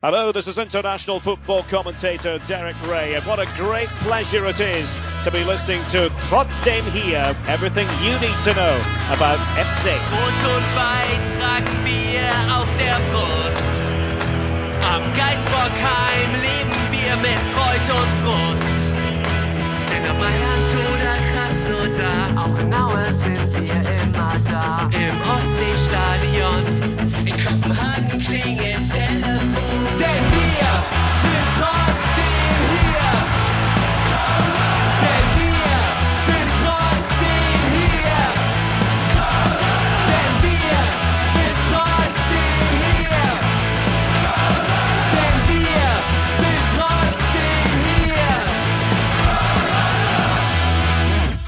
Hello, this is international football commentator Derek Ray, and what a great pleasure it is to be listening to Trotzdem here, everything you need to know about FC. Rot und weiß tragen wir auf der Brust. Am leben wir mit Freud und Frust. Denn Mailand oder Krasnodar, auch sind wir immer da.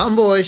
Hamburg,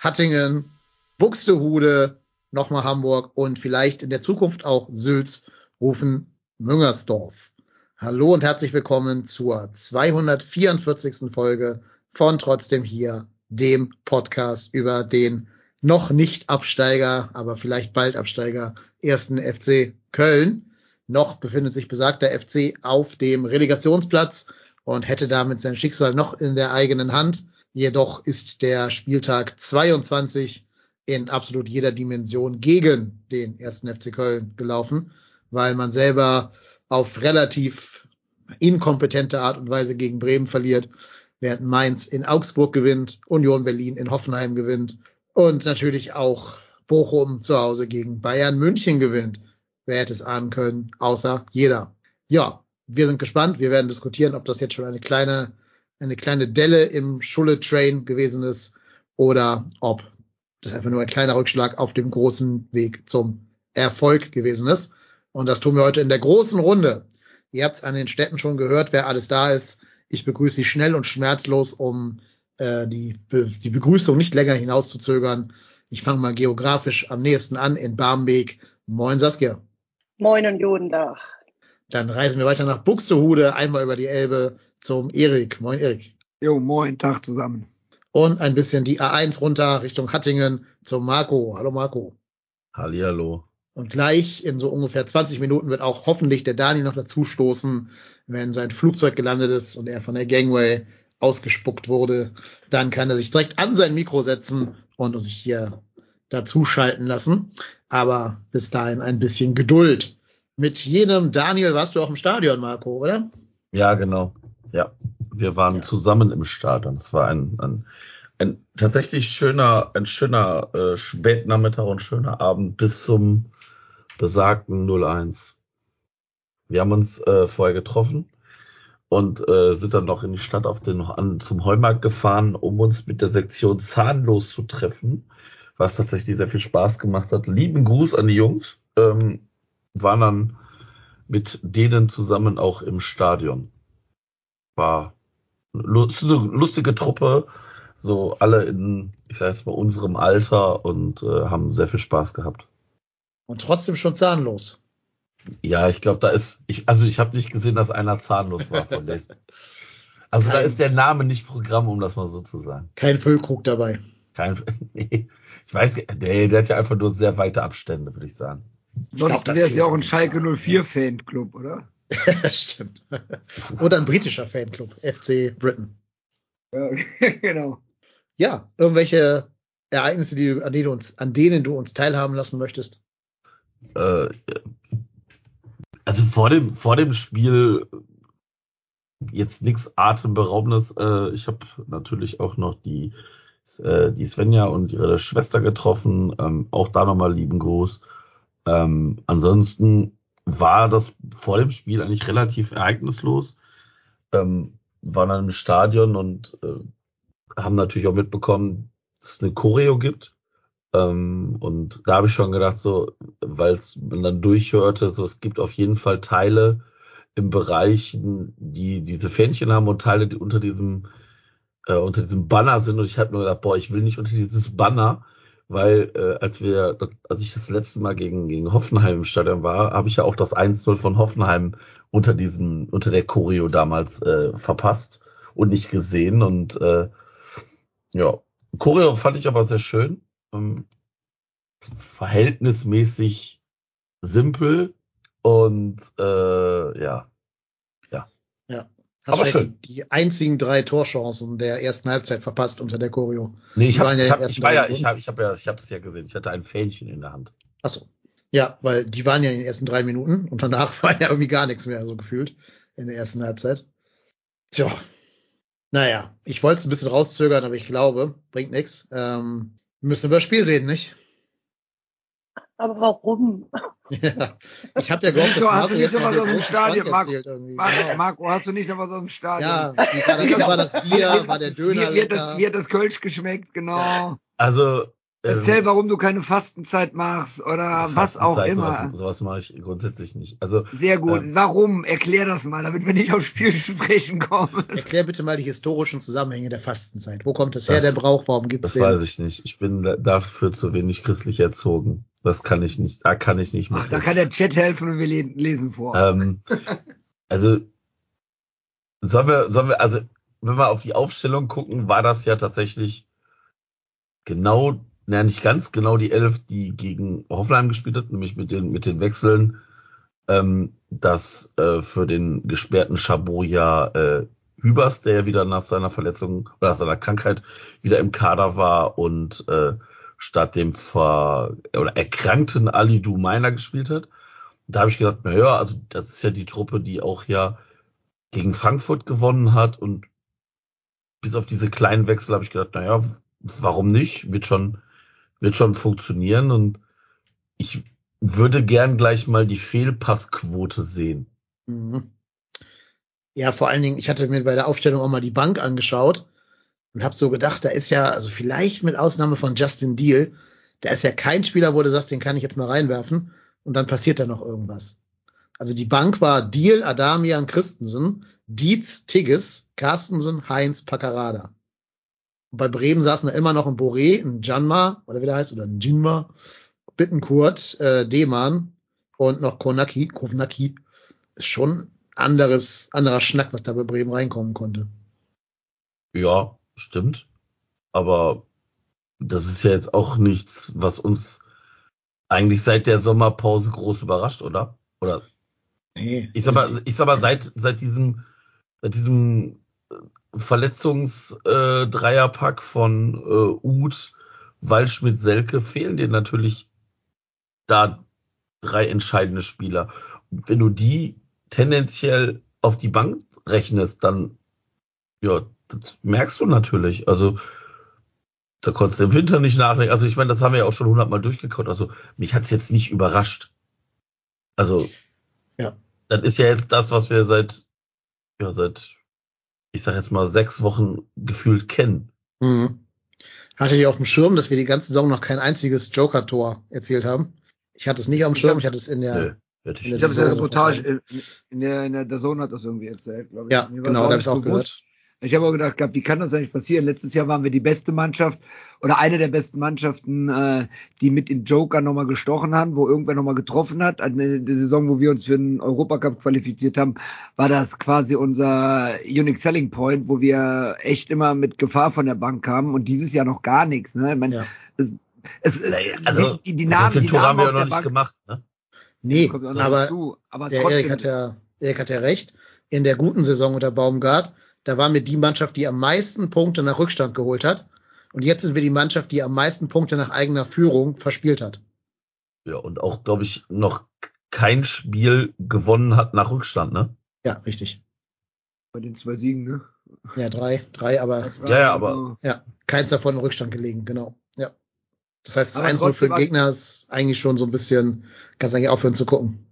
Hattingen, Buxtehude, nochmal Hamburg und vielleicht in der Zukunft auch Sülz rufen Müngersdorf. Hallo und herzlich willkommen zur 244. Folge von Trotzdem hier, dem Podcast über den noch nicht Absteiger, aber vielleicht bald Absteiger ersten FC Köln. Noch befindet sich besagter FC auf dem Relegationsplatz und hätte damit sein Schicksal noch in der eigenen Hand. Jedoch ist der Spieltag 22 in absolut jeder Dimension gegen den ersten FC Köln gelaufen, weil man selber auf relativ inkompetente Art und Weise gegen Bremen verliert, während Mainz in Augsburg gewinnt, Union Berlin in Hoffenheim gewinnt und natürlich auch Bochum zu Hause gegen Bayern München gewinnt. Wer hätte es ahnen können, außer jeder. Ja, wir sind gespannt. Wir werden diskutieren, ob das jetzt schon eine kleine, eine kleine Delle im Schulle-Train gewesen ist oder ob das einfach nur ein kleiner Rückschlag auf dem großen Weg zum Erfolg gewesen ist. Und das tun wir heute in der großen Runde. Ihr habt es an den Städten schon gehört, wer alles da ist. Ich begrüße Sie schnell und schmerzlos, um äh, die, Be die Begrüßung nicht länger hinauszuzögern. Ich fange mal geografisch am nächsten an in Barmbek. Moin Saskia. Moin und Jodendach. Dann reisen wir weiter nach Buxtehude, einmal über die Elbe zum Erik. Moin Erik. Jo, moin, Tag zusammen. Und ein bisschen die A1 runter Richtung Hattingen zum Marco. Hallo Marco. Hallihallo. Und gleich in so ungefähr 20 Minuten wird auch hoffentlich der Dani noch dazu stoßen, wenn sein Flugzeug gelandet ist und er von der Gangway ausgespuckt wurde. Dann kann er sich direkt an sein Mikro setzen und sich hier dazuschalten lassen. Aber bis dahin ein bisschen Geduld. Mit jenem Daniel warst du auch im Stadion, Marco, oder? Ja, genau. Ja, wir waren Ja. zusammen im Stadion. Es war ein, ein, ein tatsächlich schöner, ein schöner äh, Spätnachmittag und schöner Abend bis zum besagten 01. Wir haben uns äh, vorher getroffen und äh, sind dann noch in die Stadt auf den an, zum Heumarkt gefahren, um uns mit der Sektion zahnlos zu treffen, was tatsächlich sehr viel Spaß gemacht hat. Lieben Gruß an die Jungs. Ähm, waren dann mit denen zusammen auch im Stadion. War eine lustige, Truppe, so alle in, ich sag jetzt mal, unserem Alter und äh, haben sehr viel Spaß gehabt. Und trotzdem schon zahnlos. Ja, ich glaube, da ist, ich, also ich habe nicht gesehen, dass einer zahnlos war von denen. Also da Nein. ist der Name nicht Programm, um das mal so zu sagen. Kein Füllkrug dabei. Kein, nee, ich weiß, nee, der hat ja einfach nur sehr weite Abstände, würde ich sagen. Sonst wäre es ja auch ein Schalke an. 04 Fanclub, oder? Stimmt. Oder ein britischer Fanclub, FC Britain. Ja, genau. Ja, irgendwelche Ereignisse, die, an, denen du uns, an denen du uns teilhaben lassen möchtest? Äh, also vor dem, vor dem Spiel jetzt nichts Atemberaubendes. Äh, ich habe natürlich auch noch die, äh, die Svenja und ihre Schwester getroffen. Ähm, auch da nochmal lieben Gruß. Ähm, ansonsten war das vor dem Spiel eigentlich relativ ereignislos. Ähm, waren dann im Stadion und äh, haben natürlich auch mitbekommen, dass es eine Choreo gibt. Ähm, und da habe ich schon gedacht, so, weil es man dann durchhörte, so es gibt auf jeden Fall Teile im Bereich, die diese Fähnchen haben und Teile, die unter diesem äh, unter diesem Banner sind. Und ich habe mir gedacht, boah, ich will nicht unter dieses Banner, weil äh, als wir, als ich das letzte Mal gegen gegen Hoffenheim im Stadion war, habe ich ja auch das 1-0 von Hoffenheim unter diesem unter der Choreo damals äh, verpasst und nicht gesehen und äh, ja, Choreo fand ich aber sehr schön. Ähm, verhältnismäßig simpel und äh, ja, Ja. Hast Aber schön. Die, die einzigen drei Torchancen der ersten Halbzeit verpasst unter der Choreo. Nee, ich Die hab, waren ja ich, hab, ich war ja, ich habe ich hab ja, ich hab's ja gesehen. Ich hatte ein Fähnchen in der Hand. Achso. Ja, weil die waren ja in den ersten drei Minuten und danach war ja irgendwie gar nichts mehr so gefühlt in der ersten Halbzeit. Tja. Naja, ich wollte es ein bisschen rauszögern, aber ich glaube, bringt nichts. Ähm, wir müssen über das Spiel reden, nicht? Aber warum? Ja. Ich habe ja gehofft, dass Du hast Marco nicht jetzt immer noch so den im großen Stadion, Marco. Marco, Genau. Marco, hast du nicht aber so im Stadion? Ja, wie war das, wie war das Bier, war der Döner Wie, wie, hat das, wie hat das Kölsch geschmeckt, genau. Also Erzähl, ähm, warum du keine Fastenzeit machst oder was auch Fastenzeit, immer. Sowas, sowas mache ich grundsätzlich nicht. Also Sehr gut. Ähm, Warum? Erklär das mal, damit wir nicht aufs Spiel zu sprechen kommen. Erklär bitte mal die historischen Zusammenhänge der Fastenzeit. Wo kommt es her, Das- der Brauch? Warum gibt's das den? weiß ich nicht. Ich bin da- dafür zu wenig christlich erzogen. Das kann ich nicht. Da kann ich nicht Ach, da kann der Chat helfen und wir le- lesen vor. Ähm, also sollen wir, sollen wir, also wenn wir auf die Aufstellung gucken, war das ja tatsächlich genau, naja, nicht ganz genau die Elf, die gegen Hoffenheim gespielt hat, nämlich mit den, mit den Wechseln, ähm, dass äh, für den gesperrten Chabot ja äh, Hübers, der ja wieder nach seiner Verletzung oder nach seiner Krankheit wieder im Kader war und äh, statt dem ver oder erkrankten Ali Meiner gespielt hat. Da habe ich gedacht, na ja, also das ist ja die Truppe, die auch ja gegen Frankfurt gewonnen hat und bis auf diese kleinen Wechsel habe ich gedacht, na ja, warum nicht? Wird schon, wird schon funktionieren und ich würde gern gleich mal die Fehlpassquote sehen. Mhm. Ja, vor allen Dingen, ich hatte mir bei der Aufstellung auch mal die Bank angeschaut und habe so gedacht, da ist ja, also vielleicht mit Ausnahme von Justin Deal, da ist ja kein Spieler, wo du sagst, den kann ich jetzt mal reinwerfen und dann passiert da noch irgendwas. Also die Bank war Deal, Adamian, Christensen, Dietz, Tigges, Carstensen, Heinz, Paccarada. Bei Bremen saßen da immer noch ein Boré, ein Janma, oder wie der heißt, oder ein Jinma, Bittenkurt, äh, Deman und noch Konaki, Kovnaki. Ist schon anderes, anderer Schnack, was da bei Bremen reinkommen konnte. Ja, stimmt. Aber das ist ja jetzt auch nichts, was uns eigentlich seit der Sommerpause groß überrascht, oder? Oder Nee. ich sag mal, ich sag mal seit seit diesem seit diesem Verletzungs-Dreierpack von äh, Uth, Waldschmidt, Selke fehlen dir natürlich da drei entscheidende Spieler. Und wenn du die tendenziell auf die Bank rechnest, dann ja, das merkst du natürlich. Also da konntest du im Winter nicht nachdenken. Also ich meine, das haben wir ja auch schon hundertmal durchgekaut. Also mich hat's jetzt nicht überrascht. Also Ja. das ist ja jetzt das, was wir seit ja seit ich sag jetzt mal sechs Wochen gefühlt kennen. Mhm. Hatte ich auf dem Schirm, dass wir die ganze Saison noch kein einziges Joker-Tor erzielt haben? Ich hatte es nicht auf dem Ich Schirm, hab- ich hatte es in der, Nö, hätte ich habe es in der Reportage, in, in der, in der, der Zone hat das irgendwie erzählt, glaube ich. ja, genau, da habe ich nicht auch bewusst. gehört. Ich habe auch gedacht, gehabt, wie kann das eigentlich passieren? Letztes Jahr waren wir die beste Mannschaft oder eine der besten Mannschaften, äh, die mit den Joker nochmal gestochen haben, wo irgendwer nochmal getroffen hat. Also in der Saison, wo wir uns für den Europacup qualifiziert haben, war das quasi unser Unique Selling Point, wo wir echt immer mit Gefahr von der Bank kamen und dieses Jahr noch gar nichts. Ne? Ich meine, Ja. es, es, Naja, also die, die Namen, viel die Tor haben Namen wir auf ja noch der nicht Bank gemacht. Ne? Nee, kommt auch noch aber dazu. Aber der trotzdem, Erik hat ja, Erik hat ja recht. In der guten Saison unter Baumgart, da waren wir die Mannschaft, die am meisten Punkte nach Rückstand geholt hat. Und jetzt sind wir die Mannschaft, die am meisten Punkte nach eigener Führung verspielt hat. Ja, und auch, glaube ich, noch kein Spiel gewonnen hat nach Rückstand, ne? Ja, richtig. bei den zwei Siegen, ne? Ja, drei, drei, aber Ja, ja, aber- ja, keins davon in Rückstand gelegen, genau. Ja. Das heißt, das Aber 1 für den Gegner ist eigentlich schon so ein bisschen, kannst eigentlich aufhören zu gucken.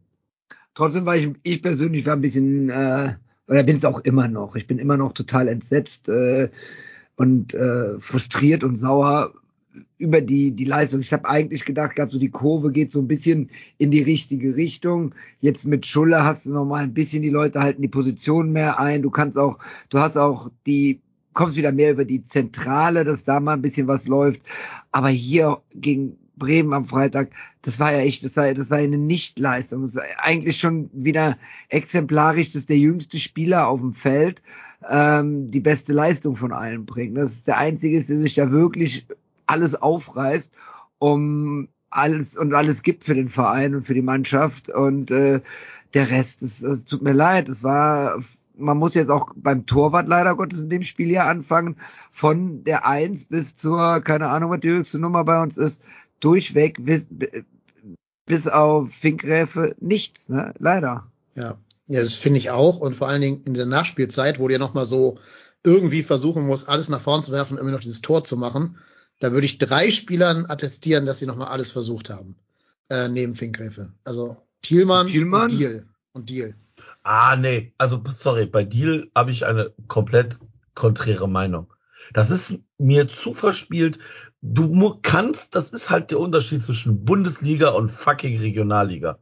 Trotzdem war ich, ich persönlich war ein bisschen, äh, oder bin es auch immer noch. Ich bin immer noch total entsetzt äh, und äh, frustriert und sauer über die, die Leistung. Ich habe eigentlich gedacht gehabt, so die Kurve geht so ein bisschen in die richtige Richtung. Jetzt mit Schulle hast du noch mal ein bisschen, die Leute halten die Position mehr ein. Du kannst auch, du hast auch die, kommst wieder mehr über die Zentrale, dass da mal ein bisschen was läuft. Aber hier gegen Bremen am Freitag, das war ja echt, das war, das war eine Nichtleistung. Das ist eigentlich schon wieder exemplarisch, dass der jüngste Spieler auf dem Feld ähm, die beste Leistung von allen bringt. Das ist der einzige, der sich da wirklich alles aufreißt, um alles und alles gibt für den Verein und für die Mannschaft. Und äh, der Rest, es, es tut mir leid, es war, man muss jetzt auch beim Torwart leider Gottes in dem Spiel hier anfangen, von der Eins bis zur, keine Ahnung, was die höchste Nummer bei uns ist, durchweg bis, bis auf Finkgräfe nichts, ne? Leider. Ja, ja das finde ich auch. Und vor allen Dingen in der Nachspielzeit, wo du ja nochmal so irgendwie versuchen musst, alles nach vorn zu werfen und immer noch dieses Tor zu machen, da würde ich drei Spielern attestieren, dass sie nochmal alles versucht haben. Äh, neben Finkgräfe. Also Thielmann, Thielmann? und Deal. Und Deal. Ah, nee, also sorry, bei Deal habe ich eine komplett konträre Meinung. Das ist mir zu verspielt. Du kannst, das ist halt der Unterschied zwischen Bundesliga und fucking Regionalliga.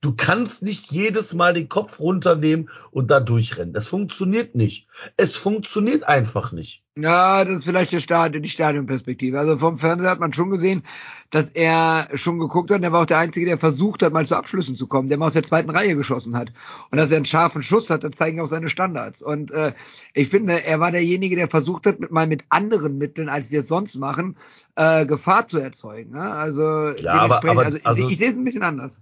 Du kannst nicht jedes Mal den Kopf runternehmen und da durchrennen. Das funktioniert nicht. Es funktioniert einfach nicht. Ja, das ist vielleicht der Stadion, die Stadionperspektive. Also vom Fernseher hat man schon gesehen, dass er schon geguckt hat. und Er war auch der Einzige, der versucht hat, mal zu Abschlüssen zu kommen, der mal aus der zweiten Reihe geschossen hat. Und dass er einen scharfen Schuss hat, das zeigen auch seine Standards. Und äh, ich finde, er war derjenige, der versucht hat, mit, mal mit anderen Mitteln, als wir es sonst machen, äh, Gefahr zu erzeugen. Ne? Also, Ja, aber- aber- also, also- ich, ich sehe es ein bisschen anders.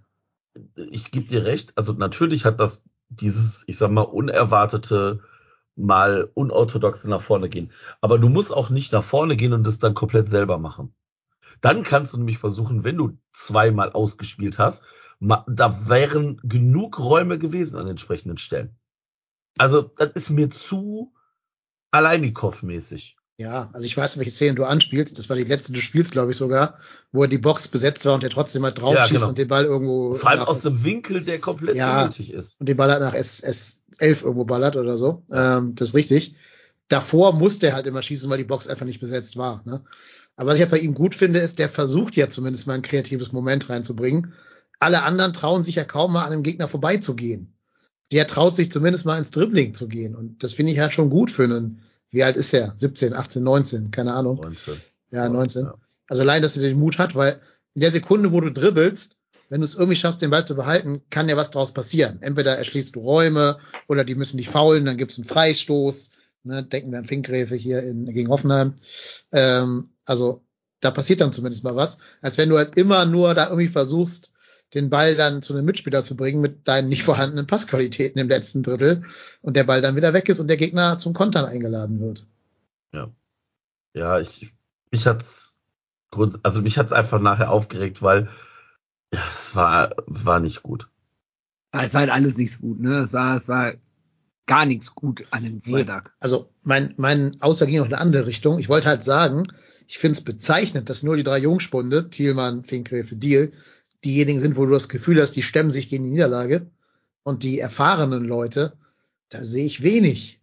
Ich gebe dir recht, also natürlich hat das dieses, ich sag mal, unerwartete mal unorthodoxe nach vorne gehen. Aber du musst auch nicht nach vorne gehen und das dann komplett selber machen. Dann kannst du nämlich versuchen, wenn du zweimal ausgespielt hast, da wären genug Räume gewesen an entsprechenden Stellen. Also, das ist mir zu Alleinikow-mäßig. Ja, also ich weiß, welche Szene du anspielst. Das war die letzte des Spiels, glaube ich sogar, wo er die Box besetzt war und er trotzdem mal drauf Ja, schießt genau. und den Ball irgendwo Vor allem aus dem Winkel, der komplett Ja. unnötig ist. und den Ball halt nach S, S11 irgendwo ballert oder so. Ähm, das ist richtig. Davor musste er halt immer schießen, weil die Box einfach nicht besetzt war. Ne? Aber was ich halt bei ihm gut finde, ist, der versucht ja zumindest mal ein kreatives Moment reinzubringen. Alle anderen trauen sich ja kaum mal an dem Gegner vorbeizugehen. Der traut sich zumindest mal ins Dribbling zu gehen. Und das finde ich halt schon gut für einen, wie alt ist er? 17, 18, 19, keine Ahnung. 19. Ja, 19. Ja. Also allein, dass du den Mut hat, weil in der Sekunde, wo du dribbelst, wenn du es irgendwie schaffst, den Ball zu behalten, kann ja was draus passieren. Entweder erschließt du Räume oder die müssen dich faulen, dann gibt's einen Freistoß. Ne, denken wir an Finkgräfe hier in, gegen Hoffenheim. Ähm, also da passiert dann zumindest mal was, als wenn du halt immer nur da irgendwie versuchst, den Ball dann zu einem Mitspieler zu bringen mit deinen nicht vorhandenen Passqualitäten im letzten Drittel und der Ball dann wieder weg ist und der Gegner zum Kontern eingeladen wird. Ja, ich, mich hat's, grund, also mich hat's einfach nachher aufgeregt, weil ja, es war, war nicht gut. Es war halt alles nichts gut, ne? Es war, es war gar nichts gut an dem. Freitag. Also mein, mein Aussage ging auch in eine andere Richtung. Ich wollte halt sagen, ich finde es bezeichnend, dass nur die drei Jungspunde, Thielmann, Finkgräfe, Deal, diejenigen sind, wo du das Gefühl hast, die stemmen sich gegen die Niederlage. Und die erfahrenen Leute, da sehe ich wenig.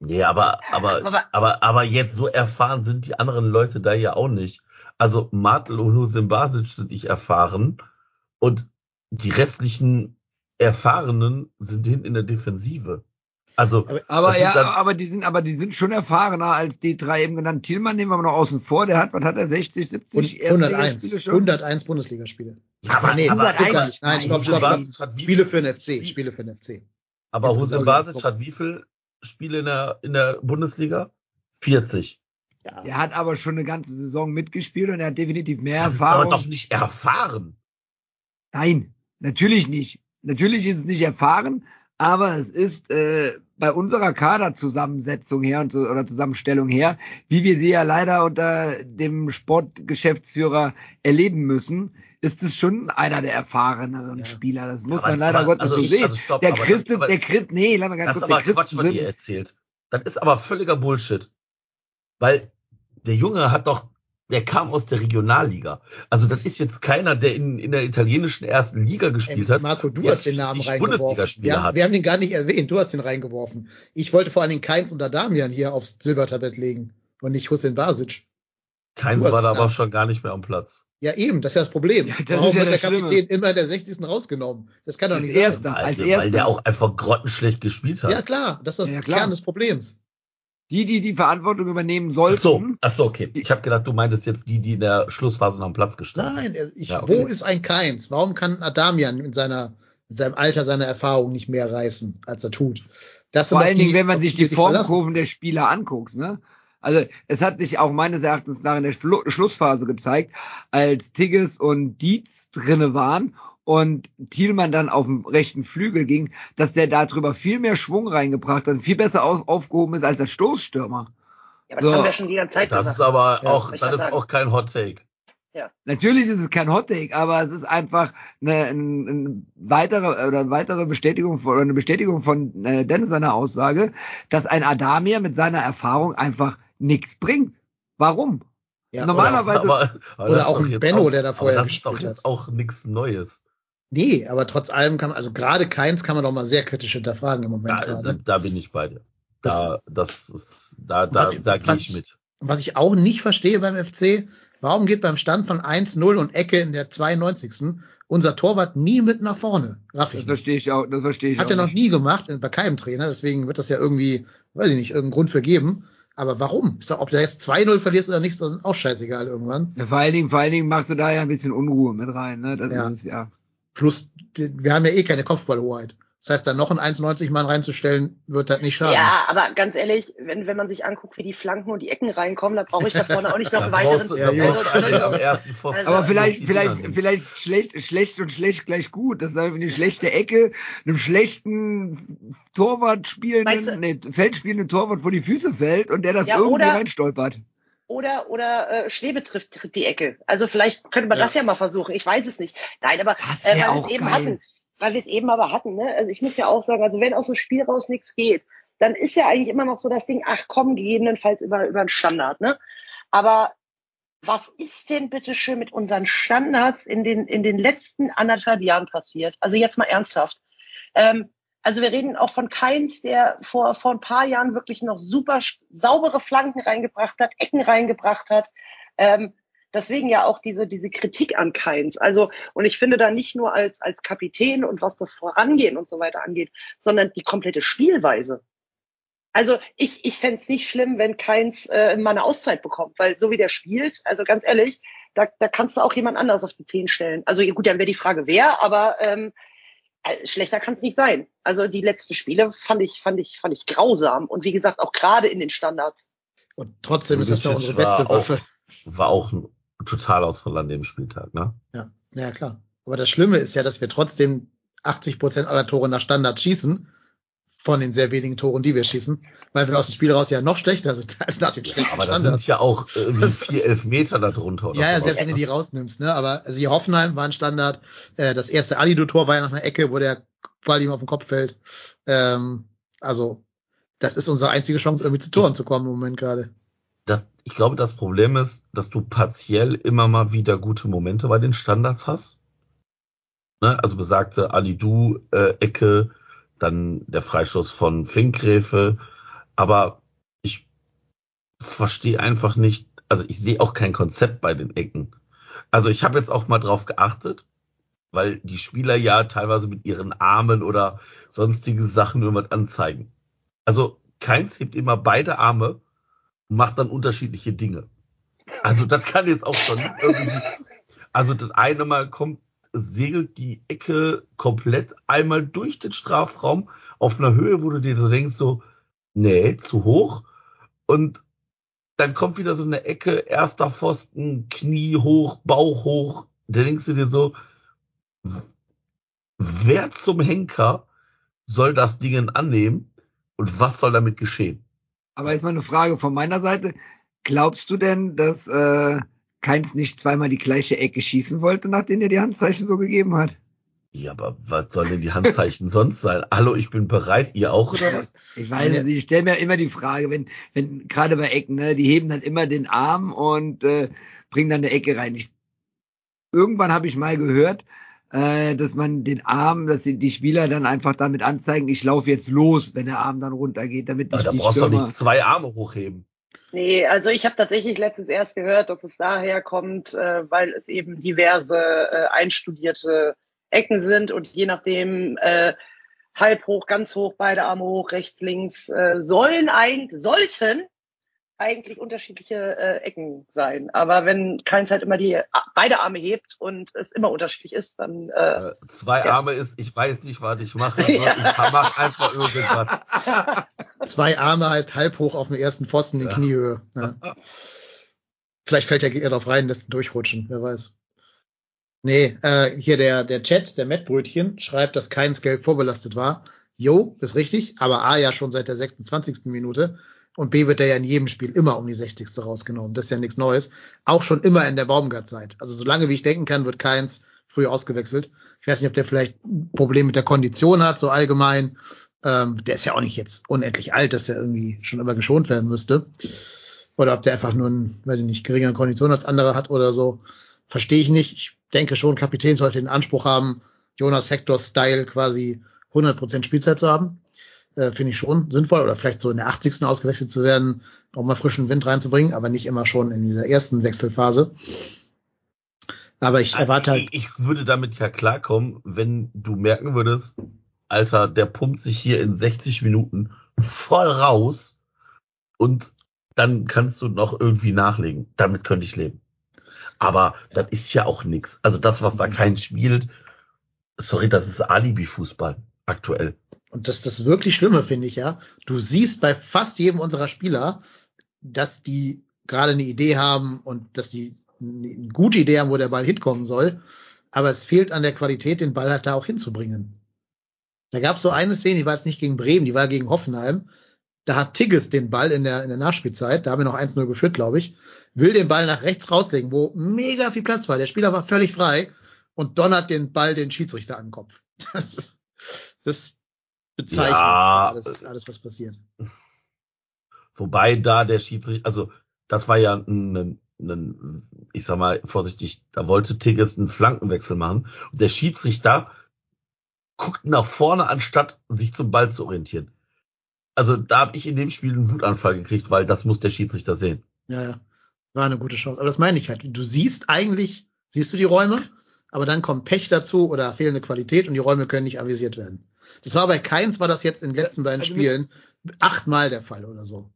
Nee, aber, aber, Aber- aber, aber jetzt so erfahren sind die anderen Leute da ja auch nicht. Also Martel und Husin Basic sind nicht erfahren und die restlichen Erfahrenen sind hinten in der Defensive. Also, Aber ja, dann- aber die sind, aber die sind schon erfahrener als die drei eben genannten. Thielmann nehmen wir mal noch außen vor. Der hat, was hat er, 60, 70 101, Erstligaspiele schon? 101 Bundesligaspiele. ja, aber, nee, aber, 101. aber, Nein, stopp, Husin stopp, Basic stopp. hat wie, Spiele für den FC, Spiele für den FC. aber er- Basic hat wie viel Spiele in der, in der Bundesliga? 40. Ja. Der hat aber schon eine ganze Saison mitgespielt und er hat definitiv mehr Das ist aber Erfahrung. doch nicht erfahren. Nein, natürlich nicht. Natürlich ist es nicht erfahren, aber es ist äh, bei unserer Kaderzusammensetzung her und, oder Zusammenstellung her, wie wir sie ja leider unter dem Sportgeschäftsführer erleben müssen, ist es schon einer der erfahreneren Ja. Spieler. Das muss aber- man leider Gottes also so ich- sehen. also stopp, der Christen, der Christ, nee, lass mal ganz Das ist kurz, aber Quatsch, was ihr erzählt. Das ist aber völliger Bullshit. Weil der Junge hat doch, der kam aus der Regionalliga. Also das ist jetzt keiner, der in, in der italienischen ersten Liga gespielt Ähm, hat. Marco, du hast den Namen 40 reingeworfen. Wir, haben- wir haben den gar nicht erwähnt. Du hast den reingeworfen. Ich wollte vor allen Dingen Keins und Adamian hier aufs Silbertablett legen und nicht Hussein Basic. Keins war da aber schon gar nicht mehr am Platz. Ja, eben, das ist ja das Problem. Ja, das Warum ist ja wird der Schlimme. Kapitän immer in der 60. rausgenommen? Das kann doch Als nicht Erster. sein. als weil, weil der Erster. auch einfach grottenschlecht gespielt hat. Ja, klar, das ist das Ja. Kern des Problems. Die, die die Verantwortung übernehmen Ach sollten. so, ach so, okay. Ich habe gedacht, du meintest jetzt die, die in der Schlussphase noch am Platz gestanden Nein, er- ich, Ja, okay. wo ist ein Keins? Warum kann Adamian in seiner, in seinem Alter seine Erfahrung nicht mehr reißen, als er tut? Das Vor allen Dingen, wenn man sich die Formkurven der. Spieler anguckt, ne? Also es hat sich auch meines Erachtens nach in der Schlu Schlussphase gezeigt, als Tigges und Dietz drinne waren und Thielmann dann auf dem rechten Flügel ging, dass der da drüber viel mehr Schwung reingebracht hat und viel besser auf, aufgehoben ist als der Stoßstürmer. Ja, aber das So. haben wir schon die ganze Zeit Das gesagt. ist aber Ja, auch, das grad ist sagen. auch kein Hot Take. Natürlich ist es kein Hottake, aber es ist einfach eine, eine, eine weitere oder eine weitere Bestätigung von, oder eine Bestätigung von äh, Dennis seiner Aussage, dass ein Adamir mit seiner Erfahrung einfach nichts bringt. Warum? Ja, Normalerweise- aber, aber oder das ist auch ein Benno, auch, der da vorher aber Das ist doch jetzt hat. auch nichts Neues. Nee, aber trotz allem kann man, also gerade keins kann man doch mal sehr kritisch hinterfragen im Moment Da, da, da bin ich bei dir. Da, das ist, da, da, ich- da gehe ich mit. Was ich auch nicht verstehe beim FC, warum geht beim Stand von 1-0 und Ecke in der 92. unser Torwart nie mit nach vorne? Raff Das ich nicht. verstehe ich auch, das verstehe ich Hat auch er noch nicht. nie gemacht, bei keinem Trainer, deswegen wird das ja irgendwie, weiß ich nicht, irgendeinen Grund für geben. Aber warum? Ist doch, ob du jetzt 2-0 verlierst oder nicht, ist auch scheißegal irgendwann. Ja, vor allen Dingen, vor allen Dingen machst du da ja ein bisschen Unruhe mit rein, ne? Das Ja. ist es ja. Plus, wir haben ja eh keine Kopfballhoheit. Das heißt, da noch einen 1,90-Mann reinzustellen, wird das nicht schaden. Ja, aber ganz ehrlich, wenn, wenn man sich anguckt, wie die Flanken und die Ecken reinkommen, dann brauche ich da vorne auch nicht noch einen weiteren. Ja, also. Also- Aber vielleicht, vielleicht, vielleicht schlecht, schlecht und schlecht gleich gut. Das ist eine schlechte Ecke, einem schlechten Torwart spielenden, nee, Feldspielenden Torwart vor die Füße fällt und der das Ja, irgendwie reinstolpert. Oder, oder äh, Schwebe trifft, trifft die Ecke. Also vielleicht könnte man Ja. das ja mal versuchen. Ich weiß es nicht. Nein, aber äh, weil wir es eben geil. hatten. Weil wir es eben aber hatten. Ne? Also ich muss ja auch sagen, also wenn aus dem Spiel raus nichts geht, dann ist ja eigentlich immer noch so das Ding, ach komm, gegebenenfalls über, über einen Standard. Ne? Aber was ist denn bitte schön mit unseren Standards in den, in den letzten anderthalb Jahren passiert? Also jetzt mal ernsthaft. Ähm, also wir reden auch von Keins, der vor, vor ein paar Jahren wirklich noch super saubere Flanken reingebracht hat, Ecken reingebracht hat. Ähm, deswegen ja auch diese, diese Kritik an Keins. Also, und ich finde da nicht nur als, als Kapitän und was das Vorangehen und so weiter angeht, sondern die komplette Spielweise. Also ich, ich fänd's nicht schlimm, wenn Keins äh, mal eine Auszeit bekommt, weil so wie der spielt, also ganz ehrlich, da, da kannst du auch jemand anders auf die Zehn stellen. Also gut, dann wäre die Frage, wer, aber ähm, äh, schlechter kann's nicht sein. Also die letzten Spiele fand ich, fand ich, fand ich grausam. Und wie gesagt, auch gerade in den Standards. Und trotzdem ist das doch unsere beste Waffe. Auch, war auch ein Totalausfall an dem Spieltag, ne? Ja, ja klar. Aber das Schlimme ist ja, dass wir trotzdem 80 Prozent aller Tore nach Standard schießen. Von den sehr wenigen Toren, die wir schießen, weil wir aus dem Spiel raus ja noch schlechter sind als nach den schlechten Aber da Standards. sind ja auch Das ist- vier Elfmeter da drunter. Oder Ja, ja, selbst wenn du die rausnimmst, ne? Aber also die Hoffenheim war ein Standard. Äh, das erste Alido-Tor war ja nach einer Ecke, wo der Ball ihm auf den Kopf fällt. Ähm, also, das ist unsere einzige Chance, irgendwie zu Toren zu kommen im Moment gerade. das, ich glaube, das Problem ist, dass du partiell immer mal wieder gute Momente bei den Standards hast. Ne? Also besagte Ali-Du, äh, Ecke, dann der Freistoß von Finkgräfe. Aber ich verstehe einfach nicht, also ich sehe auch kein Konzept bei den Ecken. Also ich habe jetzt auch mal drauf geachtet, weil die Spieler ja teilweise mit ihren Armen oder sonstige Sachen irgendwas anzeigen. Also keins hebt immer beide Arme und macht dann unterschiedliche Dinge. Also das kann jetzt auch schon nicht irgendwie. Also das eine Mal kommt, segelt die Ecke komplett einmal durch den Strafraum auf einer Höhe, wo du dir so denkst, so, nee, zu hoch. Und dann kommt wieder so eine Ecke, erster Pfosten, Knie hoch, Bauch hoch. Da denkst du dir so, wer zum Henker soll das Ding annehmen und was soll damit geschehen? Aber jetzt mal eine Frage von meiner Seite. Glaubst du denn, dass äh, Keins nicht zweimal die gleiche Ecke schießen wollte, nachdem er die Handzeichen so gegeben hat? Ja, aber was soll denn die Handzeichen sonst sein? Hallo, ich bin bereit, ihr auch oder was? Ich weiß es nicht, ich stelle mir immer die Frage, wenn, wenn gerade bei Ecken, ne, die heben dann immer den Arm und äh, bringen dann eine Ecke rein. Ich, irgendwann habe ich mal gehört, äh, dass man den Arm, dass die, die Spieler dann einfach damit anzeigen, ich laufe jetzt los, wenn der Arm dann runtergeht, damit Aber nicht da die brauchst du doch nicht zwei Arme hochheben. Nee, also ich habe tatsächlich letztens erst gehört, dass es daher kommt, äh, weil es eben diverse äh, einstudierte Ecken sind und je nachdem äh, halb hoch, ganz hoch, beide Arme hoch, rechts, links, äh, sollen eigentlich, sollten eigentlich unterschiedliche äh, Ecken sein. Aber wenn keins halt immer die beide Arme hebt und es immer unterschiedlich ist, dann äh, Äh, zwei Ja. Arme ist, ich weiß nicht, was ich mache. Ich mach einfach irgendwas. Zwei Arme heißt halb hoch auf dem ersten Pfosten in Ja. Kniehöhe. Ja. Vielleicht fällt der Gegner drauf rein, lässt ihn durchrutschen, wer weiß. Nee, äh, hier der, der Chat, der Mettbrötchen, schreibt, dass keins gelb vorbelastet war. Jo, ist richtig, aber A ja schon seit der 26. Minute und B wird er ja in jedem Spiel immer um die 60. rausgenommen. Das ist ja nichts Neues. Auch schon immer in der Baumgart-Zeit. Also solange wie ich denken kann, wird keins früh ausgewechselt. Ich weiß nicht, ob der vielleicht ein Problem mit der Kondition hat, so allgemein. Ähm, der ist ja auch nicht jetzt unendlich alt, dass der irgendwie schon immer geschont werden müsste. Oder ob der einfach nur einen, weiß ich nicht, geringere Kondition als andere hat oder so. Verstehe ich nicht. Ich denke schon, Kapitän sollte den Anspruch haben, Jonas Hector-Style quasi 100% Spielzeit zu haben. Äh, Finde ich schon sinnvoll. Oder vielleicht so in der 80. ausgewechselt zu werden, um mal frischen Wind reinzubringen, aber nicht immer schon in dieser ersten Wechselphase. Aber ich erwarte halt. Ich, ich würde damit ja klarkommen, wenn du merken würdest, Alter, der pumpt sich hier in 60 Minuten voll raus und dann kannst du noch irgendwie nachlegen. Damit könnte ich leben. Aber das ist ja auch nix. Also das, was da kein spielt, sorry, das ist Alibi-Fußball aktuell. Und das ist das wirklich Schlimme, finde ich, ja. Du siehst bei fast jedem unserer Spieler, dass die gerade eine Idee haben und dass die eine gute Idee haben, wo der Ball hinkommen soll. Aber es fehlt an der Qualität, den Ball halt da auch hinzubringen. Da gab es so eine Szene, die war jetzt nicht gegen Bremen, die war gegen Hoffenheim. Da hat Tigges den Ball in der, in der Nachspielzeit, da haben wir noch 1-0 geführt, glaube ich, will den Ball nach rechts rauslegen, wo mega viel Platz war. Der Spieler war völlig frei und donnert den Ball den Schiedsrichter an den Kopf. Das ist, das ist bezeichnend, Ja. alles, alles, was passiert. Wobei da der Schiedsrichter, also das war ja ein, ein, ich sag mal vorsichtig, da wollte Tigges einen Flankenwechsel machen und der Schiedsrichter guckt nach vorne, anstatt sich zum Ball zu orientieren. Also da habe ich in dem Spiel einen Wutanfall gekriegt, weil das muss der Schiedsrichter sehen. Ja, ja. War eine gute Chance. Aber das meine ich halt. Du siehst eigentlich, siehst du die Räume, aber dann kommt Pech dazu oder fehlende Qualität und die Räume können nicht avisiert werden. Das war bei Keins, war das jetzt in den letzten beiden Also Spielen achtmal der Fall oder so.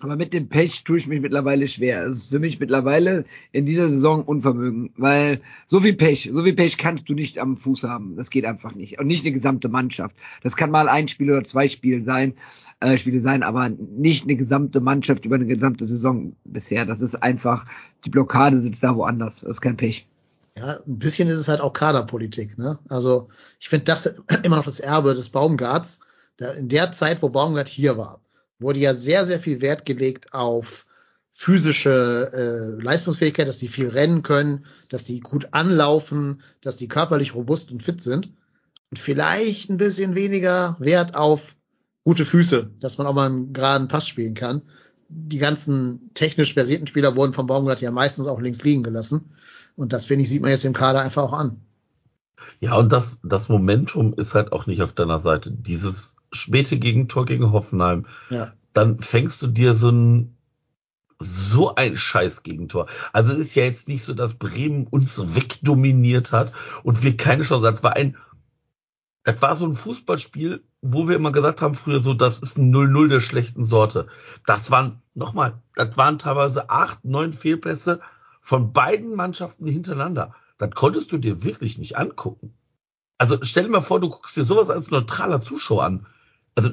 Aber mit dem Pech tue ich mich mittlerweile schwer. Es ist für mich mittlerweile in dieser Saison Unvermögen, weil so viel Pech, so viel Pech kannst du nicht am Fuß haben. Das geht einfach nicht. Und nicht eine gesamte Mannschaft. Das kann mal ein Spiel oder zwei Spiele sein, äh, Spiele sein, aber nicht eine gesamte Mannschaft über eine gesamte Saison bisher. Das ist einfach, die Blockade sitzt da woanders. Das ist kein Pech. Ja, ein bisschen ist es halt auch Kaderpolitik, ne? Also, ich finde das immer noch das Erbe des Baumgarts. In der Zeit, wo Baumgart hier war, wurde ja sehr, sehr viel Wert gelegt auf physische äh, Leistungsfähigkeit, dass die viel rennen können, dass die gut anlaufen, dass die körperlich robust und fit sind. Und vielleicht ein bisschen weniger Wert auf gute Füße, dass man auch mal einen geraden Pass spielen kann. Die ganzen technisch versierten Spieler wurden vom Baumgart ja meistens auch links liegen gelassen. Und das, finde ich, sieht man jetzt im Kader einfach auch an. Ja, und das, das Momentum ist halt auch nicht auf deiner Seite. Dieses späte Gegentor gegen Hoffenheim, Ja. dann fängst du dir so ein so ein scheiß Gegentor. Also es ist ja jetzt nicht so, dass Bremen uns wegdominiert hat und wir keine Chance hatten. Das war ein, das war so ein Fußballspiel, wo wir immer gesagt haben früher so, das ist ein 0-0 der schlechten Sorte. Das waren, nochmal, das waren teilweise acht, neun Fehlpässe von beiden Mannschaften hintereinander. Das konntest du dir wirklich nicht angucken. Also stell dir mal vor, du guckst dir sowas als neutraler Zuschauer an. Also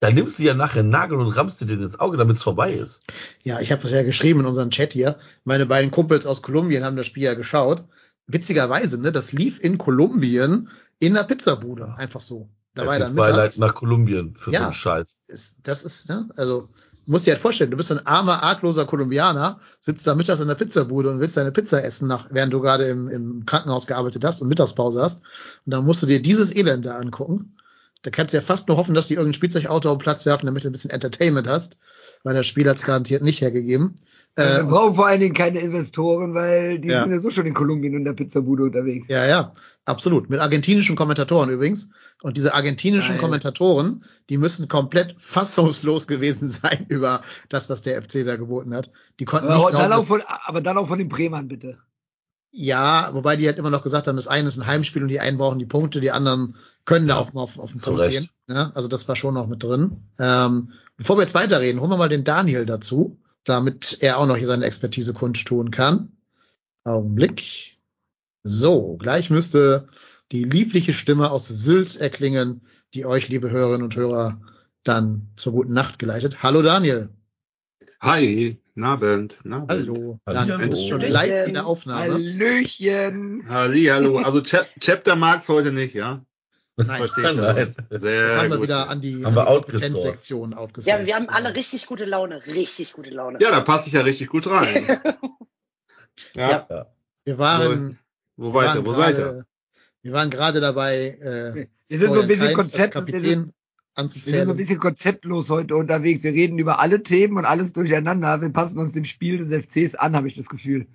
da nimmst du ja nachher einen Nagel und rammst dir den ins Auge, damit es vorbei ist. Ja, ich habe das ja geschrieben in unserem Chat hier. Meine beiden Kumpels aus Kolumbien haben das Spiel ja geschaut. Witzigerweise, ne, das lief in Kolumbien in der Pizzabude, einfach so. Da war dann Beileid nach Kolumbien für so Ja. einen Scheiß. Ist, das ist, ne, also musst dir halt vorstellen, du bist so ein armer, argloser Kolumbianer, sitzt da mittags in der Pizzabude und willst deine Pizza essen, nach, während du gerade im, im Krankenhaus gearbeitet hast und Mittagspause hast. Und dann musst du dir dieses Elend da angucken. Da kannst du ja fast nur hoffen, dass die irgendein Spielzeugauto auf den Platz werfen, damit du ein bisschen Entertainment hast, weil das Spiel hat's garantiert nicht hergegeben. Äh, wir brauchen vor allen Dingen keine Investoren, weil die Ja. sind ja so schon in Kolumbien und der Pizzabude unterwegs. Ja, ja, absolut. Mit argentinischen Kommentatoren übrigens. Und diese argentinischen Geil. Kommentatoren, die müssen komplett fassungslos gewesen sein über das, was der FC da geboten hat. Die konnten nicht Aber glauben, dann, auch dass- von, aber dann auch von den Bremern, bitte. ja, wobei die halt immer noch gesagt haben, das eine ist ein Heimspiel und die einen brauchen die Punkte, die anderen können da Ja, auch mal auf, auf den Punkt gehen. Ja, also das war schon noch mit drin. Ähm, bevor wir jetzt weiterreden, holen wir mal den Daniel dazu, damit er auch noch hier seine Expertise kundtun kann. Augenblick. So, gleich müsste die liebliche Stimme aus Sülz erklingen, die euch, liebe Hörerinnen und Hörer, dann zur guten Nacht geleitet. Hallo Daniel. Hi. Nabend, Nabend. Hallo. Hallo. Dann bist schon live in der Aufnahme. Hallöchen. Halli, hallo. Also Chap Chapter mag's heute nicht, ja? Nein, ich. Nein. Sehr das haben wir gut. wieder an die, Haben an wir die. Kompetenzsektion outgesourced. Ja, wir haben alle richtig gute Laune. Richtig gute Laune. Ja, da passe ich ja richtig gut rein. ja. Ja. Wir waren, Wo wir weiter? Wo seid ihr? wir waren gerade dabei, äh, Wir sind so ein bisschen Konzept, wir sind, Kapitän wir sind so ein anzuzählen. bisschen konzeptlos heute unterwegs. Wir reden über alle Themen und alles durcheinander. Wir passen uns dem Spiel des FCs an, habe ich das Gefühl.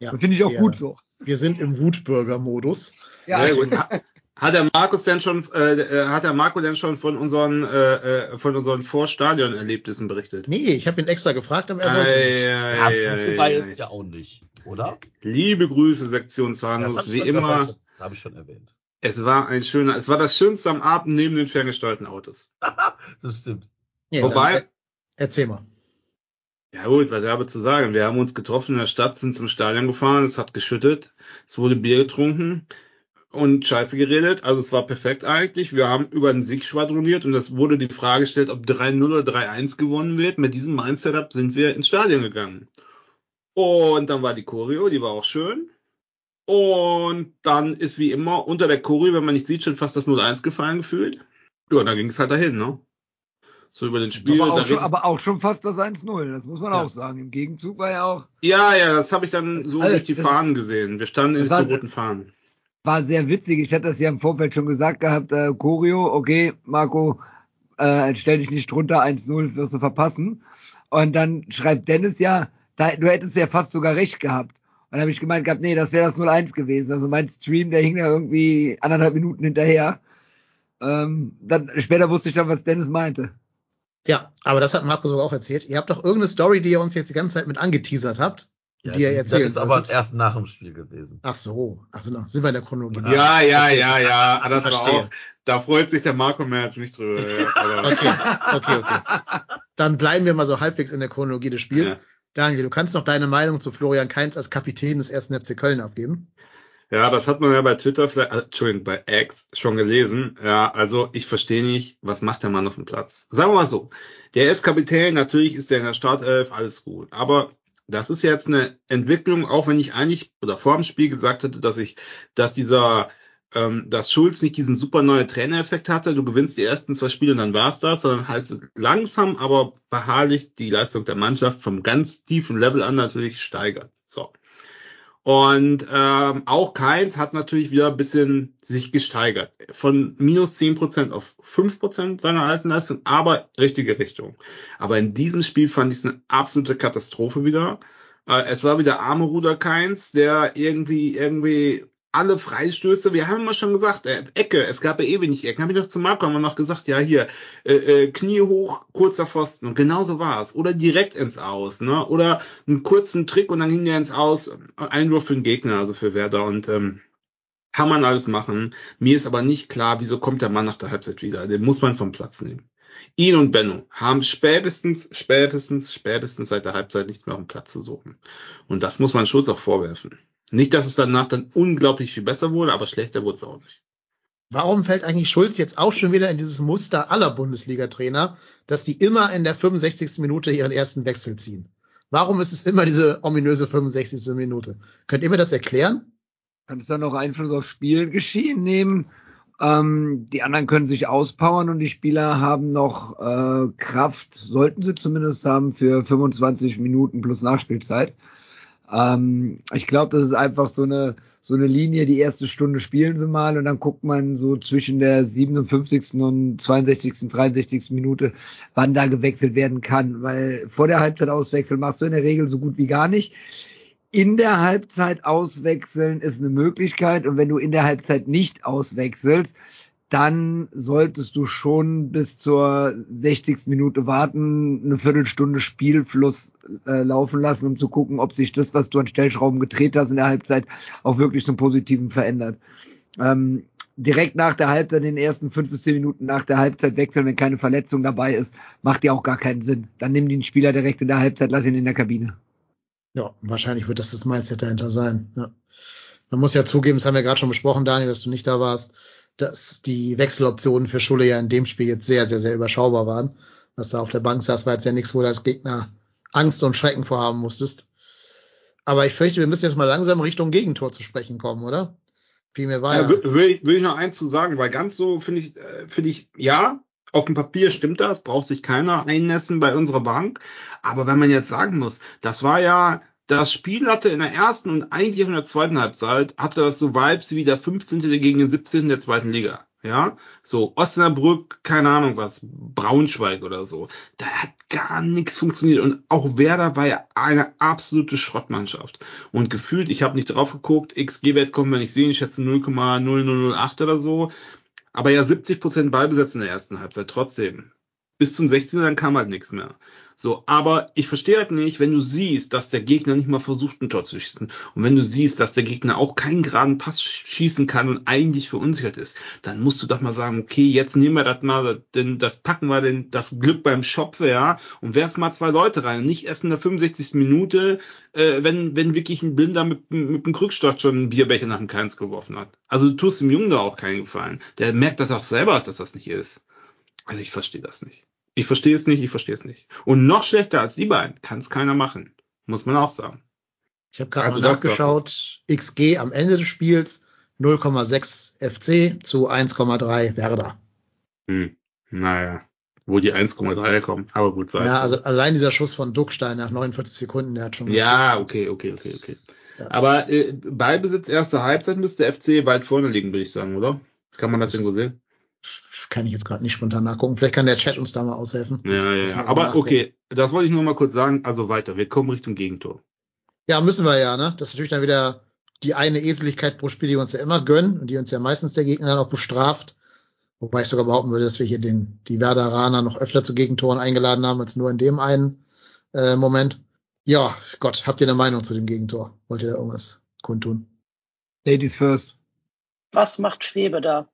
Ja, finde ich auch wir- gut so. Wir sind im Wutbürger-Modus. Ja, Sehr gut. Ha- Hat der Markus denn schon, äh, äh, hat der Marco denn schon von unseren, äh, äh, von unseren Vorstadion-Erlebnissen berichtet? Nee, ich habe ihn extra gefragt, aber er wollte Ei, nicht. ei, Ja, ei, viel ei, war ei. jetzt ja auch nicht, oder? Liebe Grüße, Sektion Zahnlos, ich wie schon- das hab ich immer. schon- Das habe ich schon erwähnt. Es war ein schöner, es war das Schönste am Abend neben den ferngesteuerten Autos. Das stimmt. Nee, Wobei- dann, erzähl mal. Ja gut, was habe zu sagen? Wir haben uns getroffen in der Stadt, sind zum Stadion gefahren, es hat geschüttet, es wurde Bier getrunken und Scheiße geredet. Also es war perfekt eigentlich. Wir haben über den Sieg schwadroniert und es wurde die Frage gestellt, ob 3-0 oder 3-1 gewonnen wird. Mit diesem Mindsetup sind wir ins Stadion gegangen. Und dann war die Choreo, die war auch schön. Und dann ist wie immer unter der Choreo, wenn man nicht sieht, schon fast das 0-1 gefallen gefühlt. Ja, und dann ging es halt dahin, ne? So über den Spiel. aber, auch schon, aber auch schon fast das 1-0. Das muss man Ja. auch sagen. Im Gegenzug war ja auch, Ja, ja, das habe ich dann so Also, durch die Fahnen gesehen. Wir standen in den roten Fahnen. War sehr witzig. Ich hatte das ja im Vorfeld schon gesagt gehabt. Äh, Choreo, okay, Marco, äh, stell dich nicht drunter, 1-0 wirst du verpassen. Und dann schreibt Dennis ja, da, du hättest ja fast sogar recht gehabt. Und dann habe ich gemeint gehabt, nee, das wäre das 0-1 gewesen. Also mein Stream, der hing da irgendwie anderthalb Minuten hinterher. Ähm, dann später wusste ich dann, was Dennis meinte. Ja, aber das hat Marco sogar auch erzählt. Ihr habt doch irgendeine Story, die ihr uns jetzt die ganze Zeit mit angeteasert habt, Ja, die ihr das erzählen ist aber wolltet. erst nach dem Spiel gewesen. Ach so, ach so, sind wir in der Chronologie. Ja, ja, ja, ja. Das war Verstehe. auch, da freut sich der Marco mehr als nicht drüber. Okay, okay, okay. Dann bleiben wir mal so halbwegs in der Chronologie des Spiels. Ja. Daniel, du kannst noch deine Meinung zu Florian Kainz als Kapitän des ersten FC Köln abgeben. ja, das hat man ja bei Twitter, vielleicht, äh, Entschuldigung, bei X schon gelesen. Ja, also ich verstehe nicht, was macht der Mann auf dem Platz? Sagen wir mal so. Der ist Kapitän, natürlich ist der in der Startelf, alles gut. Aber das ist jetzt eine Entwicklung, auch wenn ich eigentlich oder vor dem Spiel gesagt hatte, dass ich, dass dieser, ähm, dass Schulz nicht diesen super neue Trainereffekt hatte. Du gewinnst die ersten zwei Spiele und dann war's das, sondern halt langsam, aber beharrlich die Leistung der Mannschaft vom ganz tiefen Level an natürlich steigert. So. Und ähm, auch Keins hat natürlich wieder ein bisschen sich gesteigert. Von minus 10% auf 5% seiner alten Leistung, aber richtige Richtung. Aber in diesem Spiel fand ich es eine absolute Katastrophe wieder. Äh, es war wieder arme Ruder Keins, der irgendwie, irgendwie alle Freistöße, wir haben immer schon gesagt, äh, Ecke, es gab ja eh wenig Ecken, habe ich noch zu Marco wir noch gesagt, ja hier, äh, äh, Knie hoch, kurzer Pfosten und genau so war es. Oder direkt ins Aus, ne? Oder einen kurzen Trick und dann ging der ins Aus, Einwurf für den Gegner, also für Werder und ähm, kann man alles machen. Mir ist aber nicht klar, wieso kommt der Mann nach der Halbzeit wieder. Den muss man vom Platz nehmen. Ihn und Benno haben spätestens, spätestens, spätestens seit der Halbzeit nichts mehr auf dem Platz zu suchen. Und das muss man Schulz auch vorwerfen. Nicht, dass es danach dann unglaublich viel besser wurde, aber schlechter wurde es auch nicht. Warum fällt eigentlich Schulz jetzt auch schon wieder in dieses Muster aller Bundesliga-Trainer, dass die immer in der 65. Minute ihren ersten Wechsel ziehen? Warum ist es immer diese ominöse 65. Minute? Könnt ihr mir das erklären? Kann es dann noch Einfluss auf Spielgeschehen nehmen? Ähm, die anderen können sich auspowern und die Spieler haben noch äh, Kraft, sollten sie zumindest haben, für 25 Minuten plus Nachspielzeit. Ähm, ich glaube, das ist einfach so eine so eine Linie, die erste Stunde spielen sie mal und dann guckt man so zwischen der 57. und 62., 63. Minute, wann da gewechselt werden kann, weil vor der Halbzeit auswechseln machst du in der Regel so gut wie gar nicht. In der Halbzeit auswechseln ist eine Möglichkeit und wenn du in der Halbzeit nicht auswechselst, dann solltest du schon bis zur 60. Minute warten, eine Viertelstunde Spielfluss äh, laufen lassen, um zu gucken, ob sich das, was du an Stellschrauben gedreht hast in der Halbzeit, auch wirklich zum Positiven verändert. Ähm, direkt nach der Halbzeit, in den ersten fünf bis zehn Minuten nach der Halbzeit wechseln, wenn keine Verletzung dabei ist, macht ja auch gar keinen Sinn. Dann nimm den Spieler direkt in der Halbzeit, lass ihn in der Kabine. Ja, wahrscheinlich wird das das Mindset dahinter sein. Ja. Man muss ja zugeben, das haben wir gerade schon besprochen, Daniel, dass du nicht da warst, dass die Wechseloptionen für Schulle ja in dem Spiel jetzt sehr, sehr, sehr überschaubar waren. Was da auf der Bank saß, war jetzt ja nichts, wo du als Gegner Angst und Schrecken vorhaben musstest. Aber ich fürchte, wir müssen jetzt mal langsam Richtung Gegentor zu sprechen kommen, oder? Viel mehr war Ja, ja. will, will, ich, will ich noch eins zu sagen, weil ganz so finde ich, äh, finde ich, ja, auf dem Papier stimmt das, braucht sich keiner einnässen bei unserer Bank. Aber wenn man jetzt sagen muss, das war ja, das Spiel hatte in der ersten und eigentlich auch in der zweiten Halbzeit, hatte das so Vibes wie der 15. gegen den 17. der zweiten Liga. Ja, so Osnabrück, keine Ahnung was, Braunschweig oder so. Da hat gar nichts funktioniert und auch Werder war ja eine absolute Schrottmannschaft. Und gefühlt, ich habe nicht drauf geguckt, XG-Wert kommen wir nicht sehen, ich schätze 0,0008 oder so. Aber ja 70 Prozent Ballbesitz in der ersten Halbzeit trotzdem. Bis zum 16. dann kam halt nichts mehr. So, aber ich verstehe halt nicht, wenn du siehst, dass der Gegner nicht mal versucht, ein Tor zu schießen. Und wenn du siehst, dass der Gegner auch keinen geraden Pass schießen kann und eigentlich verunsichert ist, dann musst du doch mal sagen, okay, jetzt nehmen wir das mal, denn das packen wir denn das Glück beim Schopfe, ja, und werfen mal zwei Leute rein. Und nicht erst in der 65. Minute, äh, wenn, wenn wirklich ein Blinder mit, mit dem Krückstock schon einen Bierbecher nach dem Keins geworfen hat. Also du tust dem Jungen da auch keinen Gefallen. Der merkt das auch selber, dass das nicht ist. Also ich verstehe das nicht. Ich verstehe es nicht, ich verstehe es nicht. Und noch schlechter als die beiden kann es keiner machen. Muss man auch sagen. Ich habe gerade Also mal nachgeschaut. XG am Ende des Spiels 0,6 FC zu 1,3 Werder. Hm. Naja, wo die 1,3 kommen. Aber gut, sei es Ja, also allein dieser Schuss von Duckstein nach 49 Sekunden, der hat schon. Ja, okay, okay, okay, okay. Ja. Aber äh, Ballbesitz erste Halbzeit müsste der FC weit vorne liegen, würde ich sagen, oder? Kann man das Das- irgendwo sehen? Kann ich jetzt gerade nicht spontan nachgucken. Vielleicht kann der Chat uns da mal aushelfen. Ja, ja, ja. Aber nachgucken. okay, das wollte ich nur mal kurz sagen. Also weiter, wir kommen Richtung Gegentor. Ja, müssen wir ja, ne? Das ist natürlich dann wieder die eine Eseligkeit pro Spiel, die wir uns ja immer gönnen und die uns ja meistens der Gegner dann auch bestraft. Wobei ich sogar behaupten würde, dass wir hier den, die Werderaner noch öfter zu Gegentoren eingeladen haben, als nur in dem einen äh, Moment. Ja, Gott, habt ihr eine Meinung zu dem Gegentor? Wollt ihr da irgendwas kundtun? Ladies first. Was macht Schwebe da?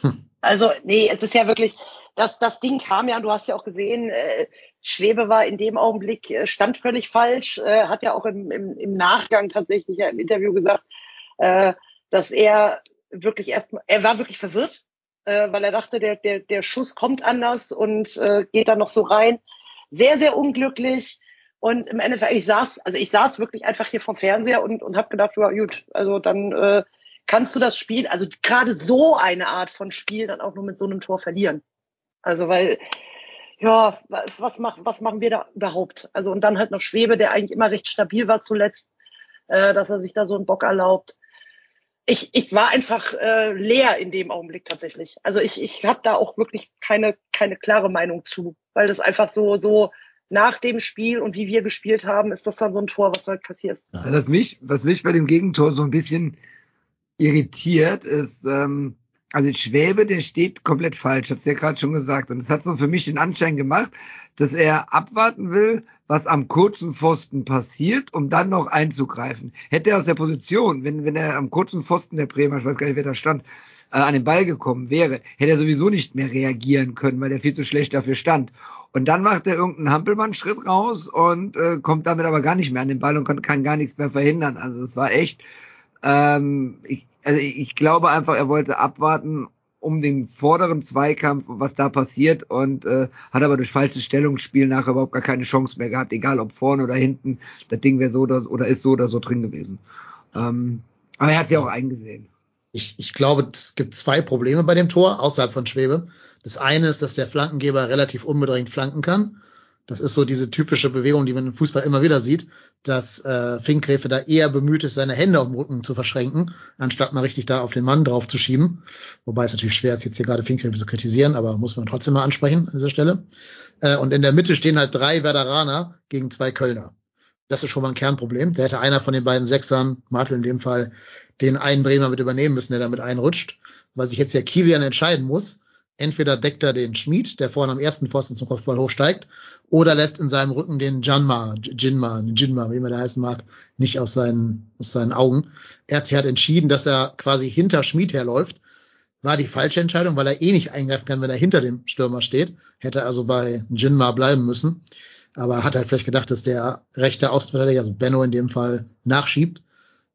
Hm. Also, nee, es ist ja wirklich, das, das Ding kam ja, du hast ja auch gesehen, äh, Schwebe war in dem Augenblick, äh, stand völlig falsch, äh, hat ja auch im, im, im Nachgang tatsächlich ja im Interview gesagt, äh, dass er wirklich erstmal, er war wirklich verwirrt, äh, weil er dachte, der, der, der Schuss kommt anders und äh, geht dann noch so rein. Sehr, sehr unglücklich. Und im Endeffekt, ich saß, also ich saß wirklich einfach hier vom Fernseher und, und habe gedacht, ja gut, also dann äh, kannst du das Spiel, also gerade so eine Art von Spiel dann auch nur mit so einem Tor verlieren. Also weil, ja, was, was, machen, was machen wir da überhaupt? Also und dann halt noch Schwebe, der eigentlich immer recht stabil war zuletzt, äh, dass er sich da so einen Bock erlaubt. Ich, ich war einfach äh, leer in dem Augenblick tatsächlich. Also ich, ich habe da auch wirklich keine, keine klare Meinung zu, weil das einfach so, so nach dem Spiel und wie wir gespielt haben, ist das dann so ein Tor, was halt passiert. Also Was mich, was mich bei dem Gegentor so ein bisschen irritiert, ist, ähm, also Schwäbe, der steht komplett falsch, hab's ja gerade schon gesagt. Und es hat so für mich den Anschein gemacht, dass er abwarten will, was am kurzen Pfosten passiert, um dann noch einzugreifen. Hätte er aus der Position, wenn, wenn er am kurzen Pfosten der Bremer, ich weiß gar nicht, wer da stand, äh, an den Ball gekommen wäre, hätte er sowieso nicht mehr reagieren können, weil er viel zu schlecht dafür stand. Und dann macht er irgendeinen Hampelmann-Schritt raus und äh, kommt damit aber gar nicht mehr an den Ball und kann, kann gar nichts mehr verhindern. Also es war echt, ähm, ich, also ich glaube einfach, er wollte abwarten um den vorderen Zweikampf, was da passiert und äh, hat aber durch falsches Stellungsspiel nachher überhaupt gar keine Chance mehr gehabt, egal ob vorne oder hinten. Das Ding wäre so oder, oder ist so oder so drin gewesen. Ähm, aber er hat sie auch eingesehen. Ich, ich glaube, es gibt zwei Probleme bei dem Tor außerhalb von Schwebe. Das eine ist, dass der Flankengeber relativ unbedrängt flanken kann. Das ist so diese typische Bewegung, die man im Fußball immer wieder sieht, dass äh, Finkgräfe da eher bemüht ist, seine Hände auf dem Rücken zu verschränken, anstatt mal richtig da auf den Mann drauf zu schieben. Wobei es natürlich schwer ist, jetzt hier gerade Finkgräfe zu kritisieren, aber muss man trotzdem mal ansprechen an dieser Stelle. Äh, und in der Mitte stehen halt drei Werderaner gegen zwei Kölner. Das ist schon mal ein Kernproblem. Da hätte einer von den beiden Sechsern, Martel in dem Fall, den einen Bremer mit übernehmen müssen, der damit einrutscht, weil sich jetzt der Kilian entscheiden muss. Entweder deckt er den Schmied, der vorne am ersten Pfosten zum Kopfball hochsteigt, oder lässt in seinem Rücken den Janma, Jinma, Jinma, wie immer der heißen mag, nicht aus seinen, aus seinen Augen. Er hat entschieden, dass er quasi hinter Schmied herläuft. War die falsche Entscheidung, weil er eh nicht eingreifen kann, wenn er hinter dem Stürmer steht. Hätte also bei Jinma bleiben müssen. Aber hat halt vielleicht gedacht, dass der rechte Außenverteidiger, also Benno in dem Fall, nachschiebt.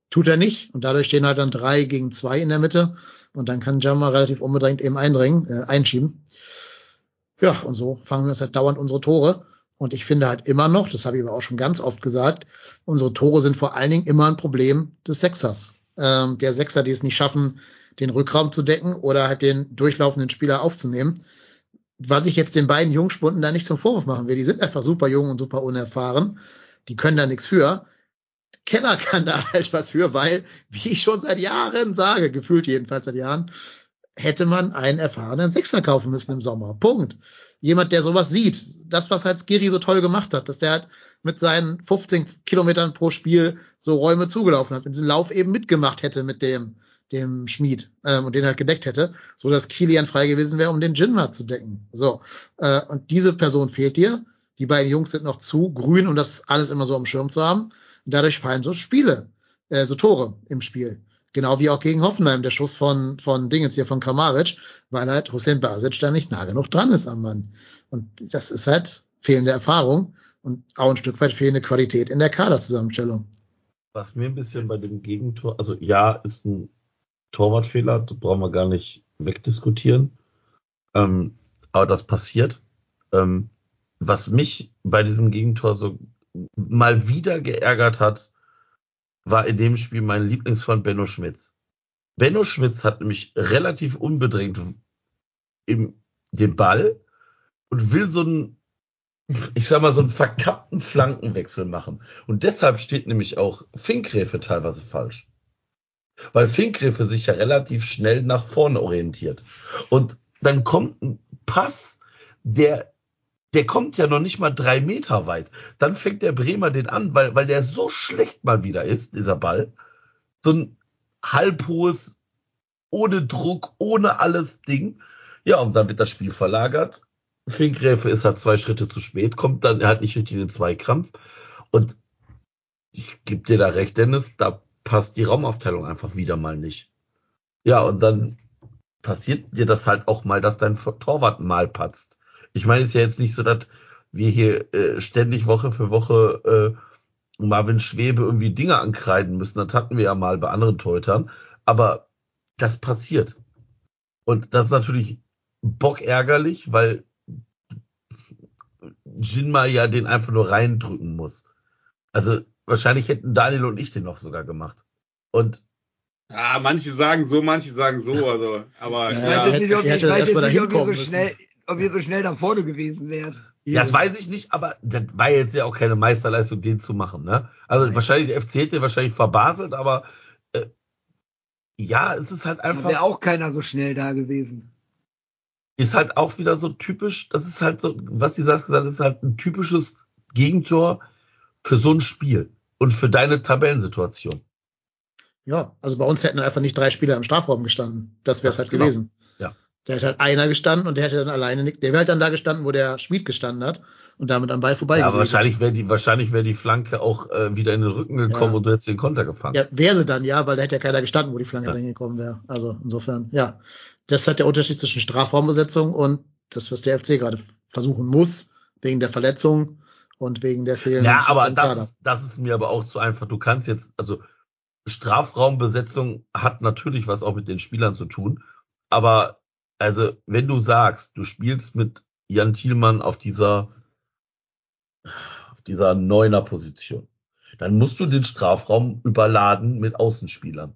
Tut er nicht. Und dadurch stehen halt dann drei gegen zwei in der Mitte. Und dann kann Jammer relativ unbedrängt eben eindringen, äh, einschieben. Ja, und so fangen wir uns halt dauernd unsere Tore. Und ich finde halt immer noch, das habe ich aber auch schon ganz oft gesagt, unsere Tore sind vor allen Dingen immer ein Problem des Sechsers. Ähm, der Sechser, die es nicht schaffen, den Rückraum zu decken oder halt den durchlaufenden Spieler aufzunehmen. Was ich jetzt den beiden Jungspunden da nicht zum Vorwurf machen will, die sind einfach super jung und super unerfahren. Die können da nichts für. Kenner kann da halt was für, weil, wie ich schon seit Jahren sage, gefühlt jedenfalls seit Jahren, hätte man einen erfahrenen Sechser kaufen müssen im Sommer. Punkt. Jemand, der sowas sieht. Das, was halt Skiri so toll gemacht hat, dass der halt mit seinen 15 Kilometern pro Spiel so Räume zugelaufen hat, mit diesem Lauf eben mitgemacht hätte mit dem, dem Schmied ähm, und den halt gedeckt hätte, so dass Kilian frei gewesen wäre, um den Jinma zu decken. So äh, und diese Person fehlt dir. Die beiden Jungs sind noch zu grün, um das alles immer so am Schirm zu haben. Und dadurch fallen so Spiele, äh, so Tore im Spiel. Genau wie auch gegen Hoffenheim, der Schuss von, von Dingens hier, von Kramaric, weil halt Hussein Basic da nicht nah genug dran ist am Mann. Und das ist halt fehlende Erfahrung und auch ein Stück weit fehlende Qualität in der Kaderzusammenstellung. Was mir ein bisschen bei dem Gegentor, also ja, ist ein Torwartfehler, das brauchen wir gar nicht wegdiskutieren. Ähm, aber das passiert. Ähm, was mich bei diesem Gegentor so mal wieder geärgert hat, war in dem Spiel mein Lieblingsfreund Benno Schmitz. Benno Schmitz hat nämlich relativ unbedrängt im, den Ball und will so einen, ich sag mal, so einen verkappten Flankenwechsel machen. Und deshalb steht nämlich auch Finkgräfe teilweise falsch. Weil Finkgräfe sich ja relativ schnell nach vorne orientiert. Und dann kommt ein Pass, der der kommt ja noch nicht mal drei Meter weit. Dann fängt der Bremer den an, weil, weil der so schlecht mal wieder ist, dieser Ball. So ein halbhohes, ohne Druck, ohne alles Ding. Ja, und dann wird das Spiel verlagert. Finkgräfe ist halt zwei Schritte zu spät, kommt dann halt nicht richtig in den Zweikrampf. Und ich gebe dir da recht, Dennis, da passt die Raumaufteilung einfach wieder mal nicht. Ja, und dann passiert dir das halt auch mal, dass dein Torwart mal patzt. Ich meine, es ist ja jetzt nicht so, dass wir hier äh, ständig Woche für Woche äh, Marvin Schwebe irgendwie Dinge ankreiden müssen. Das hatten wir ja mal bei anderen Torhütern. Aber das passiert. Und das ist natürlich bockärgerlich, weil Jinma ja den einfach nur reindrücken muss. Also wahrscheinlich hätten Daniel und ich den noch sogar gemacht. Und ja, manche sagen so, manche sagen so, also, aber Ich Ja, weiß jetzt nicht, ob, ich weiß jetzt nicht, ob, dahin so kommen schnell, ob ihr so schnell da vorne gewesen wärt. Ja, das weiß ich nicht, aber das war jetzt ja auch keine Meisterleistung, den zu machen. Ne? Also Nein. wahrscheinlich, der FC hätte wahrscheinlich verbaselt, aber äh, ja, es ist halt einfach, wäre auch keiner so schnell da gewesen. ist halt auch wieder so typisch, das ist halt so, was die Sachs gesagt hat, ist halt ein typisches Gegentor für so ein Spiel und für deine Tabellensituation. Ja, also bei uns hätten einfach nicht drei Spieler im Strafraum gestanden. Das wäre es halt genau. gewesen. Ja. Da hätte halt einer gestanden und der hätte dann alleine nicht, der wäre halt dann da gestanden, wo der Schmied gestanden hat und damit am Ball vorbei Ja, aber wahrscheinlich wäre die, wahrscheinlich wäre die Flanke auch äh, wieder in den Rücken gekommen Ja. und du hättest den Konter gefangen. Ja, wäre sie dann, ja, weil da hätte ja keiner gestanden, wo die Flanke Ja. dann gekommen wäre. Also insofern, ja. Das ist halt der Unterschied zwischen Strafraumbesetzung und das, was der FC gerade versuchen muss, wegen der Verletzung und wegen der fehlenden Ja, aber das, das ist mir aber auch zu einfach. Du kannst jetzt, also Strafraumbesetzung hat natürlich was auch mit den Spielern zu tun. Aber also, wenn du sagst, du spielst mit Jan Thielmann auf dieser, auf dieser neuner Position, dann musst du den Strafraum überladen mit Außenspielern.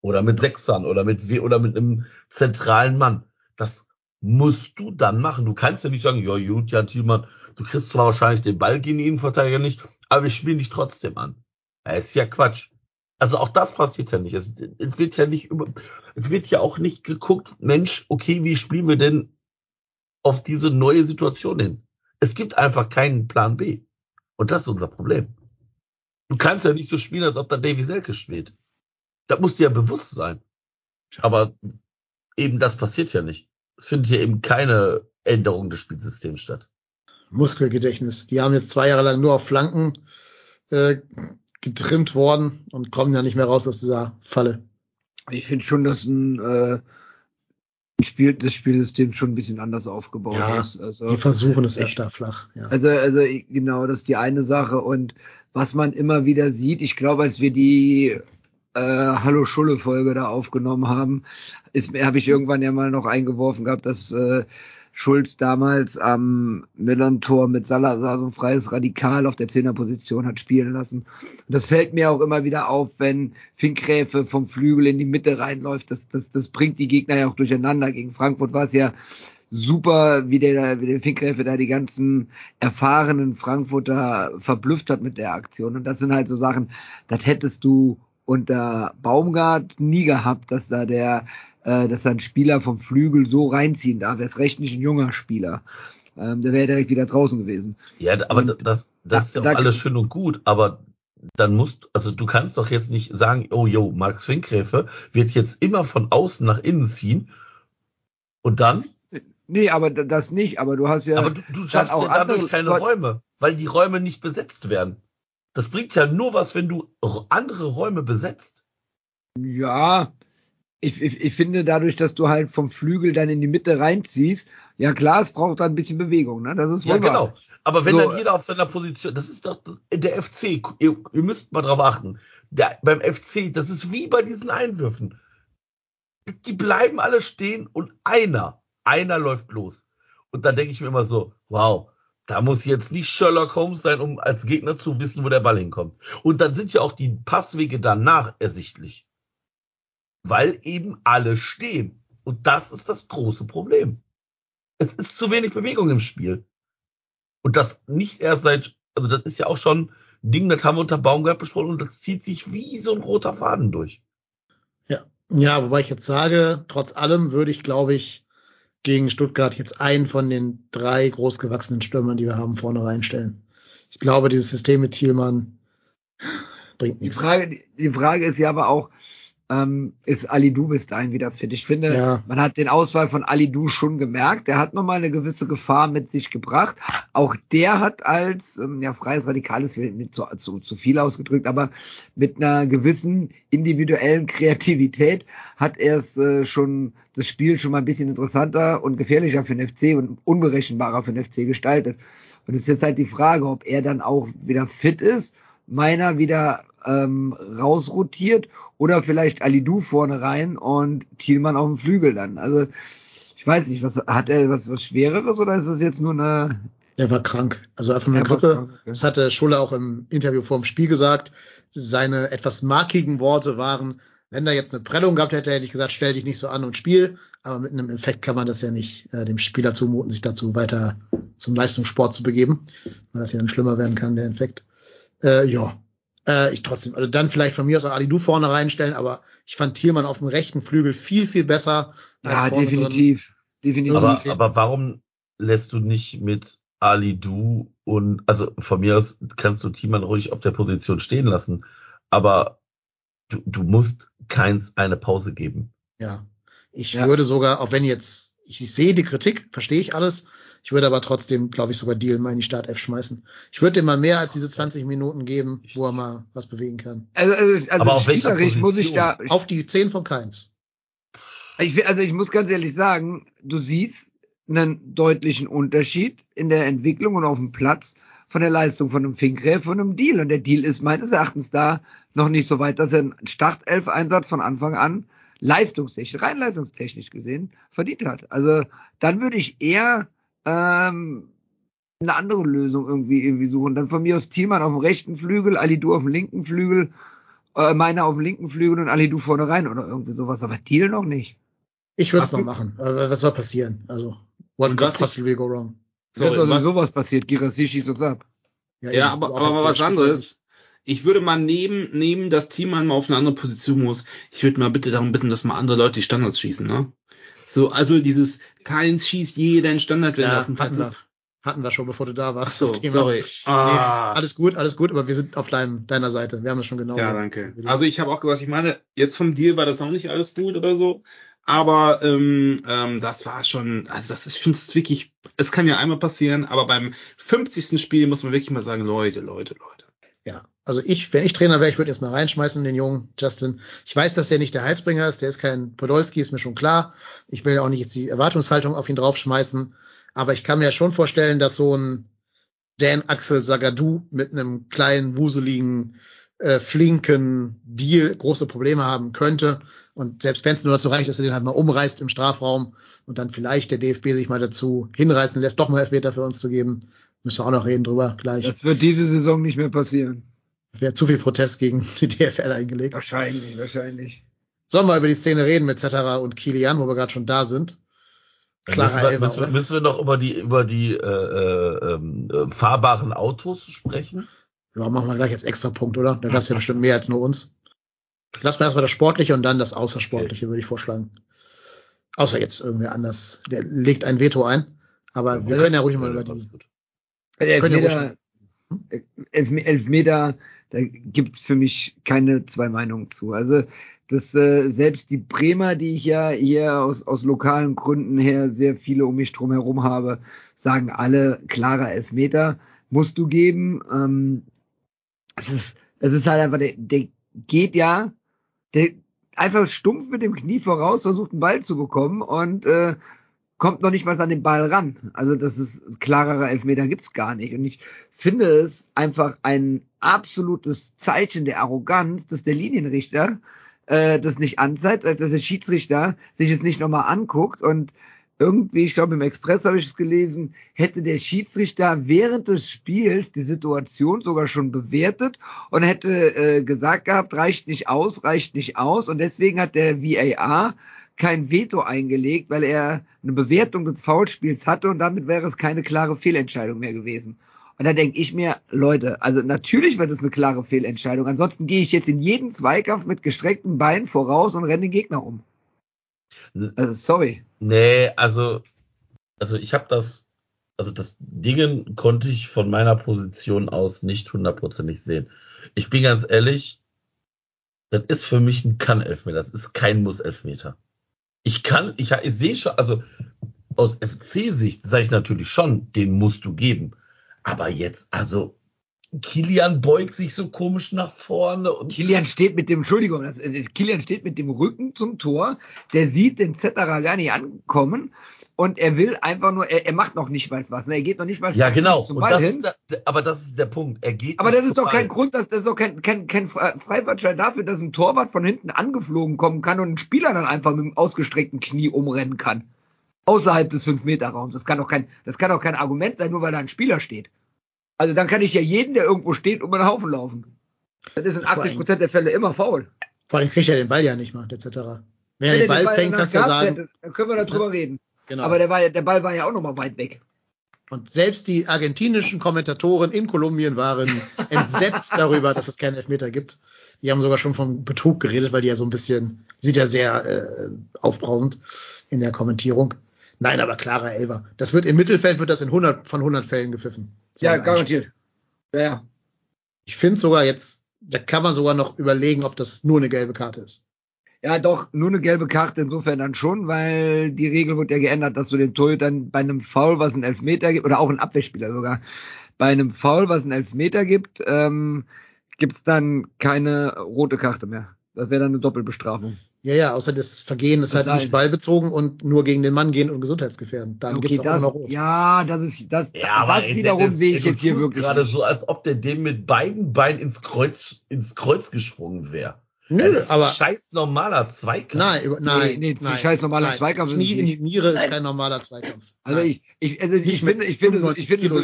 Oder mit Sechsern oder mit, oder mit einem zentralen Mann. Das musst du dann machen. Du kannst ja nicht sagen, ja, gut, Jan Thielmann, du kriegst zwar wahrscheinlich den Ball gegen den Innenverteidiger nicht, aber wir spielen dich trotzdem an. Das ist ja Quatsch. Also auch das passiert ja nicht. Es, es wird ja nicht über, es wird ja auch nicht geguckt, Mensch, okay, wie spielen wir denn auf diese neue Situation hin? Es gibt einfach keinen Plan B. Und das ist unser Problem. Du kannst ja nicht so spielen, als ob da Davy Selke spielt. Das muss dir ja bewusst sein. Aber eben das passiert ja nicht. Es findet ja eben keine Änderung des Spielsystems statt. Muskelgedächtnis. Die haben jetzt zwei Jahre lang nur auf Flanken äh, getrimmt worden und kommen ja nicht mehr raus aus dieser Falle. Ich finde schon, dass ein, äh, Spiel, das Spielsystem schon ein bisschen anders aufgebaut Ja, ist. Also, Die versuchen es öfter flach. Ja. Also, also genau, das ist die eine Sache. Und was man immer wieder sieht, ich glaube, als wir die äh, Hallo Schulle Folge da aufgenommen haben, ist habe ich irgendwann ja mal noch eingeworfen gehabt, dass äh, Schulz damals am Millern-Tor mit Salazar so ein freies Radikal auf der Zehnerposition hat spielen lassen. Und das fällt mir auch immer wieder auf, wenn Finkgräfe vom Flügel in die Mitte reinläuft. Das, das, das bringt die Gegner ja auch durcheinander. Gegen Frankfurt war es ja super, wie der, wie der Finkgräfe da die ganzen erfahrenen Frankfurter verblüfft hat mit der Aktion. Und das sind halt so Sachen, das hättest du unter Baumgart nie gehabt, dass da der äh, dass ein Spieler vom Flügel so reinziehen darf. Er ist recht nicht ein junger Spieler. Ähm, der wäre direkt wieder draußen gewesen. Ja, aber und das, das ist ja auch alles schön und gut, aber dann musst, also du kannst doch jetzt nicht sagen, oh yo, Max Finkgräfe wird jetzt immer von außen nach innen ziehen und dann? Nee, aber das nicht, aber du hast ja. Aber du, du schaffst auch ja dadurch keine Leute. Räume, weil die Räume nicht besetzt werden. Das bringt ja nur was, wenn du andere Räume besetzt. Ja, ich, ich, ich finde dadurch, dass du halt vom Flügel dann in die Mitte reinziehst, ja klar, es braucht dann ein bisschen Bewegung, ne? Das ist wohl Ja, genau. Aber wenn so, dann jeder auf seiner Position, das ist doch das, der FC, ihr, ihr müsst mal drauf achten. Der, beim FC, das ist wie bei diesen Einwürfen. Die bleiben alle stehen und einer, einer läuft los. Und dann denke ich mir immer so, wow, da muss jetzt nicht Sherlock Holmes sein, um als Gegner zu wissen, wo der Ball hinkommt. Und dann sind ja auch die Passwege danach ersichtlich weil eben alle stehen. Und das ist das große Problem. Es ist zu wenig Bewegung im Spiel. Und das nicht erst seit, also das ist ja auch schon ein Ding, das haben wir unter Baumgart besprochen und das zieht sich wie so ein roter Faden durch. Ja, ja, wobei ich jetzt sage, trotz allem würde ich, glaube ich, gegen Stuttgart jetzt einen von den drei großgewachsenen Stürmern, die wir haben, vorne reinstellen. Ich glaube, dieses System mit Thielmann bringt nichts. Die Frage, die Frage ist ja aber auch, ähm, ist Ali Du bis dahin wieder fit. Ich finde, ja. man hat den Auswahl von Ali Du schon gemerkt. Der hat nochmal eine gewisse Gefahr mit sich gebracht. Auch der hat als, ähm, ja, freies Radikales mit zu, zu, zu viel ausgedrückt, aber mit einer gewissen individuellen Kreativität hat er es äh, schon, das Spiel schon mal ein bisschen interessanter und gefährlicher für den FC und unberechenbarer für den FC gestaltet. Und es ist jetzt halt die Frage, ob er dann auch wieder fit ist, meiner wieder ähm, rausrotiert oder vielleicht Alidu vorne rein und Thielmann auf dem Flügel dann. Also ich weiß nicht, was hat er was, was Schwereres oder ist das jetzt nur eine. Der war krank. Also einfach eine Grippe. Krank, okay. Das hatte Schuller auch im Interview vor dem Spiel gesagt. Seine etwas markigen Worte waren, wenn da jetzt eine Prellung gehabt hätte, hätte ich gesagt, stell dich nicht so an und spiel. Aber mit einem Infekt kann man das ja nicht äh, dem Spieler zumuten, sich dazu weiter zum Leistungssport zu begeben, weil das ja dann schlimmer werden kann, der Infekt. Äh, ja, äh, ich trotzdem, also dann vielleicht von mir aus auch Ali Du vorne reinstellen, aber ich fand Thielmann auf dem rechten Flügel viel, viel besser. Ja, definitiv. Drin. definitiv. Aber, aber warum lässt du nicht mit Ali Du und, also von mir aus kannst du Thielmann ruhig auf der Position stehen lassen, aber du, du musst keins eine Pause geben. Ja. Ich ja. würde sogar, auch wenn jetzt, ich sehe die Kritik, verstehe ich alles, ich würde aber trotzdem, glaube ich, sogar Deal mal in die Startelf schmeißen. Ich würde ihm mal mehr als diese 20 Minuten geben, wo er mal was bewegen kann. Also, also, also aber auf spielerisch muss ich da. Auf die 10 von Keins. Ich, also ich muss ganz ehrlich sagen, du siehst einen deutlichen Unterschied in der Entwicklung und auf dem Platz von der Leistung von einem Finkgräf und einem Deal. Und der Deal ist meines Erachtens da noch nicht so weit, dass er einen Startelf-Einsatz von Anfang an leistungstechnisch, rein leistungstechnisch gesehen, verdient hat. Also dann würde ich eher ähm, eine andere Lösung irgendwie, irgendwie suchen. Dann von mir aus Thielmann auf dem rechten Flügel, Alidu auf dem linken Flügel, äh, meiner auf dem linken Flügel und Alidu vorne rein oder irgendwie sowas. Aber Thiel noch nicht. Ich würde es mal machen. Was soll passieren? Also, what could possibly go wrong? So, ist also sowas passiert. Girassi schießt uns ab. Ja, ja aber, aber was anderes. Ich würde mal neben, neben das Team mal auf eine andere Position muss. Ich würde mal bitte darum bitten, dass mal andere Leute die Standards schießen, ne? So, also dieses Keins schießt jeden Standard, wenn ja, er auf dem Platz ist. Hatten wir schon, bevor du da warst. So, sorry. Ah. Nee, alles gut, alles gut, aber wir sind auf deinem, deiner Seite. Wir haben das schon genau. Ja, danke. Also ich habe auch gesagt, ich meine, jetzt vom Deal war das auch nicht alles gut oder so. Aber ähm, ähm, das war schon, also das ist, ich finde es wirklich, es kann ja einmal passieren, aber beim 50. Spiel muss man wirklich mal sagen, Leute, Leute, Leute. Ja, also ich, wenn ich Trainer wäre, ich würde erstmal reinschmeißen, den jungen Justin. Ich weiß, dass der nicht der Heilsbringer ist, der ist kein Podolski, ist mir schon klar. Ich will auch nicht jetzt die Erwartungshaltung auf ihn draufschmeißen, aber ich kann mir schon vorstellen, dass so ein Dan Axel Sagadou mit einem kleinen, wuseligen äh, flinken Deal große Probleme haben könnte. Und selbst wenn es nur dazu reicht, dass er den halt mal umreißt im Strafraum und dann vielleicht der DFB sich mal dazu hinreißen lässt, doch mal Elfmeter für uns zu geben, müssen wir auch noch reden drüber gleich. Das wird diese Saison nicht mehr passieren. Wäre zu viel Protest gegen die DFL eingelegt. Wahrscheinlich, wahrscheinlich. Sollen wir über die Szene reden mit Zetterer und Kilian, wo wir gerade schon da sind? Klarer müssen, wir, müssen, wir, müssen wir noch über die über die äh, äh, äh, fahrbaren Autos sprechen? Ja, machen wir gleich jetzt extra Punkt, oder? Da gab es ja bestimmt mehr als nur uns. Lassen wir erstmal das Sportliche und dann das Außersportliche, okay. würde ich vorschlagen. Außer jetzt irgendwer anders. Der legt ein Veto ein. Aber ja, wir können ja ruhig mal über die. Elfmeter, ja elf, Elfmeter, da gibt's für mich keine zwei Meinungen zu. Also dass äh, selbst die Bremer, die ich ja hier aus, aus lokalen Gründen her sehr viele um mich drum herum habe, sagen alle klarer Elfmeter musst du geben. Ähm, es ist, es ist halt einfach, der, der geht ja, der einfach stumpf mit dem Knie voraus, versucht einen Ball zu bekommen und äh, kommt noch nicht mal an den Ball ran. Also das ist klarerer Elfmeter gibt's gar nicht. Und ich finde es einfach ein absolutes Zeichen der Arroganz, dass der Linienrichter äh, das nicht anzeigt, dass der Schiedsrichter sich es nicht nochmal anguckt und irgendwie, ich glaube im Express habe ich es gelesen, hätte der Schiedsrichter während des Spiels die Situation sogar schon bewertet und hätte äh, gesagt gehabt, reicht nicht aus, reicht nicht aus und deswegen hat der VAR kein Veto eingelegt, weil er eine Bewertung des Foulspiels hatte und damit wäre es keine klare Fehlentscheidung mehr gewesen. Und da denke ich mir, Leute, also natürlich wird es eine klare Fehlentscheidung. Ansonsten gehe ich jetzt in jeden Zweikampf mit gestreckten Beinen voraus und renne den Gegner um. Also sorry. Nee, also, also ich habe das, also das Dingen konnte ich von meiner Position aus nicht hundertprozentig sehen. Ich bin ganz ehrlich, das ist für mich ein Kann-Elfmeter, das ist kein Muss-Elfmeter. Ich kann, ich, ich sehe schon, also aus FC-Sicht sage ich natürlich schon, den musst du geben. Aber jetzt, also Kilian beugt sich so komisch nach vorne und Kilian steht mit dem, Entschuldigung, das, äh, Kilian steht mit dem Rücken zum Tor, der sieht den Zetterer gar nicht ankommen und er will einfach nur, er, er macht noch nicht mal was, ne? er geht noch nicht mal ja, genau. zum Ball hin. Der, aber das ist der Punkt, er geht Aber das ist doch kein Grund, dass, das ist doch kein, kein, kein Freifahrtschein dafür, dass ein Torwart von hinten angeflogen kommen kann und ein Spieler dann einfach mit dem ausgestreckten Knie umrennen kann. Außerhalb des 5-Meter-Raums. Das kann doch kein, das kann doch kein Argument sein, nur weil da ein Spieler steht. Also dann kann ich ja jeden, der irgendwo steht, um den Haufen laufen. Das ist in 80 Prozent der Fälle immer faul. Vor allem kriegt er den Ball ja nicht mal, etc. Wenn er den Ball, Ball fängt, kannst du sagen. Hätte, dann können wir darüber ja, reden. Genau. Aber der, war, ja, der Ball war ja auch noch mal weit weg. Und selbst die argentinischen Kommentatoren in Kolumbien waren entsetzt darüber, dass es keinen Elfmeter gibt. Die haben sogar schon vom Betrug geredet, weil die ja so ein bisschen, sieht ja sehr äh, aufbrausend in der Kommentierung. Nein, aber klarer Elver. Das wird im Mittelfeld wird das in 100 von 100 Fällen gepfiffen. Ja, garantiert. Ja, ja. Ich finde sogar jetzt, da kann man sogar noch überlegen, ob das nur eine gelbe Karte ist. Ja, doch, nur eine gelbe Karte insofern dann schon, weil die Regel wird ja geändert, dass du den Torhütern bei einem Foul, was einen Elfmeter gibt, oder auch ein Abwehrspieler sogar, bei einem Foul, was einen Elfmeter gibt, ähm, gibt's dann keine rote Karte mehr. Das wäre dann eine Doppelbestrafung. Ja, ja, außer das Vergehen ist das halt nicht ballbezogen und nur gegen den Mann gehen und gesundheitsgefährdend. Dann okay, gibt's auch das, noch rot. Ja, das ist das, ja, das wiederum sehe ich jetzt hier wirklich gerade so, als ob der dem mit beiden Beinen ins Kreuz ins Kreuz gesprungen wäre. Nö, das aber ist scheiß normaler Zweikampf. Nein, nein, nee, nee, nein, scheiß normaler nein. Zweikampf. Knie in die Niere ist kein normaler Zweikampf. Also ich, ich, also ich finde, ich finde, ich finde, so,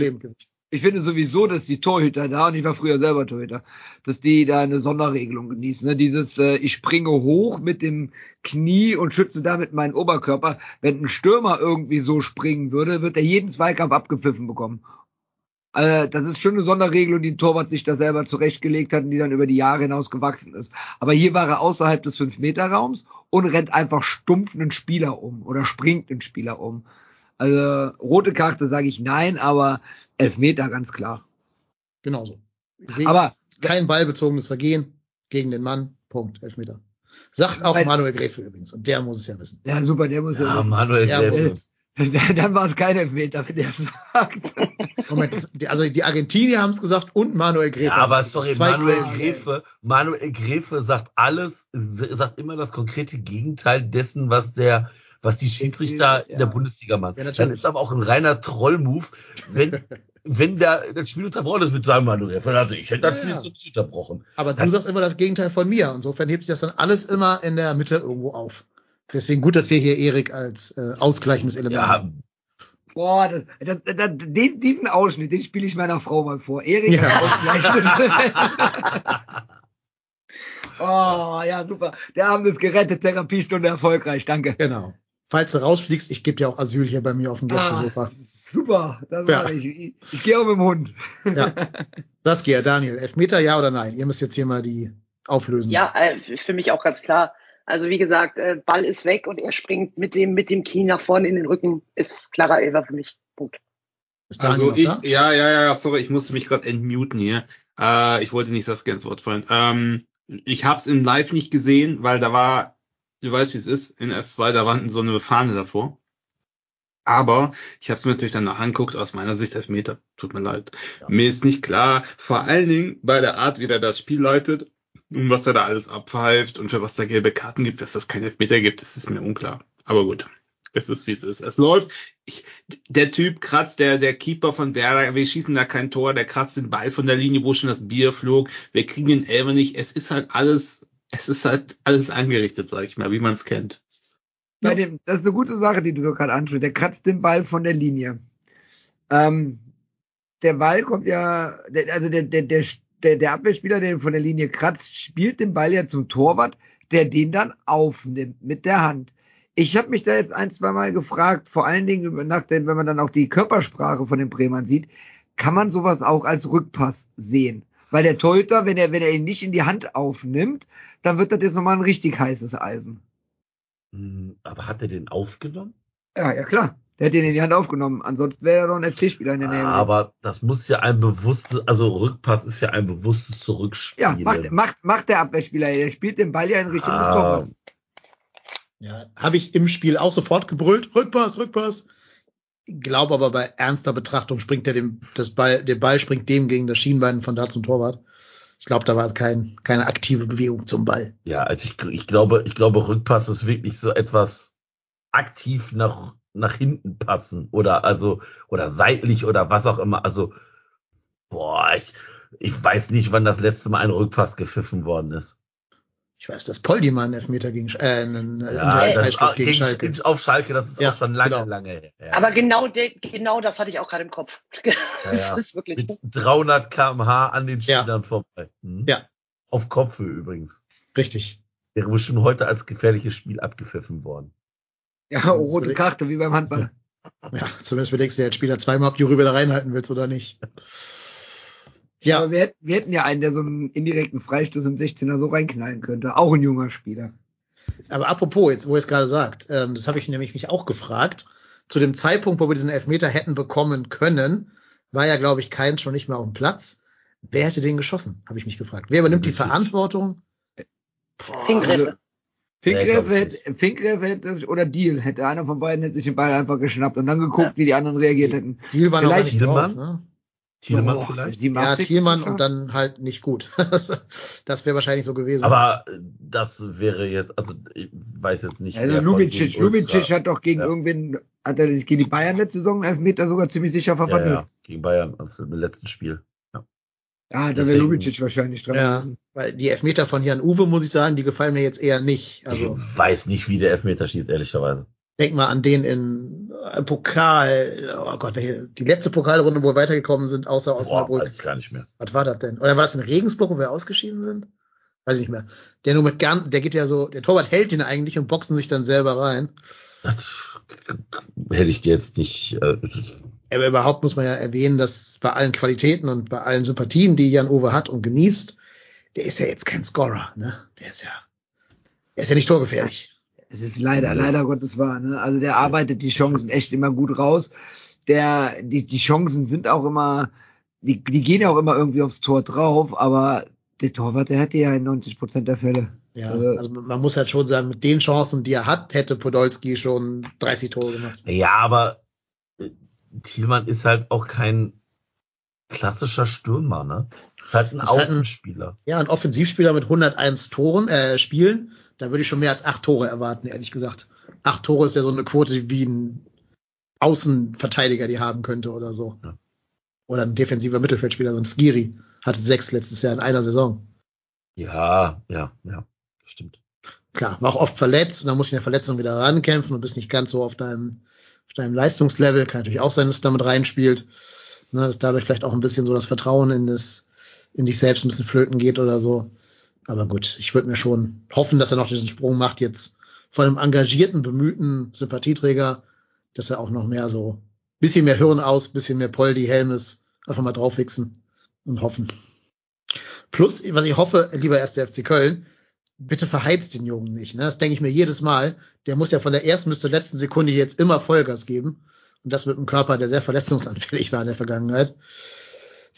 ich finde sowieso, dass die Torhüter da, und ich war früher selber Torhüter, dass die da eine Sonderregelung genießen. Ne? Dieses, äh, ich springe hoch mit dem Knie und schütze damit meinen Oberkörper. Wenn ein Stürmer irgendwie so springen würde, wird er jeden Zweikampf abgepfiffen bekommen. Äh, das ist schon eine Sonderregelung, die ein Torwart sich da selber zurechtgelegt hat und die dann über die Jahre hinaus gewachsen ist. Aber hier war er außerhalb des 5-Meter-Raums und rennt einfach stumpf einen Spieler um oder springt einen Spieler um. Also rote Karte sage ich nein, aber Elfmeter ganz klar. Genauso. aber kein ballbezogenes Vergehen gegen den Mann. Punkt. Elfmeter. Sagt auch Manuel Gräfe übrigens. Und der muss es ja wissen. Ja, super, der muss ja, ja wissen. Manuel Gräfe. Dann war es kein Elfmeter, wenn der es sagt. Moment, also die Argentinier haben es gesagt und Manuel Gräfe. Ja, aber sorry, Manuel Gräfe, Manuel Gräfe sagt alles, sagt immer das konkrete Gegenteil dessen, was der, was die Schiedsrichter ja. in der Bundesliga machen. Ja, das ist aber auch ein reiner Trollmove, wenn, wenn der, das Spiel unterbrochen ist, wird sagen, Manu, ich hätte das Spiel Ja. sonst nicht unterbrochen. Aber du Das- sagst immer das Gegenteil von mir. Insofern hebt sich das dann alles immer in der Mitte irgendwo auf. Deswegen gut, dass wir hier Erik als äh, ausgleichendes Element Ja, haben. Boah, das, das, das, den, diesen Ausschnitt, den spiele ich meiner Frau mal vor. Erik Ja. Ausgleichnis. oh, ja, super. Der Abend ist gerettet, Therapiestunde erfolgreich, danke. Genau. Falls du rausfliegst, ich gebe dir auch Asyl hier bei mir auf dem Gästesofa. Ah, super, das Ja. ich. Ich, ich gehe auch mit dem Hund. Ja. Das geht, Daniel. Elfmeter, ja oder nein? Ihr müsst jetzt hier mal die auflösen. Ja, äh, für mich auch ganz klar. Also wie gesagt, äh, Ball ist weg und er springt mit dem mit dem Knie nach vorne in den Rücken. Ist klarer Elfer für mich. Punkt. Also ich, ja, ja, ja, sorry, ich musste mich gerade entmuten hier. Äh, ich wollte nicht Saskia ins Wort fallen. Ähm, ich habe es im Live nicht gesehen, weil da war, du weißt, wie es ist, in S2, da war so eine Fahne davor. Aber ich habe es mir natürlich danach angeguckt, aus meiner Sicht Elfmeter. Tut mir leid. Mir ist nicht klar, vor allen Dingen bei der Art, wie er das Spiel leitet und was er da alles abpfeift und für was da gelbe Karten gibt, dass das kein Elfmeter gibt, das ist mir unklar. Aber gut, es ist wie es ist. Es läuft. Ich, der Typ kratzt, der, der Keeper von Werder, wir schießen da kein Tor, der kratzt den Ball von der Linie, wo schon das Bier flog. Wir kriegen den Elfer nicht. Es ist halt alles, es ist halt alles angerichtet, sag ich mal, wie man es kennt. Bei dem, das ist eine gute Sache, die du gerade ansprichst. Der kratzt den Ball von der Linie. Ähm, der Ball kommt ja, der, also der, der, der, der, Abwehrspieler, der von der Linie kratzt, spielt den Ball ja zum Torwart, der den dann aufnimmt mit der Hand. Ich habe mich da jetzt ein, zwei Mal gefragt, vor allen Dingen nach dem, wenn man dann auch die Körpersprache von den Bremern sieht, kann man sowas auch als Rückpass sehen? Weil der Torhüter, wenn er, wenn er ihn nicht in die Hand aufnimmt, dann wird das jetzt nochmal ein richtig heißes Eisen. Hm, Aber hat er den aufgenommen? Ja, ja klar. Der hat den in die Hand aufgenommen. Ansonsten wäre er doch ein FC-Spieler in der Nähe. Aber das muss ja ein bewusstes, also Rückpass ist ja ein bewusstes ja, Zurückspielen. macht, macht, macht der Abwehrspieler. Der spielt den Ball ja in Richtung des Ah. Torwarts. Ja, habe ich im Spiel auch sofort gebrüllt. Rückpass, Rückpass. Glaube aber bei ernster Betrachtung springt der dem, das Ball, der Ball springt dem gegen das Schienbein von da zum Torwart. Ich glaube, da war kein, keine aktive Bewegung zum Ball. Ja, also ich, ich glaube, ich glaube, Rückpass ist wirklich so etwas aktiv nach, nach hinten passen oder also, oder seitlich oder was auch immer. Also, boah, ich, ich weiß nicht, wann das letzte Mal ein Rückpass gepfiffen worden ist. Ich weiß, dass Poldi mal einen Elfmeter gegen, äh, einen äh, Ja, das ist Freistoß auch, gegen gegen, Schalke. auf Schalke, das ist Ja, auch schon lange, genau. lange her. Ja. Aber genau, de, genau das hatte ich auch gerade im Kopf. Ja, ja. Das ist wirklich. Mit 300 kmh an den Ja. Spielern vorbei. Mhm. Ja. Auf Kopfhöhe übrigens. Richtig. Wäre bestimmt heute als gefährliches Spiel abgepfiffen worden. Ja, Das rote Karte, wie beim Handball. Ja, zumindest überlegst du dir als Spieler zweimal, ob du die Rübe da reinhalten willst oder nicht. Ja, Aber wir, hätten- wir hätten ja einen, der so einen indirekten Freistoß im 16er so reinknallen könnte. Auch ein junger Spieler. aber apropos, jetzt, wo ihr es gerade sagt, ähm, das habe ich nämlich mich auch gefragt. Zu dem Zeitpunkt, wo wir diesen Elfmeter hätten bekommen können, war ja, glaube ich, kein schon nicht mehr auf dem Platz. Wer hätte den geschossen? Habe ich mich gefragt. Wer übernimmt die. Verantwortung? Finkgräfe. Finkgräfe glaub ich hätte, Finkgräfe hätte, oder Deal, hätte einer von beiden hätte sich den Ball einfach geschnappt und dann geguckt, wie die anderen reagiert hätten. Thiel war noch Vielleicht nicht drauf. Ne? Thielemann Oh, vielleicht? 87. Ja, Thielmann und dann halt nicht gut. das wäre wahrscheinlich so gewesen. Aber äh, das wäre jetzt, also ich weiß jetzt nicht. Also Lubicic, Lubicic hat doch gegen Ja. irgendwen, hat er gegen die Bayern letzte Saison einen Elfmeter sogar ziemlich sicher ja, verwandelt. ja, gegen Bayern, also im letzten Spiel. Ja, da wäre Lubicic wahrscheinlich dran. ja, weil die Elfmeter von Jan Uwe, muss ich sagen, die gefallen mir jetzt eher nicht. Also ich weiß nicht, wie der Elfmeter schießt, ehrlicherweise. Denk mal an den in äh, Pokal, oh Gott, welche, die letzte Pokalrunde, wo wir weitergekommen sind, außer Osnabrück. weiß ich gar nicht mehr. Was war das denn? Oder war das in Regensburg, wo wir ausgeschieden sind? Weiß ich nicht mehr. Der nur mit ganz, der geht ja so, der Torwart hält ihn eigentlich und boxen sich dann selber rein. Das hätte ich dir jetzt nicht. Äh, Aber überhaupt muss man ja erwähnen, dass bei allen Qualitäten und bei allen Sympathien, die Jan Uwe hat und genießt, der ist ja jetzt kein Scorer, ne? Der ist ja, der ist ja nicht torgefährlich. Es ist leider, leider Gottes wahr. Ne? Also der arbeitet die Chancen echt immer gut raus. Der, die, die Chancen sind auch immer, die, die gehen ja auch immer irgendwie aufs Tor drauf, aber der Torwart, der hätte ja in 90 Prozent der Fälle. Ja, Also- also man muss halt schon sagen, mit den Chancen, die er hat, hätte Podolski schon 30 Tore gemacht. ja, aber äh, Thielmann ist halt auch kein klassischer Stürmer, ne? Ist halt ein Ist halt ein- Außenspieler. Ja, ein Offensivspieler mit 101 Toren, äh, Spielen, da würde ich schon mehr als acht Tore erwarten, ehrlich gesagt. Acht Tore ist ja so eine Quote wie ein Außenverteidiger die haben könnte oder so. Oder ein defensiver Mittelfeldspieler, so ein Skiri, hatte sechs letztes Jahr in einer Saison. Ja, ja, ja, stimmt. Klar, war auch oft verletzt und dann muss ich in der Verletzung wieder rankämpfen und bist nicht ganz so auf deinem, auf deinem Leistungslevel. Kann natürlich auch sein, dass es damit reinspielt. Ne, dass dadurch vielleicht auch ein bisschen so das Vertrauen in das, in dich selbst ein bisschen flöten geht oder so. Aber gut, ich würde mir schon hoffen, dass er noch diesen Sprung macht jetzt von einem engagierten, bemühten Sympathieträger, dass er auch noch mehr so bisschen mehr Hirn aus, bisschen mehr Poldi, Helmes, einfach mal draufwichsen und hoffen. Plus, was ich hoffe, lieber erster FC Köln, bitte verheizt den Jungen nicht. Ne? Das denke ich mir jedes Mal. Der muss ja von der ersten bis zur letzten Sekunde jetzt immer Vollgas geben. Und das mit einem Körper, der sehr verletzungsanfällig war in der Vergangenheit.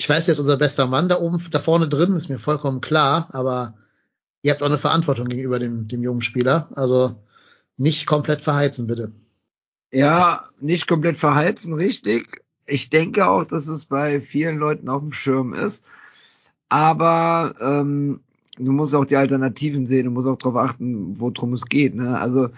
Ich weiß, ist unser bester Mann da oben, da vorne drin, ist mir vollkommen klar, aber ihr habt auch eine Verantwortung gegenüber dem, dem jungen Spieler. Also nicht komplett verheizen, bitte. Ja, nicht komplett verheizen, richtig. Ich denke auch, dass es bei vielen Leuten auf dem Schirm ist. Aber ähm, du musst auch die Alternativen sehen, du musst auch darauf achten, worum es geht. Ne? Also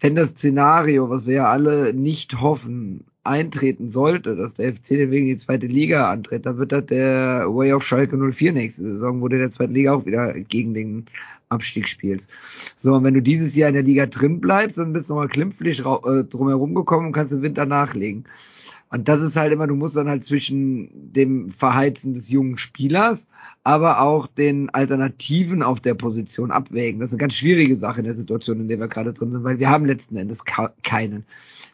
wenn das Szenario, was wir ja alle nicht hoffen, eintreten sollte, dass der FC den wegen die zweite Liga antritt, dann wird das der Way of Schalke 04 nächste Saison, wo du in der zweiten Liga auch wieder gegen den Abstieg spielst. So, und wenn du dieses Jahr in der Liga drin bleibst, dann bist du nochmal klimpflich äh, drumherum gekommen und kannst den Winter nachlegen. Und das ist halt immer, du musst dann halt zwischen dem Verheizen des jungen Spielers, aber auch den Alternativen auf der Position abwägen. Das ist eine ganz schwierige Sache in der Situation, in der wir gerade drin sind, weil wir haben letzten Endes keinen.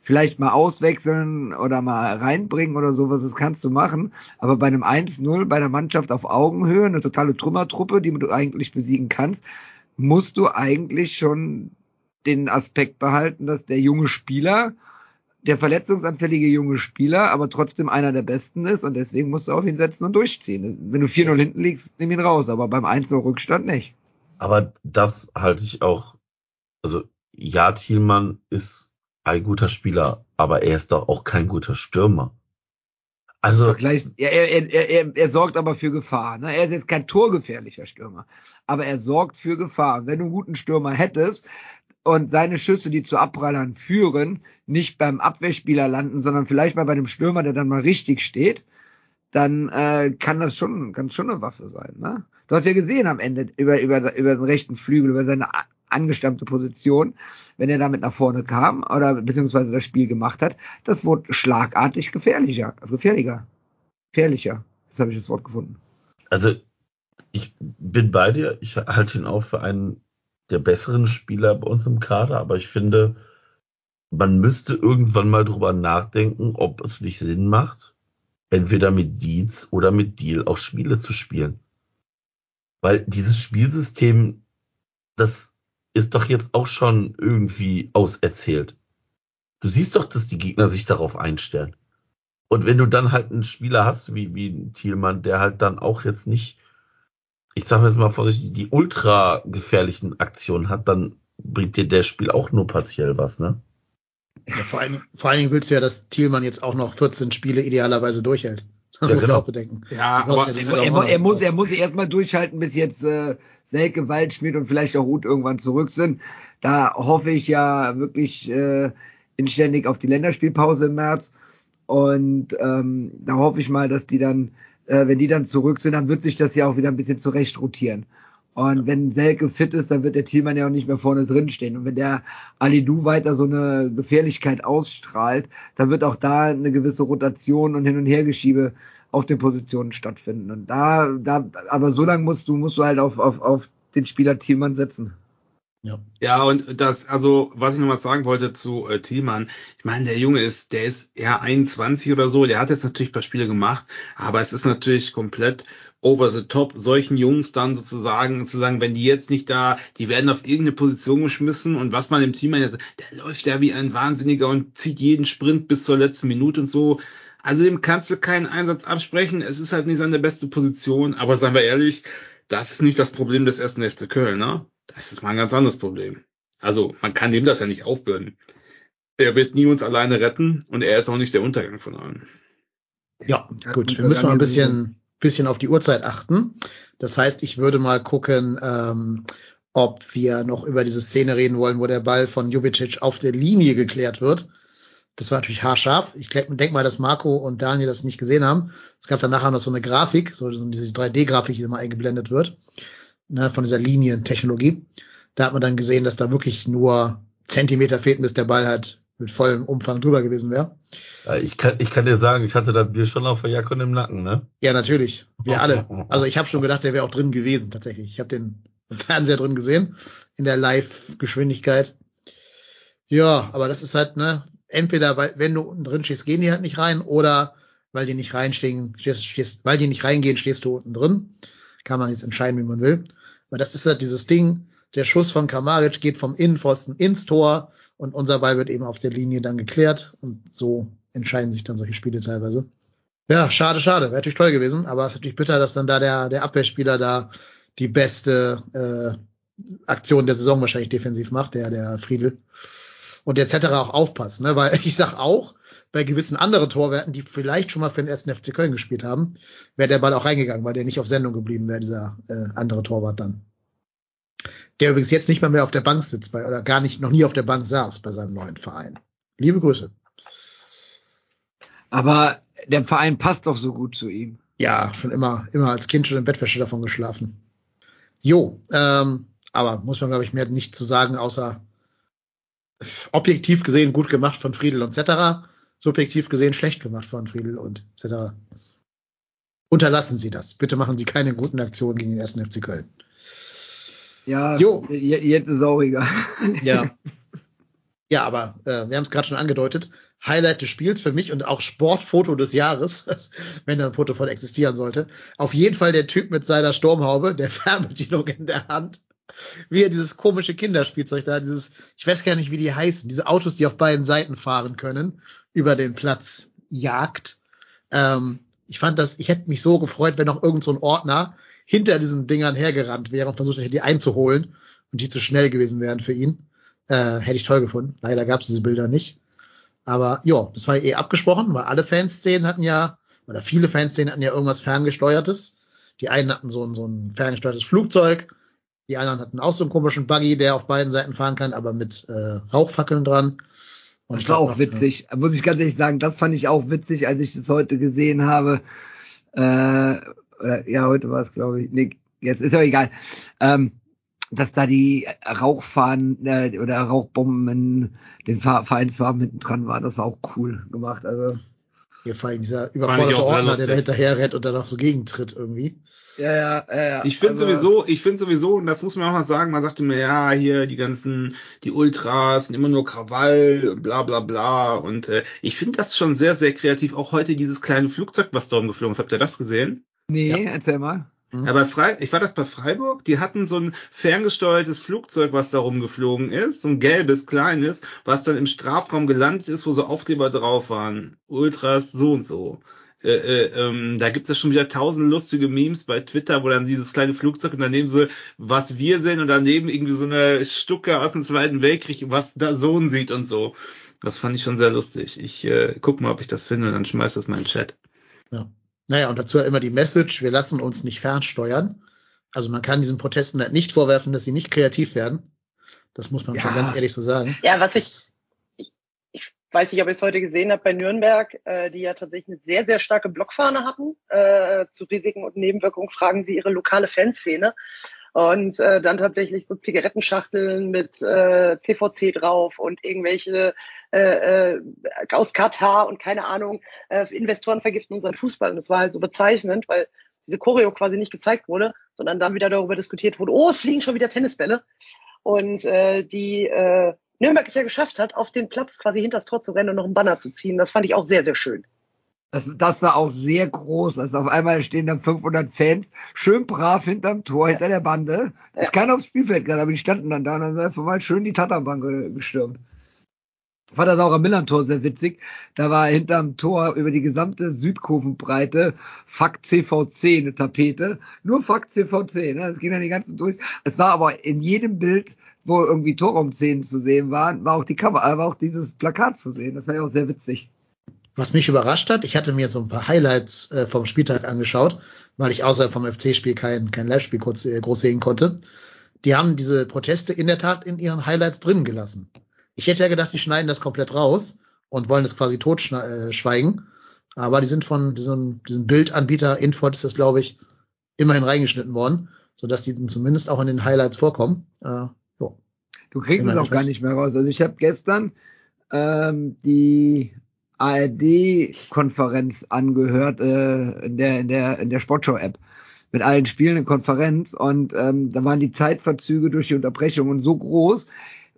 Vielleicht mal auswechseln oder mal reinbringen oder sowas, das kannst du machen. Aber bei einem 1-0, bei einer Mannschaft auf Augenhöhe, eine totale Trümmertruppe, die du eigentlich besiegen kannst, musst du eigentlich schon den Aspekt behalten, dass der junge Spieler der verletzungsanfällige junge Spieler, aber trotzdem einer der besten ist und deswegen musst du auf ihn setzen und durchziehen. Wenn du 4-0 hinten liegst, nimm ihn raus, aber beim 1-0 Rückstand nicht. Aber das halte ich auch, also ja, Thielmann ist ein guter Spieler, aber er ist doch auch kein guter Stürmer. Also Vergleich, er, er, er, er, er sorgt aber für Gefahr. Ne? Er ist jetzt kein torgefährlicher Stürmer, aber er sorgt für Gefahr. Wenn du einen guten Stürmer hättest, und seine Schüsse, die zu Abprallern führen, nicht beim Abwehrspieler landen, sondern vielleicht mal bei dem Stürmer, der dann mal richtig steht, dann äh, kann das schon, kann schon eine Waffe sein. Ne? Du hast ja gesehen am Ende über, über, über den rechten Flügel, über seine angestammte Position, wenn er damit nach vorne kam oder beziehungsweise das Spiel gemacht hat, das wurde schlagartig gefährlicher, gefährlicher, gefährlicher. Das habe ich das Wort gefunden. Also ich bin bei dir. Ich halte ihn auch für einen der besseren Spieler bei uns im Kader, aber ich finde, man müsste irgendwann mal drüber nachdenken, ob es nicht Sinn macht, entweder mit Dietz oder mit Deal auch Spiele zu spielen. Weil dieses Spielsystem, das ist doch jetzt auch schon irgendwie auserzählt. Du siehst doch, dass die Gegner sich darauf einstellen. Und wenn du dann halt einen Spieler hast, wie, wie Thielmann, der halt dann auch jetzt nicht ich sage jetzt mal vorsichtig, die ultra gefährlichen Aktionen hat, dann bringt dir der Spiel auch nur partiell was, ne? Ja, vor, allen, vor allen Dingen willst du ja, dass Thielmann jetzt auch noch 14 Spiele idealerweise durchhält. Das ja, muss genau. auch bedenken. Ja, aber ja er, er, er, muss, er muss erstmal durchhalten, bis jetzt äh, Selke, Waldschmidt und vielleicht auch Ruth irgendwann zurück sind. Da hoffe ich ja wirklich äh, inständig auf die Länderspielpause im März. Und ähm, da hoffe ich mal, dass die dann äh, wenn die dann zurück sind, dann wird sich das ja auch wieder ein bisschen zurecht rotieren. Und wenn Selke fit ist, dann wird der Thielmann ja auch nicht mehr vorne drin stehen. Und wenn der Alidu weiter so eine Gefährlichkeit ausstrahlt, dann wird auch da eine gewisse Rotation und Hin- und Hergeschiebe auf den Positionen stattfinden. Und da, da, aber so lange musst du, musst du halt auf, auf, auf den Spieler Thielmann setzen. Ja. ja, und das, also, was ich noch mal sagen wollte zu äh, Thielmann, ich meine, der Junge ist, der ist ja 21 oder so, der hat jetzt natürlich ein paar Spiele gemacht, aber es ist natürlich komplett over the top, solchen Jungs dann sozusagen zu sagen, wenn die jetzt nicht da, die werden auf irgendeine Position geschmissen und was man im Team jetzt, der läuft ja wie ein Wahnsinniger und zieht jeden Sprint bis zur letzten Minute und so. Also dem kannst du keinen Einsatz absprechen. Es ist halt nicht seine beste Position, aber sagen wir ehrlich, das ist nicht das Problem des ersten FC Köln, ne? Das ist mal ein ganz anderes Problem. Also man kann dem das ja nicht aufbürden. Er wird nie uns alleine retten und er ist auch nicht der Untergang von allen. Ja, gut, wir müssen mal ein bisschen, bisschen auf die Uhrzeit achten. Das heißt, ich würde mal gucken, ähm, ob wir noch über diese Szene reden wollen, wo der Ball von Jubicic auf der Linie geklärt wird. Das war natürlich haarscharf. Ich denke mal, dass Marco und Daniel das nicht gesehen haben. Es gab dann nachher noch so eine Grafik, so diese 3D-Grafik, die immer eingeblendet wird, ne, von dieser Linientechnologie. Da hat man dann gesehen, dass da wirklich nur Zentimeter fehlten, bis der Ball halt mit vollem Umfang drüber gewesen wäre. Ja, ich, kann, ich kann dir sagen, ich hatte das Bier schon auf der Jacke und im Nacken, ne? Ja, natürlich. Wir alle. Also ich habe schon gedacht, der wäre auch drin gewesen, tatsächlich. Ich habe den Fernseher drin gesehen, in der Live-Geschwindigkeit. Ja, aber das ist halt, ne, entweder, weil, wenn du unten drin stehst, gehen die halt nicht rein, oder weil die nicht reinstehen, stehst, stehst, weil die nicht reingehen, stehst du unten drin. Kann man jetzt entscheiden, wie man will. Aber das ist halt dieses Ding, der Schuss von Kamaric geht vom Innenpfosten ins Tor und unser Ball wird eben auf der Linie dann geklärt und so entscheiden sich dann solche Spiele teilweise. Ja, schade, schade. Wäre natürlich toll gewesen, aber es ist natürlich bitter, dass dann da der, der Abwehrspieler da die beste äh, Aktion der Saison wahrscheinlich defensiv macht, der, der Friedel und etc. auch aufpasst. Ne? Weil ich sag auch, bei gewissen anderen Torwerten, die vielleicht schon mal für den ersten FC Köln gespielt haben, wäre der Ball auch reingegangen, weil der nicht auf Sendung geblieben wäre, dieser äh, andere Torwart dann. Der übrigens jetzt nicht mal mehr auf der Bank sitzt bei, oder gar nicht, noch nie auf der Bank saß bei seinem neuen Verein. Liebe Grüße. Aber der Verein passt doch so gut zu ihm. Ja, schon immer, immer als Kind schon in Bettwäsche davon geschlafen. Jo, ähm, aber muss man, glaube ich, mehr nicht zu sagen, außer objektiv gesehen gut gemacht von Friedel und etc. Subjektiv gesehen schlecht gemacht von Friedel und etc. Unterlassen Sie das. Bitte machen Sie keine guten Aktionen gegen den ersten FC Köln. Ja, jo. jetzt ist auch egal. Ja. Ja, aber äh, wir haben es gerade schon angedeutet. Highlight des Spiels für mich und auch Sportfoto des Jahres, wenn da ein Foto von existieren sollte. Auf jeden Fall der Typ mit seiner Sturmhaube, der Fernbedienung in der Hand wie er dieses komische Kinderspielzeug da, dieses, ich weiß gar nicht, wie die heißen, diese Autos, die auf beiden Seiten fahren können, über den Platz jagt. Ähm, ich fand das, ich hätte mich so gefreut, wenn noch irgend so ein Ordner hinter diesen Dingern hergerannt wäre und versucht hätte, die einzuholen und die zu schnell gewesen wären für ihn. Äh, hätte ich toll gefunden. Leider gab es diese Bilder nicht. Aber ja, das war eh abgesprochen, weil alle Fanszenen hatten ja, oder viele Fanszenen hatten ja irgendwas ferngesteuertes. Die einen hatten so ein, so ein ferngesteuertes Flugzeug, die anderen hatten auch so einen komischen Buggy, der auf beiden Seiten fahren kann, aber mit äh, Rauchfackeln dran. Und das war auch noch, witzig. Ja. Muss ich ganz ehrlich sagen, das fand ich auch witzig, als ich das heute gesehen habe. Äh, oder, ja, heute war es, glaube ich. Nee, jetzt ist ja egal. Ähm, dass da die Rauchfahnen äh, oder Rauchbomben in den Vereinsfarben hinten dran waren, das war auch cool gemacht. Also hier vor allem dieser überforderte Ordner, der da hinterher rennt und dann auch so gegentritt irgendwie. Ja, ja, ja. Ich finde also, sowieso, ich finde sowieso, und das muss man auch mal sagen, man sagte mir, ja, hier die ganzen, die Ultras und immer nur Krawall und bla bla bla. Und äh, ich finde das schon sehr, sehr kreativ. Auch heute dieses kleine Flugzeug, was da umgeflogen ist. Habt ihr das gesehen? Nee, ja. erzähl mal. Mhm. Aber Fre ich war das bei Freiburg, die hatten so ein ferngesteuertes Flugzeug, was da rumgeflogen ist, so ein gelbes, kleines, was dann im Strafraum gelandet ist, wo so Aufkleber drauf waren. Ultras so und so. Äh, äh, ähm, da gibt es schon wieder tausend lustige Memes bei Twitter, wo dann dieses kleine Flugzeug und daneben so, was wir sehen und daneben irgendwie so eine Stucke aus dem Zweiten Weltkrieg, was da Sohn sieht und so. Das fand ich schon sehr lustig. Ich äh, guck mal, ob ich das finde und dann schmeiß das mal in den Chat. Ja. Naja, und dazu hat immer die Message, wir lassen uns nicht fernsteuern. Also man kann diesen Protesten halt nicht vorwerfen, dass sie nicht kreativ werden. Das muss man ja. schon ganz ehrlich so sagen. Ja, was ich, ich, ich weiß nicht, ob ihr es heute gesehen habt bei Nürnberg, äh, die ja tatsächlich eine sehr, sehr starke Blockfahne hatten. Äh, zu Risiken und Nebenwirkungen fragen sie ihre lokale Fanszene. Und äh, dann tatsächlich so Zigarettenschachteln mit äh, CVC drauf und irgendwelche äh, äh, aus Katar und keine Ahnung, äh, Investoren vergiften unseren Fußball. Und das war halt so bezeichnend, weil diese Choreo quasi nicht gezeigt wurde, sondern dann wieder darüber diskutiert wurde, oh, es fliegen schon wieder Tennisbälle. Und äh, die äh, Nürnberg es ja geschafft hat, auf den Platz quasi hinter das Tor zu rennen und noch einen Banner zu ziehen. Das fand ich auch sehr, sehr schön. Das, das war auch sehr groß. Also auf einmal stehen dann 500 Fans schön brav hinterm Tor, hinter der Bande. Ja. Ist keiner aufs Spielfeld gerade, aber die standen dann da und dann sind einfach mal schön die Tatanbank gestürmt fand das auch am Millantor sehr witzig. Da war hinterm Tor über die gesamte Südkurvenbreite Fuck CVC eine Tapete. Nur Fuck CVC, ne? Das ging dann die ganze durch. Es war aber in jedem Bild, wo irgendwie Torraumszenen zu sehen waren, war auch die Kamera, war auch dieses Plakat zu sehen. Das war ja auch sehr witzig. Was mich überrascht hat, ich hatte mir so ein paar Highlights äh, vom Spieltag angeschaut, weil ich außerhalb vom FC-Spiel kein, kein Live-Spiel kurz, äh, groß sehen konnte. Die haben diese Proteste in der Tat in ihren Highlights drin gelassen. Ich hätte ja gedacht, die schneiden das komplett raus und wollen es quasi totschweigen. Aber die sind von diesem, diesem Bildanbieter Infot ist das, glaube ich, immerhin reingeschnitten worden, sodass die zumindest auch in den Highlights vorkommen. Äh, jo. Du kriegst es auch gar nicht mehr raus. Also ich habe gestern ähm, die ARD-Konferenz angehört äh, in der in der in der Sportshow-App mit allen Spielen in Konferenz und ähm, da waren die Zeitverzüge durch die Unterbrechungen so groß.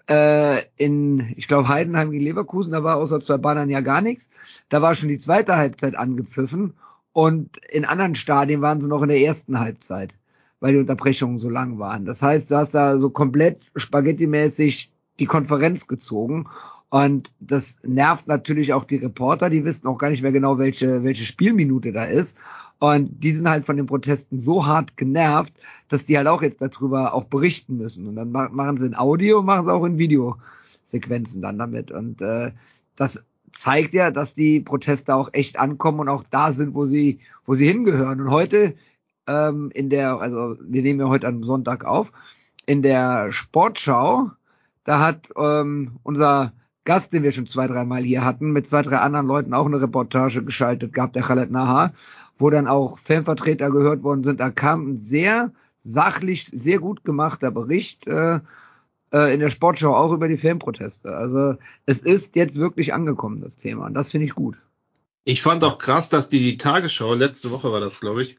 Äh, in, ich glaube, Heidenheim gegen Leverkusen, da war außer zwei Bannern ja gar nichts. Da war schon die zweite Halbzeit angepfiffen und in anderen Stadien waren sie noch in der ersten Halbzeit, weil die Unterbrechungen so lang waren. Das heißt, du hast da so komplett spaghetti-mäßig die Konferenz gezogen und das nervt natürlich auch die Reporter, die wissen auch gar nicht mehr genau, welche, welche Spielminute da ist. Und die sind halt von den Protesten so hart genervt, dass die halt auch jetzt darüber auch berichten müssen. Und dann ma- machen sie in Audio, machen sie auch in Videosequenzen dann damit. Und äh, das zeigt ja, dass die Proteste auch echt ankommen und auch da sind, wo sie, wo sie hingehören. Und heute ähm, in der, also wir nehmen ja heute am Sonntag auf, in der Sportschau, da hat ähm, unser Gast, den wir schon zwei, dreimal hier hatten, mit zwei, drei anderen Leuten auch eine Reportage geschaltet gehabt, der Khaled Nahar, wo dann auch Fanvertreter gehört worden sind. Da kam ein sehr sachlich, sehr gut gemachter Bericht äh, äh, in der Sportschau auch über die Fanproteste. Also es ist jetzt wirklich angekommen, das Thema. Und das finde ich gut. Ich fand auch krass, dass die die Tagesschau, letzte Woche war das, glaube ich,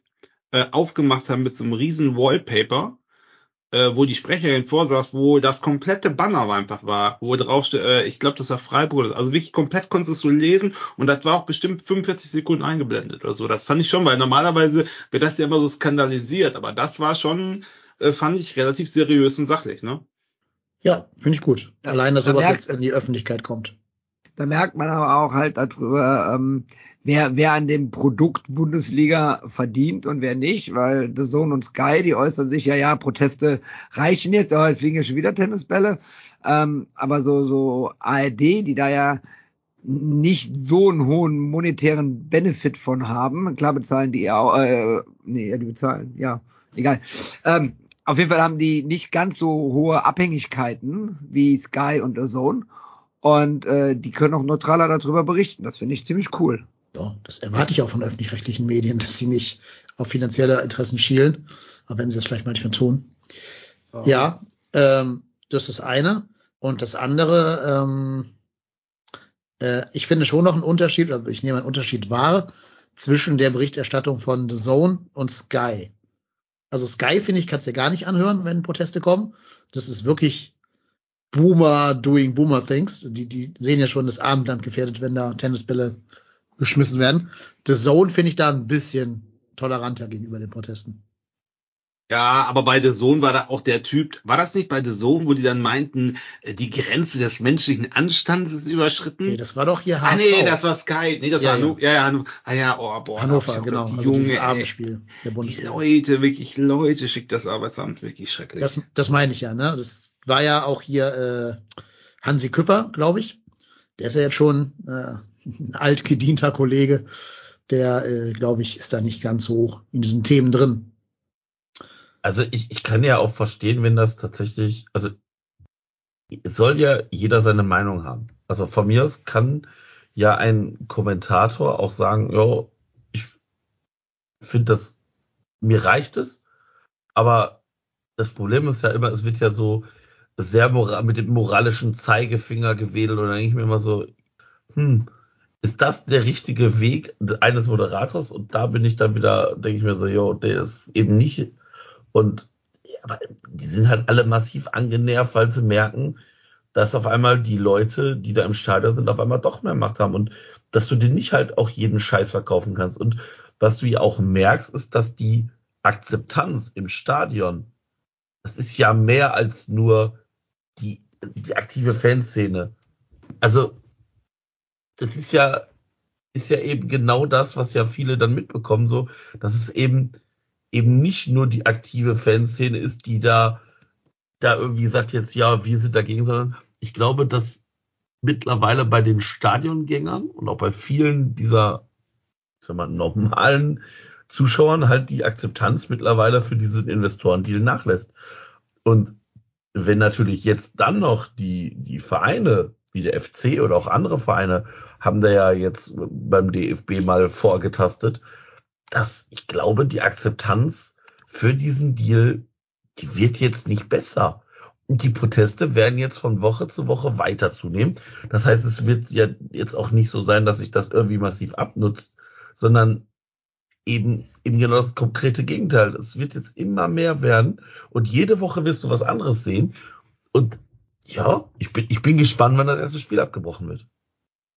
äh, aufgemacht haben mit so einem riesen Wallpaper, äh, wo die Sprecherin vorsaß, wo das komplette Banner einfach war, wo drauf steht, äh, ich glaube, das war Freiburg, also wirklich komplett konntest du lesen und das war auch bestimmt 45 Sekunden eingeblendet oder so. Das fand ich schon, weil normalerweise wird das ja immer so skandalisiert, aber das war schon, äh, fand ich relativ seriös und sachlich, ne? Ja, finde ich gut. Ja, Allein, dass sowas merkt- jetzt in die Öffentlichkeit kommt. Da merkt man aber auch halt darüber, ähm, wer, wer an dem Produkt Bundesliga verdient und wer nicht, weil The Zone und Sky, die äußern sich ja, ja, Proteste reichen jetzt, aber jetzt fliegen ja schon wieder Tennisbälle. Ähm, aber so, so ARD, die da ja nicht so einen hohen monetären Benefit von haben. Klar bezahlen die auch, äh, nee, ja, die bezahlen, ja, egal. Ähm, auf jeden Fall haben die nicht ganz so hohe Abhängigkeiten wie Sky und The Zone. Und äh, die können auch neutraler darüber berichten. Das finde ich ziemlich cool. Ja, das erwarte ich auch von öffentlich-rechtlichen Medien, dass sie nicht auf finanzielle Interessen schielen, aber wenn sie das vielleicht manchmal tun. Ja, ähm, das ist das eine. Und das andere, ähm, äh, ich finde schon noch einen Unterschied, oder ich nehme einen Unterschied wahr, zwischen der Berichterstattung von The Zone und Sky. Also Sky, finde ich, kannst du dir gar nicht anhören, wenn Proteste kommen. Das ist wirklich Boomer doing Boomer things. Die, die sehen ja schon das Abendland gefährdet, wenn da Tennisbälle geschmissen werden. The Zone finde ich da ein bisschen toleranter gegenüber den Protesten. Ja, aber bei The Zone war da auch der Typ, war das nicht bei The Zone, wo die dann meinten, äh, die Grenze des menschlichen Anstands ist überschritten? Nee, das war doch hier ah, HSV. nee, das war Sky. Nee, das Ja, war. Hannover. Ja, ja, Hannover. Ah, ja, oh, boah. Hannover, genau. auch Also Junge. Abendspiel der Die Bundesliga. Leute, wirklich Leute, schickt das Arbeitsamt wirklich schrecklich. Das, das meine ich ja, ne? Das war ja auch hier äh, Hansi Küpper, glaube ich. Der ist ja jetzt schon äh, ein altgedienter Kollege. Der, äh, glaube ich, ist da nicht ganz so in diesen Themen drin. Also ich, ich kann ja auch verstehen, wenn das tatsächlich, also soll ja jeder seine Meinung haben. Also von mir aus kann ja ein Kommentator auch sagen, ja, ich finde das, mir reicht es, aber das Problem ist ja immer, es wird ja so sehr moral, mit dem moralischen Zeigefinger gewedelt und dann denke ich mir immer so, hm, ist das der richtige Weg eines Moderators? Und da bin ich dann wieder, denke ich mir so, jo, der ist eben nicht und aber die sind halt alle massiv angenervt, weil sie merken, dass auf einmal die Leute, die da im Stadion sind, auf einmal doch mehr Macht haben und dass du dir nicht halt auch jeden Scheiß verkaufen kannst. Und was du ja auch merkst, ist, dass die Akzeptanz im Stadion, das ist ja mehr als nur die, die aktive Fanszene. Also, das ist ja, ist ja eben genau das, was ja viele dann mitbekommen, so, dass es eben, eben nicht nur die aktive Fanszene ist, die da, da irgendwie sagt jetzt, ja, wir sind dagegen, sondern ich glaube, dass mittlerweile bei den Stadiongängern und auch bei vielen dieser, sag mal, normalen Zuschauern halt die Akzeptanz mittlerweile für diesen Investorendeal nachlässt. Und wenn natürlich jetzt dann noch die, die Vereine wie der FC oder auch andere Vereine haben da ja jetzt beim DFB mal vorgetastet, dass ich glaube, die Akzeptanz für diesen Deal, die wird jetzt nicht besser. Und die Proteste werden jetzt von Woche zu Woche weiter zunehmen. Das heißt, es wird ja jetzt auch nicht so sein, dass sich das irgendwie massiv abnutzt, sondern eben, eben genau das konkrete Gegenteil. Es wird jetzt immer mehr werden und jede Woche wirst du was anderes sehen. Und ja, ich bin, ich bin gespannt, wann das erste Spiel abgebrochen wird.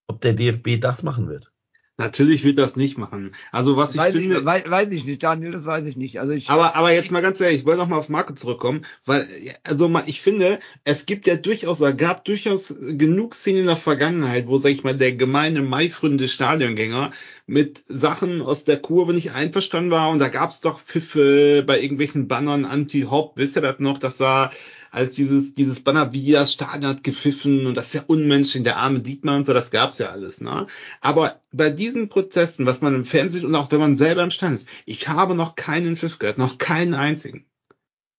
Ob der DFB das machen wird. Natürlich wird das nicht machen. Also was ich weiß, finde, ich, weiß, weiß ich nicht, Daniel, das weiß ich nicht. Also ich, aber aber jetzt mal ganz ehrlich, ich wollte noch mal auf Marco zurückkommen, weil also mal, ich finde, es gibt ja durchaus oder gab durchaus genug Szenen in der Vergangenheit, wo sag ich mal der gemeine maifründe Stadiongänger mit Sachen aus der Kurve nicht einverstanden war und da gab es doch Pfiffe bei irgendwelchen Bannern anti-Hop, wisst ihr das noch, das war als dieses, dieses Banner wie das Stadion hat gepfiffen und das ist ja unmenschlich, der arme Dietmar und so, das gab's ja alles, ne? Aber bei diesen Protesten, was man im Fernsehen und auch wenn man selber im Stand ist, ich habe noch keinen Pfiff gehört, noch keinen einzigen.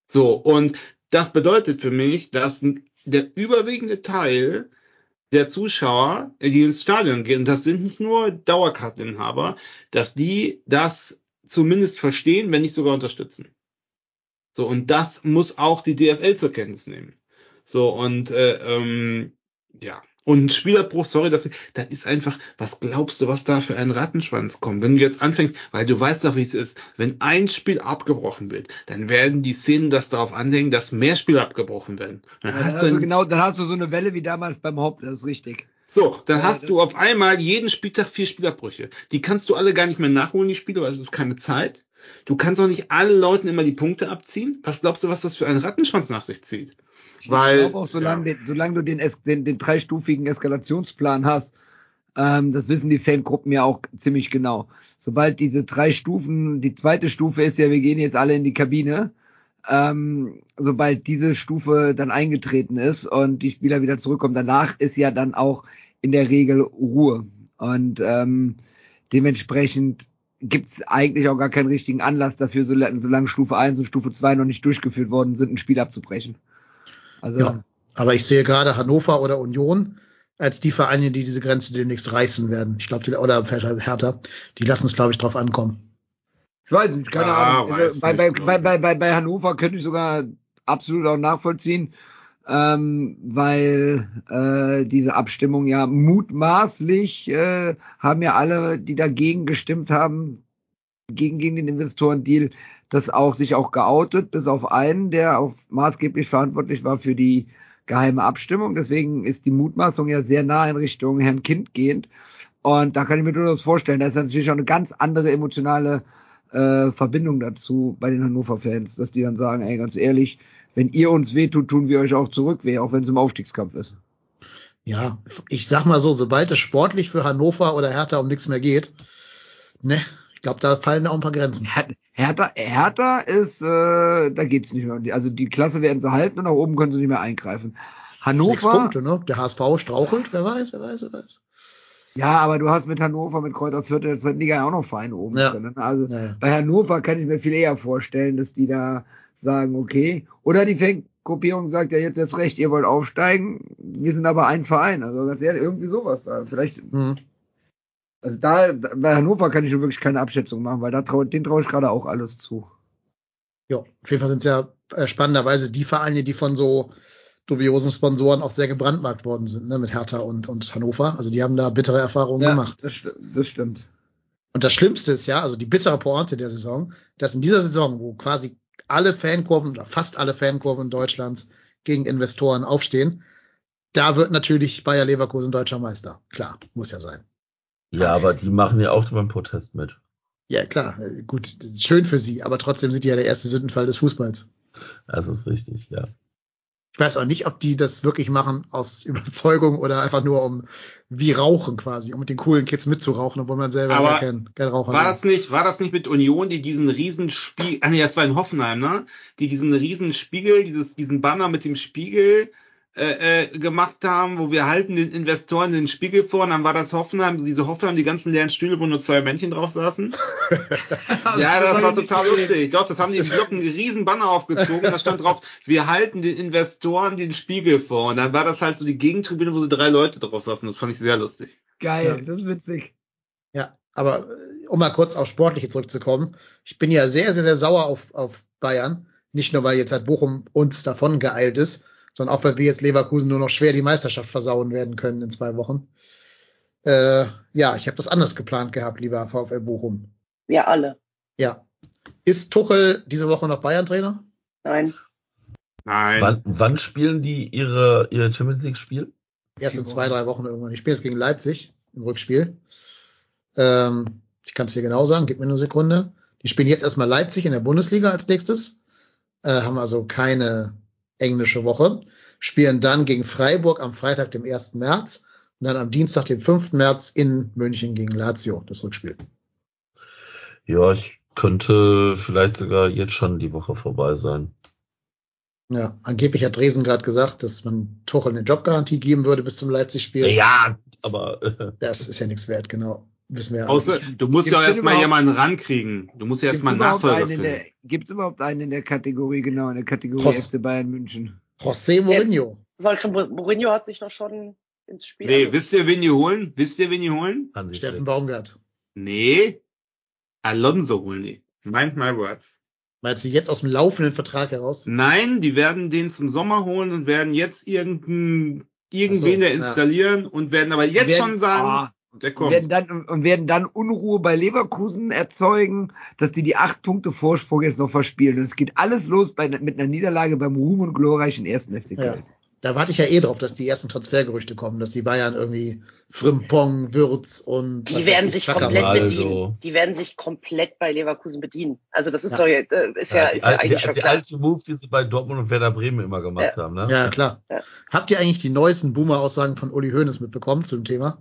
So, und das bedeutet für mich, dass der überwiegende Teil der Zuschauer, die ins Stadion gehen, das sind nicht nur Dauerkarteninhaber, dass die das zumindest verstehen, wenn nicht sogar unterstützen. So, und das muss auch die DFL zur Kenntnis nehmen. So, und äh, ähm, ja. Und ein Spielabbruch, sorry, das, das ist einfach, was glaubst du, was da für ein Rattenschwanz kommt? Wenn du jetzt anfängst, weil du weißt doch, wie es ist, wenn ein Spiel abgebrochen wird, dann werden die Szenen das darauf anhängen, dass mehr Spiele abgebrochen werden. Dann, ja, hast du genau, dann hast du so eine Welle wie damals beim Haupt, das ist richtig. So, dann ja, hast du auf einmal jeden Spieltag vier Spielabbrüche. Die kannst du alle gar nicht mehr nachholen, die Spiele, weil es ist keine Zeit. Du kannst auch nicht allen Leuten immer die Punkte abziehen. Was glaubst du, was das für einen Rattenschwanz nach sich zieht? Weil, ich glaube auch, solange, ja. den, solange du den, den, den dreistufigen Eskalationsplan hast, ähm, das wissen die Fangruppen ja auch ziemlich genau. Sobald diese drei Stufen, die zweite Stufe ist ja, wir gehen jetzt alle in die Kabine, ähm, sobald diese Stufe dann eingetreten ist und die Spieler wieder zurückkommen, danach ist ja dann auch in der Regel Ruhe. Und ähm, dementsprechend gibt es eigentlich auch gar keinen richtigen Anlass dafür, solange, Stufe 1 und Stufe 2 noch nicht durchgeführt worden sind, ein Spiel abzubrechen. Also, ja, aber ich sehe gerade Hannover oder Union als die Vereine, die diese Grenze demnächst reißen werden. Ich glaube, oder Hertha, die lassen es, glaube ich, drauf ankommen. Ich weiß nicht, keine ja, Ahnung. Also, bei, bei, bei, bei, bei, bei Hannover könnte ich sogar absolut auch nachvollziehen, ähm, weil äh, diese Abstimmung ja mutmaßlich äh, haben ja alle, die dagegen gestimmt haben, gegen, gegen den Investorendeal, das auch sich auch geoutet, bis auf einen, der auch maßgeblich verantwortlich war für die geheime Abstimmung. Deswegen ist die Mutmaßung ja sehr nah in Richtung Herrn Kind gehend. Und da kann ich mir durchaus vorstellen, da ist natürlich auch eine ganz andere emotionale äh, Verbindung dazu bei den Hannover-Fans, dass die dann sagen, ey, ganz ehrlich, wenn ihr uns wehtut, tun wir euch auch zurück weh, auch wenn es im Aufstiegskampf ist. Ja, ich sag mal so, sobald es sportlich für Hannover oder Hertha um nichts mehr geht, ne, ich glaube, da fallen auch ein paar Grenzen. Hertha, Hertha ist, äh, da geht's nicht mehr. Also die Klasse werden sie halten und nach oben können sie nicht mehr eingreifen. Hannover. Sechs Punkte, ne? Der HSV strauchelt, wer weiß, wer weiß, wer weiß. Ja, aber du hast mit Hannover, mit Kräuter Viertel, das wird Liga ja auch noch Vereine oben ja. drin. Ne? Also ja. bei Hannover kann ich mir viel eher vorstellen, dass die da sagen, okay. Oder die Fangruppierung sagt ja jetzt erst recht, ihr wollt aufsteigen, wir sind aber ein Verein. Also ganz ehrlich, irgendwie sowas. Vielleicht. Mhm. Also da, bei Hannover kann ich wirklich keine Abschätzung machen, weil da trau, den traue ich gerade auch alles zu. Ja, auf jeden Fall sind es ja äh, spannenderweise die Vereine, die von so dubiosen Sponsoren auch sehr gebrandmarkt worden sind, ne, mit Hertha und, und Hannover. Also die haben da bittere Erfahrungen ja, gemacht. Das, das stimmt. Und das Schlimmste ist ja, also die bittere Pointe der Saison, dass in dieser Saison, wo quasi alle Fankurven oder fast alle Fankurven Deutschlands gegen Investoren aufstehen, da wird natürlich Bayer Leverkusen deutscher Meister. Klar, muss ja sein. Ja, aber die machen ja auch beim Protest mit. Ja, klar, gut, schön für sie, aber trotzdem sind die ja der erste Sündenfall des Fußballs. Das ist richtig, ja. Ich weiß auch nicht, ob die das wirklich machen aus Überzeugung oder einfach nur um wie Rauchen quasi, um mit den coolen Kids mitzurauchen, obwohl man selber Aber kein, kein Raucher war. Das nicht, war das nicht mit Union, die diesen riesen Spiegel, ah nee, das war in Hoffenheim, ne? Die diesen riesen Spiegel, dieses, diesen Banner mit dem Spiegel äh, äh, gemacht haben, wo wir halten den Investoren den Spiegel vor und dann war das Hoffenheim, diese Hoffenheim, die ganzen leeren Stühle, wo nur zwei Männchen drauf saßen. ja, das war total lustig. Doch, das haben die Glocken einen riesen Banner aufgezogen, da stand drauf, wir halten den Investoren den Spiegel vor. Und dann war das halt so die Gegentribüne, wo so drei Leute drauf saßen. Das fand ich sehr lustig. Geil, Ja. das ist witzig. Ja, aber äh, um mal kurz auf Sportliche zurückzukommen, ich bin ja sehr, sehr, sehr sauer auf, auf Bayern. Nicht nur, weil jetzt halt Bochum uns davon geeilt ist, sondern auch, weil wir jetzt Leverkusen nur noch schwer die Meisterschaft versauen werden können in zwei Wochen. Äh, ja, ich habe das anders geplant gehabt, lieber VfL Bochum. Wir alle. Ja. Ist Tuchel diese Woche noch Bayern-Trainer? Nein. Nein. Wann, wann spielen die ihre, ihre Champions League Spiel? Erst in zwei, drei Wochen irgendwann. Ich spiele jetzt gegen Leipzig im Rückspiel. Ähm, ich kann es dir genau sagen, gib mir eine Sekunde. Die spielen jetzt erstmal Leipzig in der Bundesliga als nächstes. Äh, haben also keine englische Woche. Spielen dann gegen Freiburg am Freitag, dem 1. März. Und dann am Dienstag, dem 5. März in München gegen Lazio, das Rückspiel. Ja, ich könnte vielleicht sogar jetzt schon die Woche vorbei sein. Ja, angeblich hat Dresden gerade gesagt, dass man Tuchel eine Jobgarantie geben würde bis zum Leipzig-Spiel. Ja, aber äh, Das ist ja nichts wert, genau. Wissen wir ja. Außer, du musst ja auch Gibt's erstmal überhaupt- jemanden rankriegen. Du musst ja Gibt's erstmal überhaupt, Nachfolger einen in finden. der, gibt's überhaupt einen in der Kategorie, genau, in der Kategorie Post. FC Bayern München? José Mourinho. Weil Mourinho hat sich doch schon ins Spiel. Nee, also- wisst ihr, wen die holen? Wisst ihr, wen die holen? Hansi Steffen. Baumgart. Nee. Alonso holen die. Mind my words. Meinst du jetzt aus dem laufenden Vertrag heraus? Nein, die werden den zum Sommer holen und werden jetzt irgendeinen, irgendwen so, ja. installieren und werden aber jetzt werden, schon sagen, der und kommt. werden dann und werden dann Unruhe bei Leverkusen erzeugen, dass die die acht Punkte Vorsprung jetzt noch verspielen. Und es geht alles los bei, mit einer Niederlage beim Ruhm und glorreichen ersten FC Ja. Köln. Da warte ich ja eh drauf, dass die ersten Transfergerüchte kommen, dass die Bayern irgendwie Frimpong, Würz und Die werden sich Chaka komplett bedienen. Die werden sich komplett bei Leverkusen bedienen. Also das ist Ja. doch äh, ist ja, die, ist ja eigentlich die, schon die klar. alte Move, die sie bei Dortmund und Werder Bremen immer gemacht haben, ne? Ja, klar. Ja. Habt ihr eigentlich die neuesten Boomer-Aussagen von Uli Hoeneß mitbekommen zum Thema?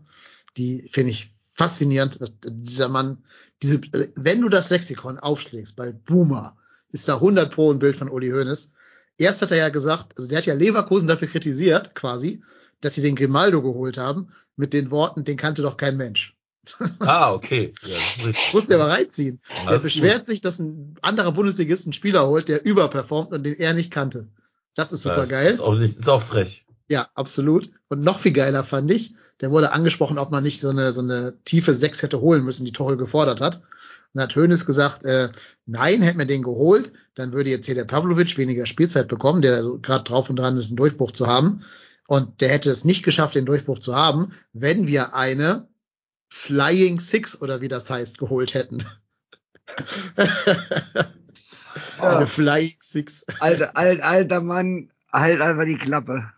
Die finde ich faszinierend. Dass dieser Mann, diese, wenn du das Lexikon aufschlägst bei Boomer, ist da 100 pro ein Bild von Uli Hoeneß. Erst hat er ja gesagt, also der hat ja Leverkusen dafür kritisiert, quasi, dass sie den Grimaldo geholt haben, mit den Worten, den kannte doch kein Mensch. Ah, okay. Ja, das ist richtig. Muss der aber reinziehen. Ja, ist beschwert sich, dass ein anderer Bundesligist einen Spieler holt, der überperformt und den er nicht kannte. Das ist gut. super Ja, geil. Ist auch, nicht, ist auch frech. Ja, absolut. Und noch viel geiler fand ich, der wurde angesprochen, ob man nicht so eine, so eine tiefe Sechs hätte holen müssen, die Tuchel gefordert hat. Und dann hat Hoeneß gesagt, äh, nein, hätten wir den geholt, dann würde jetzt hier der Pavlovic weniger Spielzeit bekommen, der so gerade drauf und dran ist, einen Durchbruch zu haben. Und der hätte es nicht geschafft, den Durchbruch zu haben, wenn wir eine Flying Six oder wie das heißt, geholt hätten. eine Flying Six. Alter, alter, alter Mann, halt einfach die Klappe.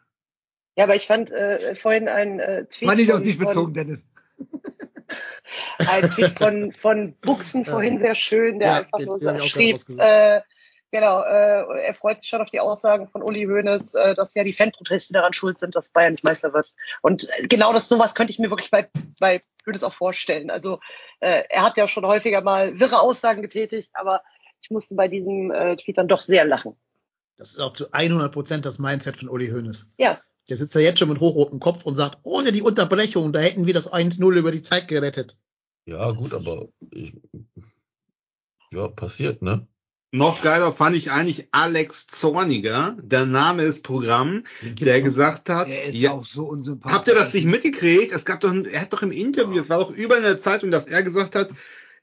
Ja, aber ich fand äh, vorhin ein äh, Tweet War nicht auf von, dich bezogen, Dennis. ein Tweet von, von Buchsen vorhin sehr schön, der Ja, einfach den- nur den schrieb, äh, genau, äh, er freut sich schon auf die Aussagen von Uli Hoeneß, äh, dass ja die Fanproteste daran schuld sind, dass Bayern nicht Meister wird. Und äh, genau das sowas könnte ich mir wirklich bei, bei Hoeneß auch vorstellen. Also äh, er hat ja schon häufiger mal wirre Aussagen getätigt, aber ich musste bei diesem äh, Tweet dann doch sehr lachen. Das ist auch zu 100 Prozent das Mindset von Uli Hoeneß. Ja, Der sitzt ja jetzt schon mit hochrotem Kopf und sagt, ohne die Unterbrechung, da hätten wir das 1-0 über die Zeit gerettet. Ja, gut, aber ich, ja, passiert, ne? Noch geiler fand ich eigentlich Alex Zorniger. Der Name ist Programm, der noch. gesagt hat, Er ist ja, auch so unsympathisch. habt ihr das nicht mitgekriegt? Es gab doch, ein, er hat doch im Interview, es war doch überall in der Zeitung, dass er gesagt hat,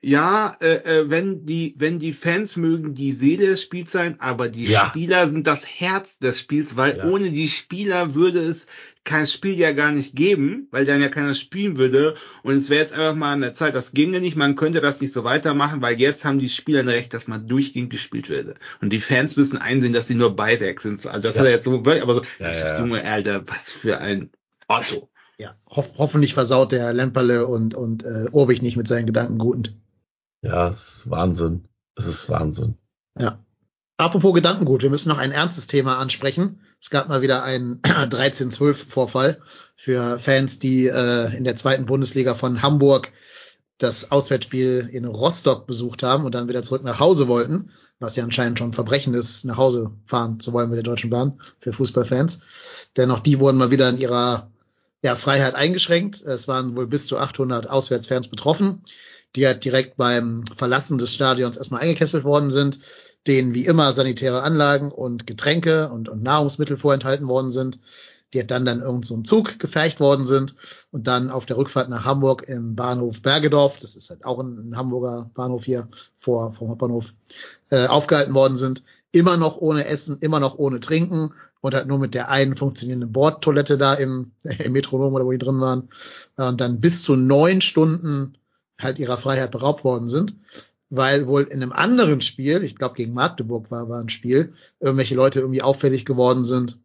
ja, äh, äh, wenn die, wenn die Fans mögen die Seele des Spiels sein, aber die Ja. Spieler sind das Herz des Spiels, weil Ja. ohne die Spieler würde es kein Spiel ja gar nicht geben, weil dann ja keiner spielen würde. Und es wäre jetzt einfach mal an der Zeit, das ginge nicht, man könnte das nicht so weitermachen, weil jetzt haben die Spieler ein Recht, dass man durchgehend gespielt werde. Und die Fans müssen einsehen, dass sie nur Beiwerk sind. Also das Ja. hat er jetzt so, aber so, Ja. Junge, Alter, was für ein Otto. Ja, hoff, hoffentlich versaut der Lemperle und, und äh, Urbich nicht mit seinen Gedanken guten. Ja, es ist Wahnsinn. Es ist Wahnsinn. Ja. Apropos Gedankengut, wir müssen noch ein ernstes Thema ansprechen. Es gab mal wieder einen 13-12-Vorfall für Fans, die äh, in der zweiten Bundesliga von Hamburg das Auswärtsspiel in Rostock besucht haben und dann wieder zurück nach Hause wollten, was ja anscheinend schon ein Verbrechen ist, nach Hause fahren zu wollen mit der Deutschen Bahn für Fußballfans. Denn auch die wurden mal wieder in ihrer ja, Freiheit eingeschränkt. Es waren wohl bis zu 800 Auswärtsfans betroffen, die halt direkt beim Verlassen des Stadions erstmal eingekesselt worden sind, denen wie immer sanitäre Anlagen und Getränke und, und Nahrungsmittel vorenthalten worden sind die dann dann irgend so ein Zug gefercht worden sind und dann auf der Rückfahrt nach Hamburg im Bahnhof Bergedorf, das ist halt auch ein, Hamburger Bahnhof hier vor vom Hauptbahnhof, äh, aufgehalten worden sind. Immer noch ohne Essen, immer noch ohne Trinken und halt nur mit der einen funktionierenden Bordtoilette da im, im Metronom oder wo die drin waren und dann bis zu neun Stunden halt ihrer Freiheit beraubt worden sind weil wohl in einem anderen Spiel, ich glaube gegen Magdeburg war, war ein Spiel, irgendwelche Leute irgendwie auffällig geworden sind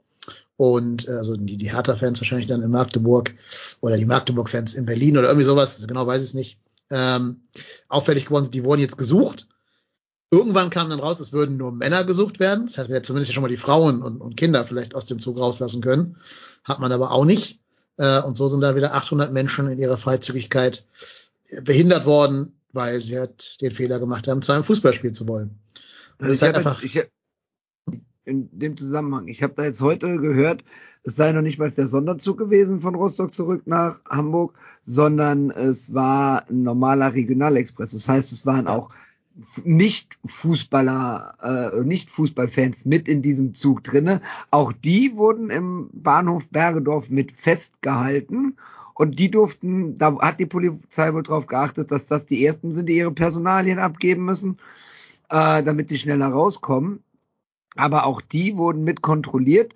und äh, also die, die Hertha-Fans wahrscheinlich dann in Magdeburg oder die Magdeburg-Fans in Berlin oder irgendwie sowas, genau weiß ich es nicht, ähm, auffällig geworden sind, die wurden jetzt gesucht. Irgendwann kam dann raus, es würden nur Männer gesucht werden. Das heißt, wir hätten zumindest schon mal die Frauen und, und Kinder vielleicht aus dem Zug rauslassen können. Hat man aber auch nicht. Äh, und so sind da wieder 800 Menschen in ihrer Freizügigkeit behindert worden, weil sie halt den Fehler gemacht haben, zu einem Fußballspiel zu wollen. das ist halt einfach. Ich, in dem Zusammenhang. Ich habe da jetzt heute gehört, es sei noch nicht mal der Sonderzug gewesen von Rostock zurück nach Hamburg, sondern es war ein normaler Regionalexpress. Das heißt, es waren auch nicht Fußballer, äh, nicht Fußballfans mit in diesem Zug drinne. Auch die wurden im Bahnhof Bergedorf mit festgehalten und die durften, da hat die Polizei wohl drauf geachtet, dass das die ersten sind, die ihre Personalien abgeben müssen, äh, damit die schneller rauskommen aber auch die wurden mit kontrolliert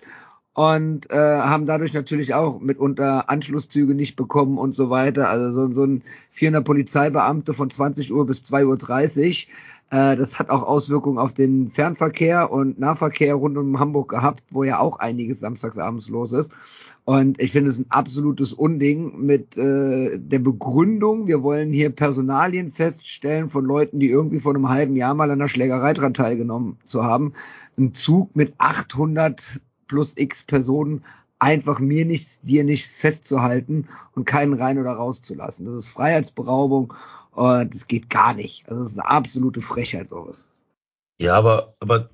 und äh, haben dadurch natürlich auch mitunter Anschlusszüge nicht bekommen und so weiter. Also so, so ein 400 Polizeibeamte von 20 Uhr bis 2.30 Uhr, äh, das hat auch Auswirkungen auf den Fernverkehr und Nahverkehr rund um Hamburg gehabt, wo ja auch einiges samstagsabends los ist. Und ich finde es ein absolutes Unding mit äh, der Begründung, wir wollen hier Personalien feststellen von Leuten, die irgendwie vor einem halben Jahr mal an der Schlägerei dran teilgenommen zu haben. Ein Zug mit 800 plus x Personen einfach mir nichts, dir nichts festzuhalten und keinen rein oder rauszulassen. Das ist Freiheitsberaubung und das geht gar nicht. Also das ist eine absolute Frechheit sowas. Ja, aber, aber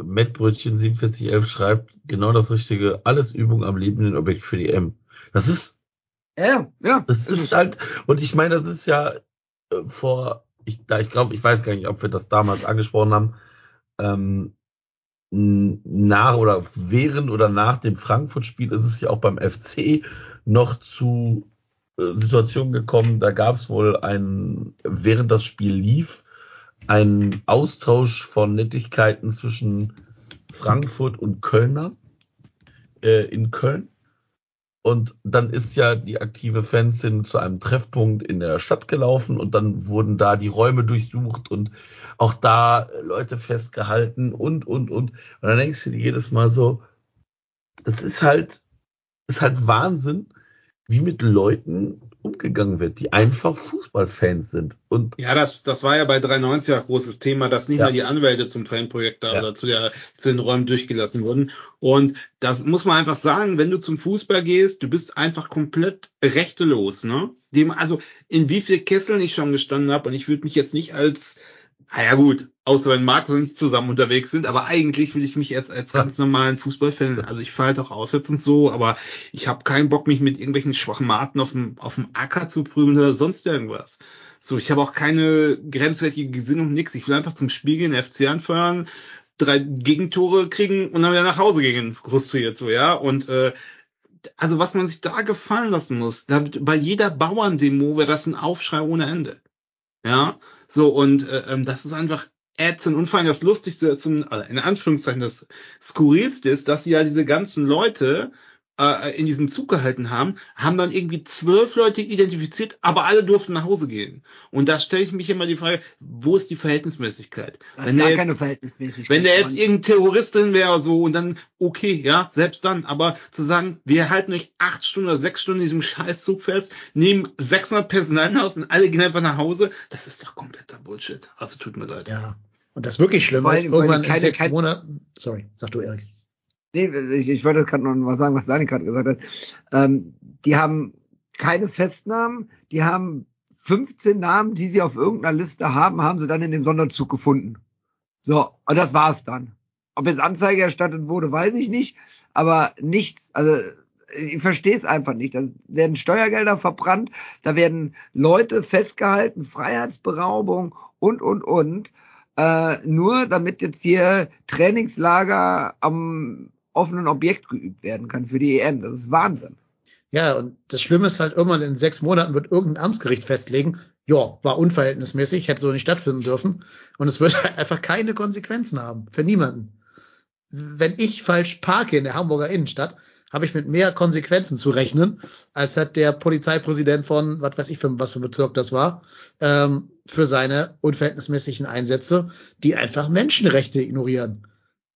Mettbrötchen 4711 schreibt genau das Richtige. Alles Übung am lebenden Objekt für die M. Das ist, ja, ja. Das ist halt, und ich meine, das ist ja äh, vor, ich, da, ich glaube, ich weiß gar nicht, ob wir das damals angesprochen haben, ähm, nach oder während oder nach dem Frankfurt-Spiel ist es ja auch beim FC noch zu äh, Situationen gekommen, da gab es wohl ein, während das Spiel lief, einen Austausch von Nettigkeiten zwischen Frankfurt und Kölner äh, in Köln. Und dann ist ja die aktive Fanszene zu einem Treffpunkt in der Stadt gelaufen und dann wurden da die Räume durchsucht und auch da Leute festgehalten und, und, und. Und dann denkst du dir jedes Mal so, das ist halt, ist halt Wahnsinn, wie mit Leuten umgegangen wird, die einfach Fußballfans sind. Und ja, das, das war ja bei 93 ein großes Thema, dass nicht ja. mal die Anwälte zum Fanprojekt da ja. oder zu, der, zu den Räumen durchgelassen wurden. Und das muss man einfach sagen, wenn du zum Fußball gehst, du bist einfach komplett rechtelos, ne? Dem, also in wie viel Kesseln ich schon gestanden habe und ich würde mich jetzt nicht als Ah ja gut, außer wenn Marc und ich zusammen unterwegs sind, aber eigentlich will ich mich jetzt als ganz normalen Fußballfan, also ich fahre halt auch auswärts und so, aber ich habe keinen Bock, mich mit irgendwelchen Schwachmaten auf dem, auf dem Acker zu prügeln oder sonst irgendwas. So, ich habe auch keine grenzwertige Gesinnung, nix. Ich will einfach zum Spiel gehen, FC anfeuern, drei Gegentore kriegen und dann wieder nach Hause gehen, frustriert so, ja. Und äh, also was man sich da gefallen lassen muss, da, bei jeder Bauerndemo wäre das ein Aufschrei ohne Ende. Ja, so, und äh, ähm, das ist einfach ätzend und vor allem das Lustigste, also in Anführungszeichen das Skurrilste ist, dass ja diese ganzen Leute äh, in diesem Zug gehalten haben, haben dann irgendwie zwölf Leute identifiziert, aber alle durften nach Hause gehen. Und da stelle ich mich immer die Frage, wo ist die Verhältnismäßigkeit? wenn der jetzt, keine Verhältnismäßigkeit. Wenn der jetzt irgendein Terroristin wäre so und dann, okay, ja, selbst dann, aber zu sagen, wir halten euch acht Stunden oder sechs Stunden in diesem Scheißzug fest, nehmen 600 Personen aus und alle gehen einfach nach Hause, das ist doch kompletter Bullshit. Also tut mir leid. Ja. Und das wirklich Schlimme ist, irgendwann keine, in sechs keine, Monaten, sorry, sag du, Erik. Nee, ich, ich wollte gerade noch mal sagen, was Dani gerade gesagt hat. Ähm, die haben keine Festnahmen, die haben 15 Namen, die sie auf irgendeiner Liste haben, haben sie dann in dem Sonderzug gefunden. So, und das war's dann. Ob jetzt Anzeige erstattet wurde, weiß ich nicht, aber nichts, also ich verstehe es einfach nicht. Da werden Steuergelder verbrannt, da werden Leute festgehalten, Freiheitsberaubung und, und, und. Äh, nur damit jetzt hier Trainingslager am offenen Objekt geübt werden kann für die EM. Das ist Wahnsinn. Ja, und das Schlimme ist halt, irgendwann in sechs Monaten wird irgendein Amtsgericht festlegen, ja, war unverhältnismäßig, hätte so nicht stattfinden dürfen. Und es wird halt einfach keine Konsequenzen haben. Für niemanden. Wenn ich falsch parke in der Hamburger Innenstadt, habe ich mit mehr Konsequenzen zu rechnen, als hat der Polizeipräsident von, was weiß ich, für, was für Bezirk das war, ähm, für seine unverhältnismäßigen Einsätze, die einfach Menschenrechte ignorieren,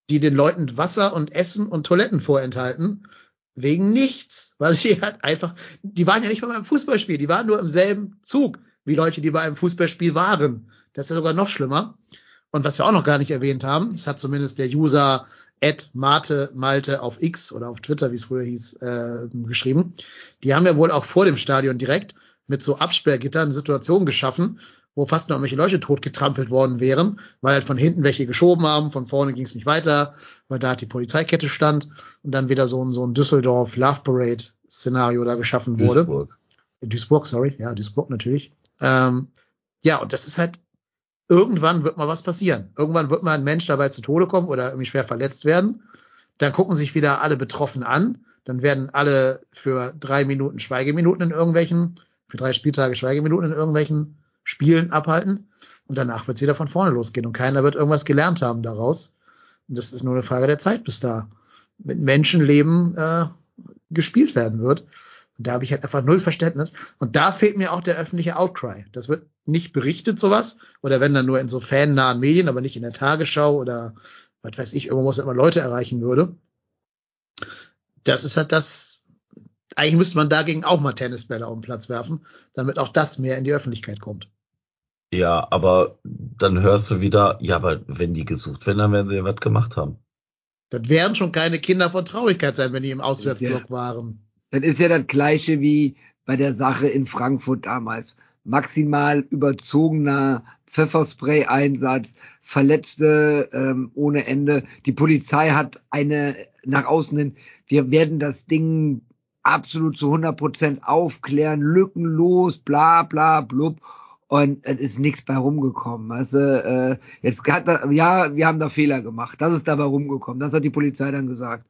die den Leuten Wasser und Essen und Toiletten vorenthalten, wegen nichts, weil sie halt einfach, die waren ja nicht mal beim Fußballspiel, die waren nur im selben Zug wie Leute, die bei einem Fußballspiel waren. Das ist ja sogar noch schlimmer. Und was wir auch noch gar nicht erwähnt haben, das hat zumindest der User Ed Mate Malte auf X oder auf Twitter, wie es früher hieß, äh, geschrieben. Die haben ja wohl auch vor dem Stadion direkt mit so Absperrgittern eine Situation geschaffen, wo fast noch irgendwelche Leute totgetrampelt worden wären, weil halt von hinten welche geschoben haben, von vorne ging es nicht weiter, weil da halt die Polizeikette stand und dann wieder so ein, so ein Düsseldorf Love Parade Szenario da geschaffen wurde. Duisburg. Duisburg, sorry, ja, Duisburg natürlich. Ähm, ja, und das ist halt irgendwann wird mal was passieren. Irgendwann wird mal ein Mensch dabei zu Tode kommen oder irgendwie schwer verletzt werden. Dann gucken sich wieder alle betroffen an. Dann werden alle für drei Minuten Schweigeminuten in irgendwelchen, für drei Spieltage Schweigeminuten in irgendwelchen Spielen abhalten. Und danach wird es wieder von vorne losgehen. Und keiner wird irgendwas gelernt haben daraus. Und das ist nur eine Frage der Zeit, bis da mit Menschenleben äh, gespielt werden wird. Und da habe ich halt einfach null Verständnis. Und da fehlt mir auch der öffentliche Outcry. Das wird nicht berichtet, sowas. Oder wenn dann nur in so fannahen Medien, aber nicht in der Tagesschau oder was weiß ich, irgendwo, was immer Leute erreichen würde. Das ist halt das, eigentlich müsste man dagegen auch mal Tennisbälle auf den Platz werfen, damit auch das mehr in die Öffentlichkeit kommt. Ja, aber dann hörst du wieder, ja, aber wenn die gesucht werden, dann werden sie ja was gemacht haben. Das werden schon keine Kinder von Traurigkeit sein, wenn die im Auswärtsblock ja. waren. Das ist ja das gleiche wie bei der Sache in Frankfurt damals. Maximal überzogener Pfefferspray-Einsatz, Verletzte ähm, ohne Ende. Die Polizei hat eine nach außen hin, wir werden das Ding absolut zu 100 Prozent aufklären, lückenlos, bla bla blub. Und es ist nichts bei rumgekommen. Also, äh, jetzt hat da, ja, wir haben da Fehler gemacht. Das ist dabei rumgekommen. Das hat die Polizei dann gesagt.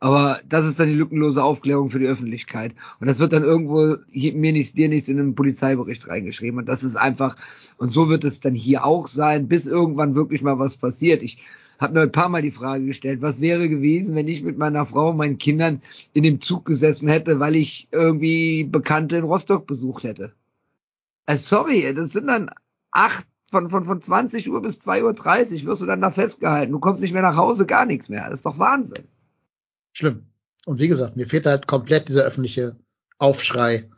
Aber das ist dann die lückenlose Aufklärung für die Öffentlichkeit. Und das wird dann irgendwo hier, mir nichts, dir nichts in einen Polizeibericht reingeschrieben. Und das ist einfach, und so wird es dann hier auch sein, bis irgendwann wirklich mal was passiert. Ich habe mir ein paar Mal die Frage gestellt, was wäre gewesen, wenn ich mit meiner Frau und meinen Kindern in dem Zug gesessen hätte, weil ich irgendwie Bekannte in Rostock besucht hätte. Äh, sorry, das sind dann acht von, von, von 20 Uhr bis 2.30 Uhr wirst du dann da festgehalten. Du kommst nicht mehr nach Hause, gar nichts mehr. Das ist doch Wahnsinn schlimm. Und wie gesagt, mir fehlt halt komplett dieser öffentliche Aufschrei.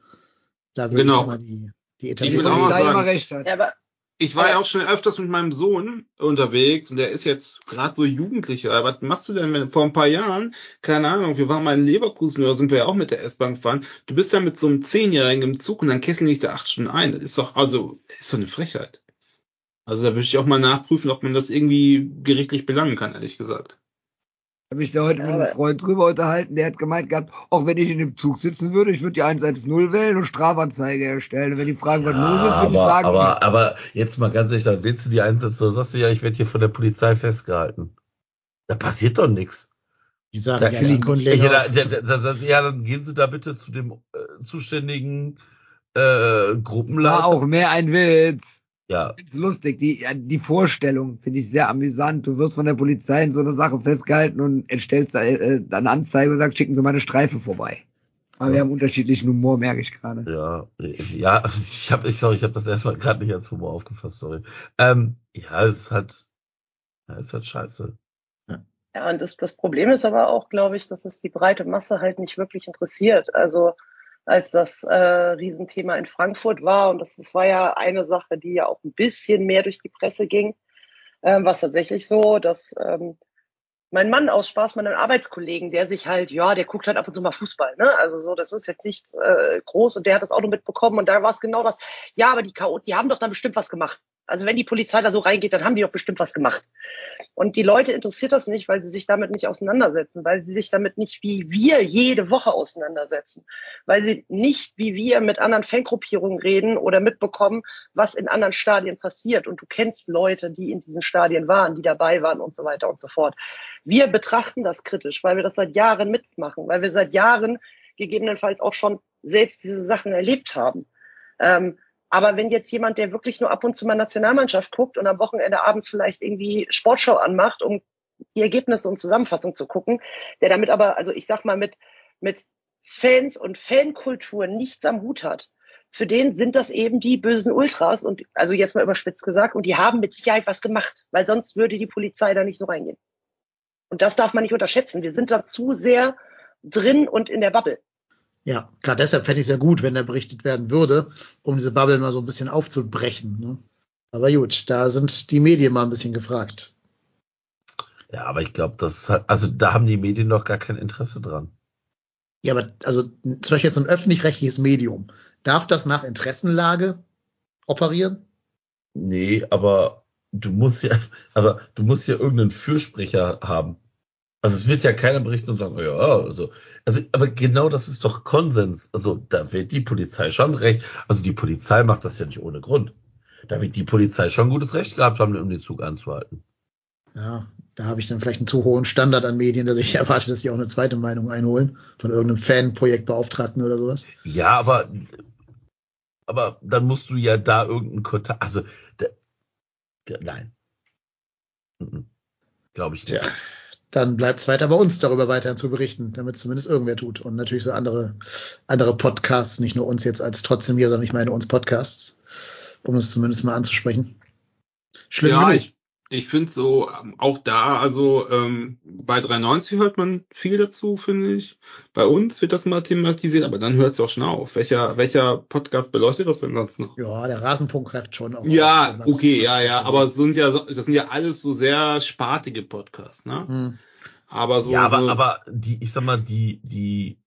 Da würde genau. ich mal die, die etablierte Polizei immer recht hat. Ja, aber ich war ja auch schon öfters mit meinem Sohn unterwegs und der ist jetzt gerade so Jugendlicher. Was machst du denn, wenn vor ein paar Jahren, keine Ahnung, wir waren mal in Leverkusen oder sind wir ja auch mit der S-Bahn gefahren. Du bist ja mit so einem Zehnjährigen im Zug und dann kesseln dich da acht Stunden ein. Das ist doch, also, ist doch eine Frechheit. Also da würde ich auch mal nachprüfen, ob man das irgendwie gerichtlich belangen kann, ehrlich gesagt habe mich da heute ja, mit einem Freund drüber unterhalten, der hat gemeint gehabt, auch wenn ich in dem Zug sitzen würde, ich würde die 110 wählen und Strafanzeige erstellen. Und wenn die fragen, was ja, los ist, würde ich sagen. Aber, aber jetzt mal ganz ehrlich, dann willst du die 110, sagst du ja, ich werde hier von der Polizei festgehalten. Da passiert doch nichts. Die sagen da, ja, ja, da, da, da, ja, dann gehen Sie da bitte zu dem äh, zuständigen äh, Gruppenleiter. War auch mehr ein Witz. Ja. Ist lustig. Die, die Vorstellung finde ich sehr amüsant. Du wirst von der Polizei in so einer Sache festgehalten und erstellst da, äh, dann Anzeige und sagst, schicken Sie mal eine Streife vorbei. Aber ja. wir haben unterschiedlichen Humor, merke ich gerade. Ja, ja, ich habe, ich, sorry, ich habe das erstmal gerade nicht als Humor aufgefasst, sorry. Ähm, ja, es ist halt, ja, es ist halt scheiße. Ja, und das, das Problem ist aber auch, glaube ich, dass es die breite Masse halt nicht wirklich interessiert. Also als das äh, Riesenthema in Frankfurt war. Und das, das war ja eine Sache, die ja auch ein bisschen mehr durch die Presse ging. Ähm, was tatsächlich so, dass ähm, mein Mann aus Spaß meinen Arbeitskollegen, der sich halt, ja, der guckt halt ab und zu mal Fußball, ne? Also so, das ist jetzt nichts äh, groß und der hat das Auto mitbekommen und da war es genau das. Ja, aber die K.O., die haben doch dann bestimmt was gemacht. Also wenn die Polizei da so reingeht, dann haben die doch bestimmt was gemacht. Und die Leute interessiert das nicht, weil sie sich damit nicht auseinandersetzen, weil sie sich damit nicht wie wir jede Woche auseinandersetzen, weil sie nicht wie wir mit anderen Fangruppierungen reden oder mitbekommen, was in anderen Stadien passiert. Und du kennst Leute, die in diesen Stadien waren, die dabei waren und so weiter und so fort. Wir betrachten das kritisch, weil wir das seit Jahren mitmachen, weil wir seit Jahren gegebenenfalls auch schon selbst diese Sachen erlebt haben. Ähm, aber wenn jetzt jemand, der wirklich nur ab und zu mal Nationalmannschaft guckt und am Wochenende abends vielleicht irgendwie Sportschau anmacht, um die Ergebnisse und Zusammenfassung zu gucken, der damit aber, also ich sag mal, mit, mit Fans und Fankultur nichts am Hut hat, für den sind das eben die bösen Ultras und also jetzt mal überspitzt gesagt und die haben mit Sicherheit was gemacht, weil sonst würde die Polizei da nicht so reingehen. Und das darf man nicht unterschätzen. Wir sind da zu sehr drin und in der Bubble. Ja, gerade deshalb fände ich es ja gut, wenn da berichtet werden würde, um diese Bubble mal so ein bisschen aufzubrechen. Ne? Aber gut, da sind die Medien mal ein bisschen gefragt. Ja, aber ich glaube, das hat, also da haben die Medien doch gar kein Interesse dran. Ja, aber also zum Beispiel jetzt so ein öffentlich-rechtliches Medium, darf das nach Interessenlage operieren? Nee, aber du musst ja, aber du musst ja irgendeinen Fürsprecher haben. Also es wird ja keiner berichten und sagen, ja, also, also, aber genau das ist doch Konsens. Also da wird die Polizei schon recht. Also die Polizei macht das ja nicht ohne Grund. Da wird die Polizei schon gutes Recht gehabt haben, um den Zug anzuhalten. Ja, da habe ich dann vielleicht einen zu hohen Standard an Medien, dass ich erwarte, dass die auch eine zweite Meinung einholen von irgendeinem Fanprojektbeauftragten oder sowas. Ja, aber, aber dann musst du ja da irgendeinen Kontakt, also, der, der, nein. Mhm. Glaube ich nicht. Tja, dann bleibt es weiter bei uns, darüber weiterhin zu berichten, damit zumindest irgendwer tut. Und natürlich so andere, andere Podcasts, nicht nur uns jetzt als trotzdem hier, sondern ich meine uns Podcasts, um es zumindest mal anzusprechen. Schlimm ja, ich, ich finde so, auch da, also ähm, bei 93 hört man viel dazu, finde ich. Bei uns wird das mal thematisiert, aber dann hört es auch schon auf. Welcher, welcher Podcast beleuchtet das denn sonst noch? Ja, der Rasenfunk greift schon auch. Ja, auf, okay, ja, ja, aber es sind ja, das sind ja alles so sehr spartige Podcasts, ne? Hm. Aber so. Ja, aber, so aber die, ich sag mal, die, die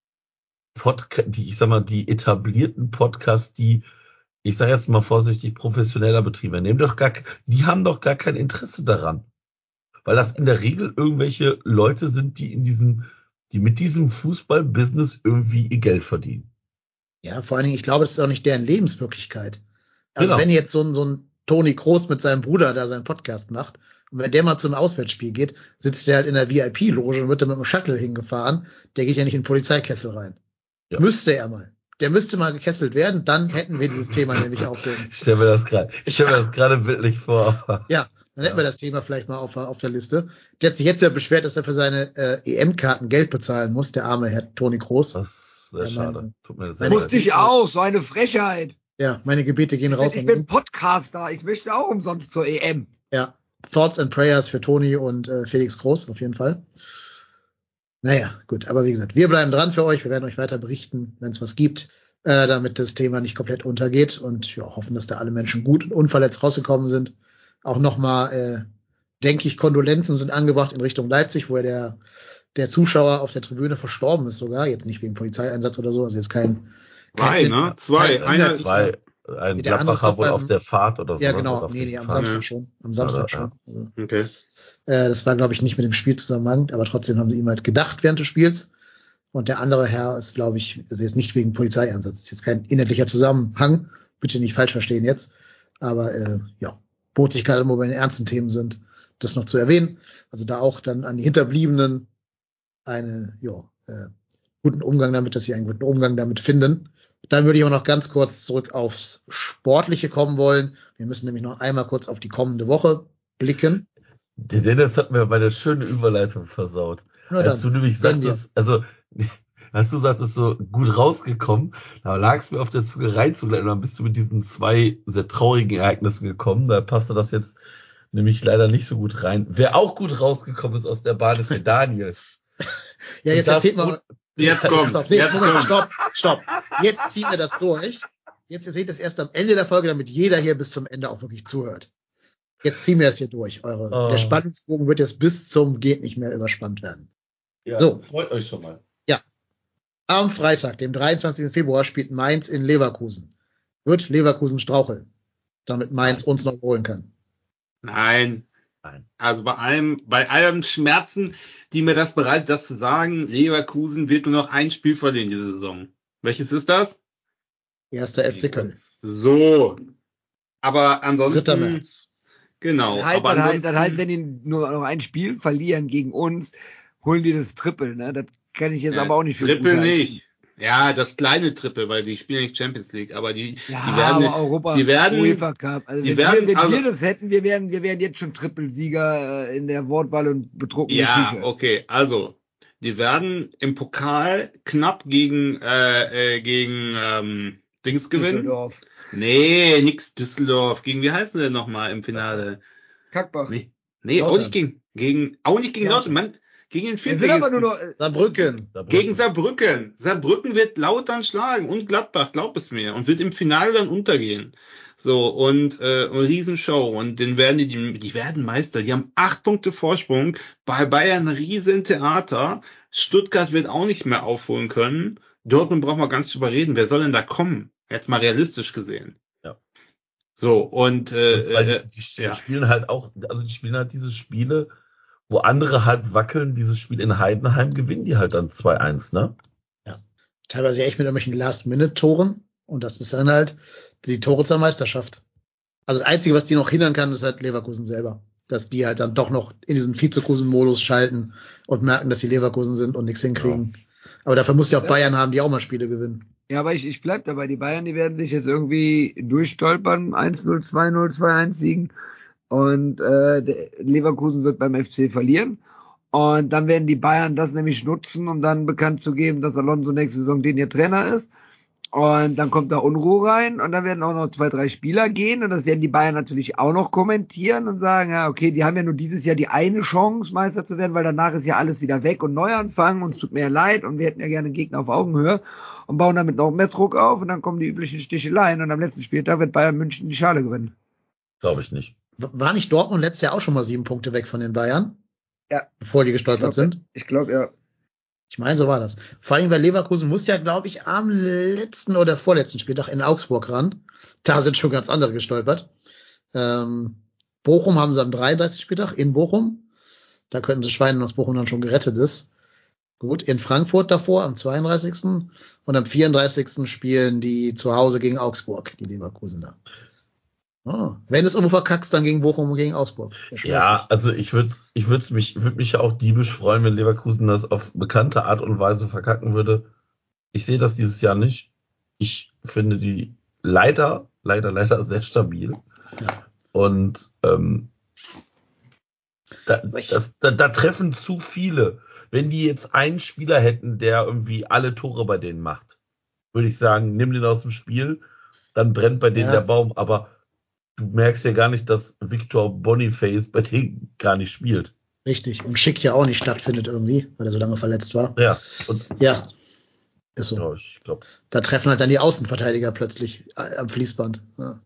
Podcast, die, ich sag mal, die etablierten Podcasts, die, ich sage jetzt mal vorsichtig, professioneller Betriebe, nehmen doch gar, die haben doch gar kein Interesse daran. Weil das in der Regel irgendwelche Leute sind, die in diesem, die mit diesem Fußball-Business irgendwie ihr Geld verdienen. Ja, vor allen Dingen, ich glaube, das ist auch nicht deren Lebenswirklichkeit. Also genau. wenn jetzt so ein, so ein Toni Kroos mit seinem Bruder da seinen Podcast macht und wenn der mal zu einem Auswärtsspiel geht, sitzt der halt in der VIP-Loge und wird dann mit dem Shuttle hingefahren. Der geht ja nicht in den Polizeikessel rein. Ja. Müsste er mal. Der müsste mal gekesselt werden, dann hätten wir dieses Thema nämlich auf dem. Ich stelle mir das gerade, ich stelle mir das gerade bildlich vor. Ja, dann hätten wir das Thema vielleicht mal auf, auf der Liste. Der hat sich jetzt ja beschwert, dass er für seine äh, EM-Karten Geld bezahlen muss, der arme Herr Toni Groß. Das ist sehr schade. Tut mir sehr Musste ich auch, so eine Frechheit. Ja, meine Gebete gehen raus. Ich bin Podcaster, ich möchte auch umsonst zur EM. Ja, Thoughts and Prayers für Toni und äh, Felix Groß auf jeden Fall. Naja, gut, aber wie gesagt, wir bleiben dran für euch. Wir werden euch weiter berichten, wenn es was gibt, äh, damit das Thema nicht komplett untergeht und ja, hoffen, dass da alle Menschen gut und unverletzt rausgekommen sind. Auch nochmal, äh, denke ich, Kondolenzen sind angebracht in Richtung Leipzig, wo er der, der Zuschauer auf der Tribüne verstorben ist sogar. Jetzt nicht wegen Polizeieinsatz oder so, also jetzt kein. kein Zwei, ne? Zwei. Kein einer, zwei. Ein Gladbacher wohl auf der Fahrt oder so. Ja, genau. Nee, nee, am Samstag ja. schon. Am Samstag ja, schon. Also, okay. Äh, das war, glaube ich, nicht mit dem Spiel zusammenhang, aber trotzdem haben sie ihm halt gedacht während des Spiels. Und der andere Herr ist, glaube ich, also jetzt nicht wegen Polizeieinsatz. Ist jetzt kein inhaltlicher Zusammenhang. Bitte nicht falsch verstehen jetzt. Aber äh, ja, bot sich gerade, wo wir in ernsten Themen sind, das noch zu erwähnen. Also da auch dann an die Hinterbliebenen eine, ja, äh, guten Umgang damit, dass sie einen guten Umgang damit finden. Dann würde ich auch noch ganz kurz zurück aufs Sportliche kommen wollen. Wir müssen nämlich noch einmal kurz auf die kommende Woche blicken. Der Dennis hat mir meine schöne Überleitung versaut. Ja, als du nämlich sagtest, also, als du sagtest, so gut rausgekommen, da lag es mir auf der Zunge reinzugleiten, dann bist du mit diesen zwei sehr traurigen Ereignissen gekommen. Da passte das jetzt nämlich leider nicht so gut rein. Wer auch gut rausgekommen ist aus der Bahn ist der Daniel. ja, jetzt erzählt mal, Jetzt kommt. Auf, nee, jetzt Moment, kommt. stopp, stopp. Jetzt ziehen wir das durch. Jetzt seht ihr es erst am Ende der Folge, damit jeder hier bis zum Ende auch wirklich zuhört. Jetzt ziehen wir es hier durch. Eure, Oh. Der Spannungsbogen wird jetzt bis zum geht nicht mehr überspannt werden. Ja, So. freut euch schon mal. Am Freitag, dem 23. Februar, spielt Mainz in Leverkusen. Wird Leverkusen straucheln, damit Mainz uns noch holen kann. Nein. Nein. Also bei allem, bei allem Schmerzen, die mir das bereitet, das zu sagen, Leverkusen wird nur noch ein Spiel verlieren diese Saison. Welches ist das? Erster FC Köln. So. Aber ansonsten. 3. März. Genau. Halt, aber dann, halt, dann halt, wenn die nur noch ein Spiel verlieren gegen uns, holen die das Triple, ne? Das kann ich jetzt Ja, aber auch nicht für Triple nicht. Ja, das kleine Triple, weil die spielen nicht Champions League, aber die, Ja, die werden, aber Europa, die werden, UEFA Cup. Also die wenn, werden- wir, wenn also- wir das hätten, wir wären, wir wären jetzt schon Trippelsieger äh, in der Wortwahl und betrunken ja, okay, also, die werden im Pokal knapp gegen, äh, äh, gegen, ähm, Dings gewinnen. Düsseldorf. Nee, nix Düsseldorf. Gegen, wie heißen die denn nochmal im Finale? Kackbach. Nee, nee auch nicht gegen, gegen, auch nicht gegen Ja. Lautern, Mann, gegen den Wir sind aber nur Viertligisten. noch, äh, Saarbrücken. Gegen Saarbrücken. Saarbrücken wird Lautern schlagen und Gladbach, glaub es mir, und wird im Finale dann untergehen. So, und äh, eine Riesenshow. Und den werden die, die, die werden Meister. Die haben acht Punkte Vorsprung. Bei Bayern ein riesen Theater. Stuttgart wird auch nicht mehr aufholen können. Dortmund brauchen wir gar nicht drüber reden. Wer soll denn da kommen? Jetzt mal realistisch gesehen. Ja. So, und äh, Weil äh, die, die ja. spielen halt auch, also die spielen halt diese Spiele, wo andere halt wackeln, dieses Spiel in Heidenheim gewinnen die halt dann 2-1, ne? Teilweise echt mit irgendwelchen Last-Minute-Toren. Und das ist dann halt die Tore zur Meisterschaft. Also das Einzige, was die noch hindern kann, ist halt Leverkusen selber. Dass die halt dann doch noch in diesen Vizekusen-Modus schalten und merken, dass sie Leverkusen sind und nichts hinkriegen. Aber dafür muss ja auch Ja. Bayern haben, die auch mal Spiele gewinnen. Ja, aber ich, ich bleib dabei. Die Bayern, die werden sich jetzt irgendwie durchstolpern. 1-0, 2-0, 2-1 siegen. Und äh, Leverkusen wird beim FC verlieren. Und dann werden die Bayern das nämlich nutzen, um dann bekannt zu geben, dass Alonso nächste Saison den ihr Trainer ist. Und dann kommt da Unruhe rein und dann werden auch noch zwei, drei Spieler gehen und das werden die Bayern natürlich auch noch kommentieren und sagen, ja, okay, die haben ja nur dieses Jahr die eine Chance, Meister zu werden, weil danach ist ja alles wieder weg und Neuanfang und es tut mir leid und wir hätten ja gerne einen Gegner auf Augenhöhe und bauen damit noch mehr Druck auf und dann kommen die üblichen Sticheleien und am letzten Spieltag wird Bayern München die Schale gewinnen. Glaube ich nicht. War nicht Dortmund letztes Jahr auch schon mal sieben Punkte weg von den Bayern? Ja. Bevor die gestolpert Ich glaub, sind? Ich glaube, ja. Ich meine, so war das. Vor allem, weil Leverkusen muss ja, glaube ich, am letzten oder vorletzten Spieltag in Augsburg ran. Da sind schon ganz andere gestolpert. Ähm, Bochum haben sie am 33. Spieltag in Bochum. Da könnten sie Schweinen, dass Bochum dann schon gerettet ist. Gut, in Frankfurt davor am 32. Und am 34. spielen die zu Hause gegen Augsburg, die Leverkusener. Ah, wenn es irgendwo verkackst, dann gegen Bochum und gegen Augsburg. Ja, das? also ich würde ich würd mich, würd mich ja auch diebisch freuen, wenn Leverkusen das auf bekannte Art und Weise verkacken würde. Ich sehe das dieses Jahr nicht. Ich finde die leider, leider, leider sehr stabil. Ja. Und ähm, da, das, da, da treffen zu viele. Wenn die jetzt einen Spieler hätten, der irgendwie alle Tore bei denen macht, würde ich sagen, nimm den aus dem Spiel, dann brennt bei denen Ja. der Baum. Aber du merkst ja gar nicht, dass Victor Boniface bei denen gar nicht spielt. Richtig. Und Schick ja auch nicht stattfindet irgendwie, weil er so lange verletzt war. Ja, und Ja. Ist so. ja, ich glaube, Da treffen halt dann die Außenverteidiger plötzlich am Fließband. Ja.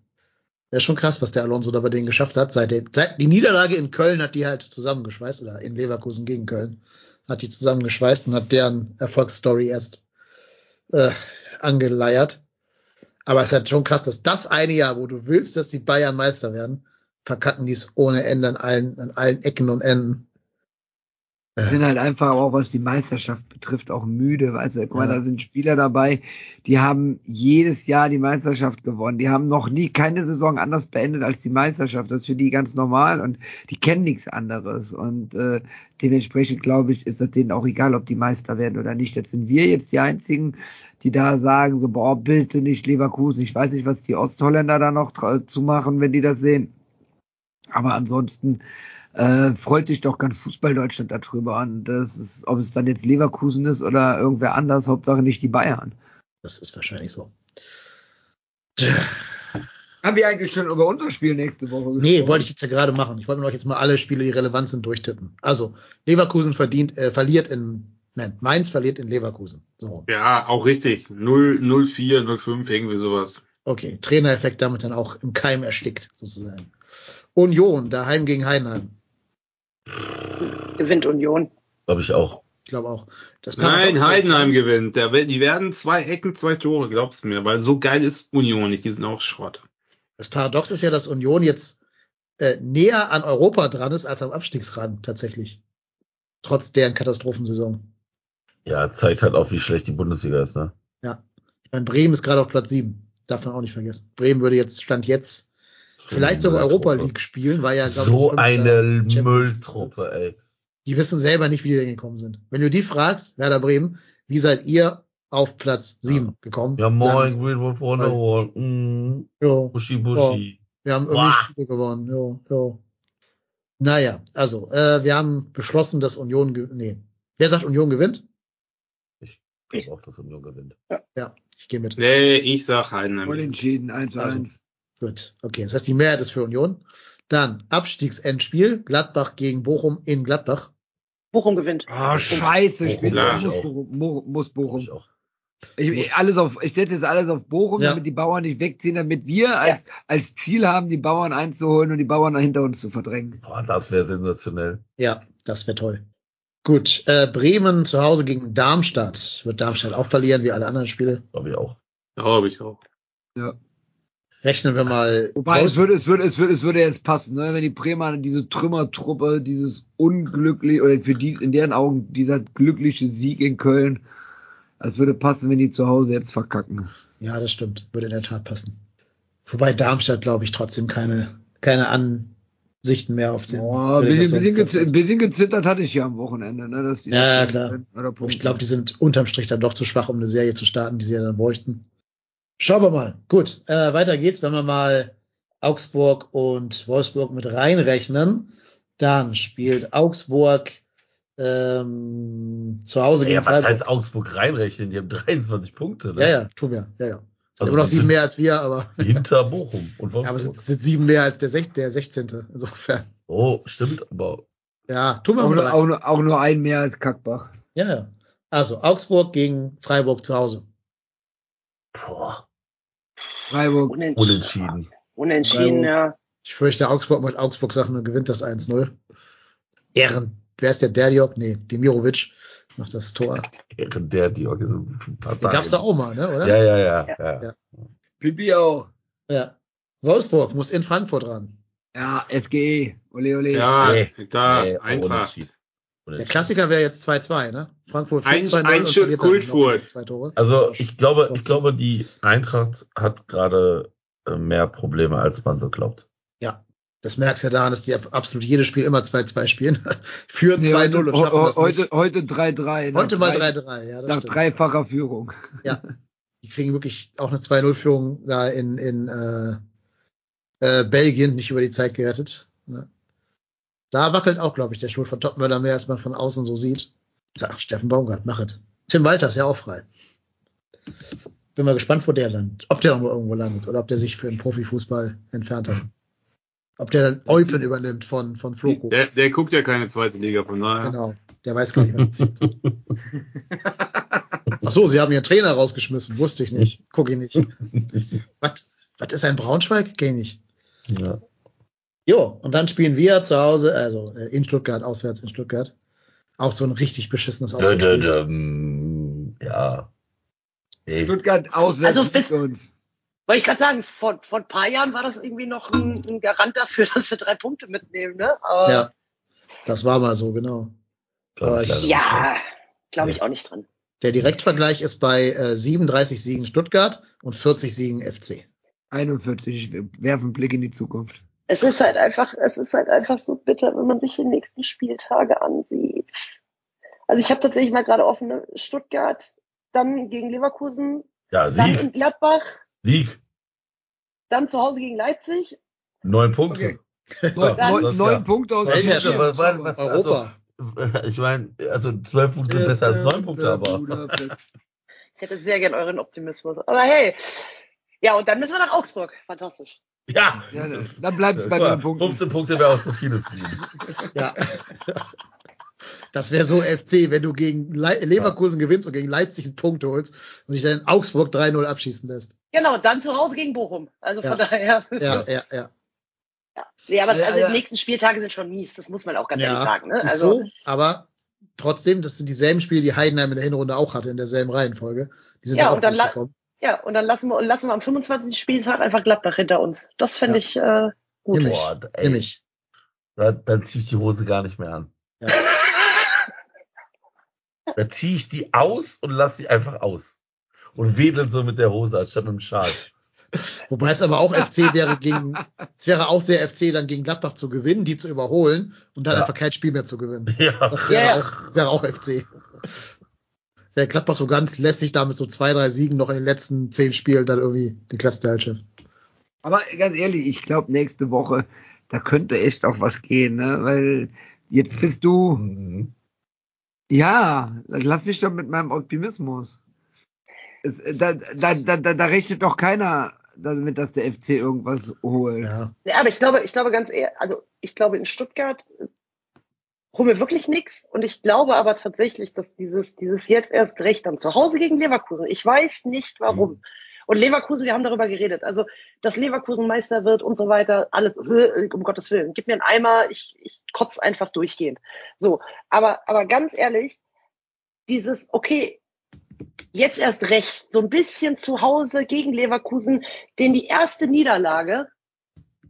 Das ist schon krass, was der Alonso da bei denen geschafft hat. Seit, dem, seit die Niederlage in Köln hat die halt zusammengeschweißt, oder in Leverkusen gegen Köln, hat die zusammengeschweißt und hat deren Erfolgsstory erst äh, angeleiert. Aber es ist halt schon krass, dass das eine Jahr, wo du willst, dass die Bayern Meister werden, verkacken die es ohne Ende an allen, an allen Ecken und Enden. Wir sind halt einfach auch, was die Meisterschaft betrifft, auch müde. Du, guck mal, Ja. da sind Spieler dabei, die haben jedes Jahr die Meisterschaft gewonnen. Die haben noch nie keine Saison anders beendet als die Meisterschaft. Das ist für die ganz normal und die kennen nichts anderes. Und äh, dementsprechend, glaube ich, ist das denen auch egal, ob die Meister werden oder nicht. Jetzt sind wir jetzt die Einzigen, die da sagen, so, boah, bitte nicht Leverkusen. Ich weiß nicht, was die Ostholländer da noch zu machen, wenn die das sehen. Aber ansonsten äh, freut sich doch ganz Fußball Deutschland darüber. Und das ist, ob es dann jetzt Leverkusen ist oder irgendwer anders, Hauptsache nicht die Bayern. Das ist wahrscheinlich so. Haben wir eigentlich schon über unser Spiel nächste Woche Nee, wollte ich jetzt ja gerade machen. Ich wollte mir noch jetzt mal alle Spiele, die relevant sind, durchtippen. Also, Leverkusen verdient, äh, verliert in, nein, Mainz verliert in Leverkusen. So, Ja, auch richtig. 0, 04, 05, irgendwie sowas. okay. Trainereffekt damit dann auch im Keim erstickt, sozusagen. Union, daheim gegen Heidenheim. Gewinnt Union. Glaube ich auch. Ich glaube auch. Das Nein, ist- Heidenheim gewinnt. Der, die werden zwei Ecken, zwei Tore, glaubst du mir, weil so geil ist Union nicht. Die sind auch Schrott. Das Paradox ist ja, dass Union jetzt äh, näher an Europa dran ist als am Abstiegsrand tatsächlich. Trotz deren Katastrophensaison. Ja, zeigt halt auch, wie schlecht die Bundesliga ist, ne? Ich meine, Bremen ist gerade auf Platz sieben. Darf man auch nicht vergessen. Bremen würde jetzt, stand jetzt, vielleicht sogar Europa League spielen, weil ja, glaube So ich, eine Mülltruppe, ey. Die wissen selber nicht, wie die denn gekommen sind. Wenn du die fragst, Werder Bremen, wie seid ihr auf Platz sieben gekommen? Ja, moin, Greenwood Wonderwall. Mm, Jo, Buschi Buschi. wir haben irgendwie Boah. Spiele gewonnen. Jo, jo. Naja, also, äh, wir haben beschlossen, dass Union, nee. Wer sagt Union gewinnt? Ich glaube auch, dass Union gewinnt. Ja, ich gehe mit. Nee, ich sag Heidenheim. Unentschieden, 1 zu Also. 1. Gut, okay. Das heißt, die Mehrheit ist für Union. Dann Abstiegsendspiel, Gladbach gegen Bochum in Gladbach. Bochum gewinnt. Ah, scheiße, Bochum, ja, muss, ich. Bochum, Mo- muss Bochum. Ich auch. Ich, ich, alles auf, ich setze jetzt alles auf Bochum, Ja. damit die Bauern nicht wegziehen, damit wir als, als Ziel haben, die Bauern einzuholen und die Bauern hinter uns zu verdrängen. Boah, das wäre sensationell. Ja, das wäre toll. Gut, äh, Bremen zu Hause gegen Darmstadt. Wird Darmstadt auch verlieren, wie alle anderen Spiele. Glaube ich auch. Glaube ich auch. Ja. Rechnen wir mal. Wobei es würde, es würde, es würde, es würde jetzt passen, ne? wenn die Bremer diese Trümmertruppe, dieses unglücklich oder für die in deren Augen dieser glückliche Sieg in Köln, es würde passen, wenn die zu Hause jetzt verkacken. Ja, das stimmt. Würde in der Tat passen. Wobei Darmstadt, glaube ich, trotzdem keine, keine Ansichten mehr auf den. Boah, ein bisschen, bisschen, ein bisschen gezittert hatte ich ja am Wochenende, ne? Dass die Ja, das klar. ich glaube, die sind unterm Strich dann doch zu schwach, um eine Serie zu starten, die sie ja dann bräuchten. Schauen wir mal. Gut, äh, weiter geht's, wenn wir mal Augsburg und Wolfsburg mit reinrechnen. Dann spielt Augsburg ähm, zu Hause gegen Ja, was Freiburg. heißt Augsburg reinrechnen? Die haben 23 Punkte, ne? ja, ja, tun wir. Ja, ja. Sind Also immer noch sieben mehr als wir, aber, Hinter Bochum und ja, aber Wolfsburg. es sind, sind sieben mehr als der, Sech, der 16. Insofern. oh, stimmt, aber Ja, tun wir auch, mal nur, auch, nur, auch nur ein mehr als Kackbach. Ja, ja. Also Augsburg gegen Freiburg zu Hause. boah, Freiburg. Unentschieden. unentschieden. Unentschieden, ja. Ich fürchte, Augsburg mit Augsburg Sachen und gewinnt das 1-0. Ehren. Wer ist der Derdiok? Nee, Demirovic macht das Tor. Ehren der, die Organisation. Den gab's da auch mal, ne, oder? Ja, ja, ja. ja. Ja. Pipi auch. Ja. Wolfsburg muss in Frankfurt ran. Ja, SGE. Ole, ole. Ja, da, Eintracht. Unentschieden. Der. Klassiker wäre jetzt 2-2, ne? Frankfurt Ein- 4-2-0 und Einschuss verliert dann Kultfurt. noch Zwei Tore. Also ich glaube, ich glaube, die Eintracht hat gerade äh, mehr Probleme, als man so glaubt. Ja. Das merkst du ja daran, dass die absolut jedes Spiel immer 2-2 spielen. Führen Nee, 2-0 und schaffen das heute, nicht. heute 3-3. nach Heute mal drei- 3-3, ja, das Nach stimmt. dreifacher Führung. Ja. Die kriegen wirklich auch eine 2-0-Führung da in, in äh, äh, Belgien nicht über die Zeit gerettet. Ja. Da wackelt auch, glaube ich, der Stuhl von Topmöller mehr, als man von außen so sieht. Ach, Steffen Baumgart, mach es. Tim Walter ist ja auch frei. Bin mal gespannt, wo der landet. Ob der noch mal irgendwo landet oder ob der sich für den Profifußball entfernt hat. Ob der dann Eupen übernimmt von, von Floco. Der, der guckt ja keine zweite Liga, von daher. Genau. Der weiß gar nicht, wer zieht. Ach so, sie haben ihren Trainer rausgeschmissen. Wusste ich nicht. Guck ich nicht. Was? Was ist ein Braunschweig? Ich nicht. Ja. Jo, und dann spielen wir zu Hause, also äh, in Stuttgart, auswärts in Stuttgart. Auch so ein richtig beschissenes Dö, dö, Auswärtsspiel. dö, mm, ja. Ey, Stuttgart auswärts Also bis- uns. Wollte ich gerade sagen, vor, vor ein paar Jahren war das irgendwie noch ein, ein Garant dafür, dass wir drei Punkte mitnehmen, ne? Aber Ja, das war mal so, genau. glaub ich ja glaube ich auch nicht dran. Der Direktvergleich ist bei äh, 37 Siegen Stuttgart und 40 Siegen FC. 41. Wir werfen einen Blick in die Zukunft. Es ist halt einfach, es ist halt einfach so bitter, wenn man sich die nächsten Spieltage ansieht. Also ich habe tatsächlich mal gerade offene Stuttgart, dann gegen Leverkusen, Ja, dann Sieg, in Gladbach, Sieg, dann zu Hause gegen Leipzig. neun Punkte. Okay. Neun, neun, Punkte aus vier Was- was- Spielen. was- Europa. Ich meine, also zwölf Punkte sind besser als neun Punkte, aber. Ich hätte sehr gern euren Optimismus. Aber hey. Ja, und dann müssen wir nach Augsburg. Fantastisch. Ja, Ja, dann bleibt es bei neun Punkten. 15 Punkte wäre auch zu vieles gewesen. Ja. Das wäre so FC, wenn du gegen Le Leverkusen gewinnst und gegen Leipzig einen Punkt holst und dich dann in Augsburg 3-0 abschießen lässt. Genau, dann zu Hause gegen Bochum. Also von Ja. daher. Ja, ja, ja. Ja, aber Also, also also- die nächsten Spieltage sind schon mies, das muss man auch ganz ehrlich Ja, sagen. Ne? ist Also, so, aber trotzdem, das sind dieselben Spiele, die Heidenheim in der Hinrunde auch hatte, in derselben Reihenfolge. Die sind Ja, da auch und dann. Ja, und dann lassen wir, lassen wir am 25. Spieltag einfach Gladbach hinter uns. Das fände Ja. ich äh, gut. Nämlich, Boah, ey. nämlich. Da, dann ziehe ich die Hose gar nicht mehr an. Ja. Da ziehe ich die aus und lasse sie einfach aus. Und wedel so mit der Hose anstatt mit dem Schal. Wobei es aber auch FC wäre gegen, es wäre auch sehr FC dann gegen Gladbach zu gewinnen, die zu überholen und dann Ja. einfach kein Spiel mehr zu gewinnen. Ja. Das wäre Ja, ja. auch, wäre auch FC. Wäre Gladbach so ganz lässig damit so zwei, drei Siegen noch in den letzten zehn Spielen dann irgendwie die Klassenerhaltschaft. Aber ganz ehrlich, ich glaube, nächste Woche, da könnte echt auch was gehen, ne? Weil jetzt bist du, Mhm. ja, lass mich doch mit meinem Optimismus. Es, da, da, da, da, da rechnet doch keiner damit, dass der FC irgendwas holt. Ja. Ja, aber ich glaube, ich glaube ganz ehrlich, also ich glaube in Stuttgart holen wir wirklich nichts und ich glaube aber tatsächlich, dass dieses, dieses jetzt erst recht dann zu Hause gegen Leverkusen, ich weiß nicht warum. Und Leverkusen, wir haben darüber geredet, also dass Leverkusen Meister wird und so weiter, alles, äh, um Gottes Willen, gib mir einen Eimer, ich, ich kotze einfach durchgehend. So, aber, aber ganz ehrlich, dieses, okay, jetzt erst recht, so ein bisschen zu Hause gegen Leverkusen, denn die erste Niederlage,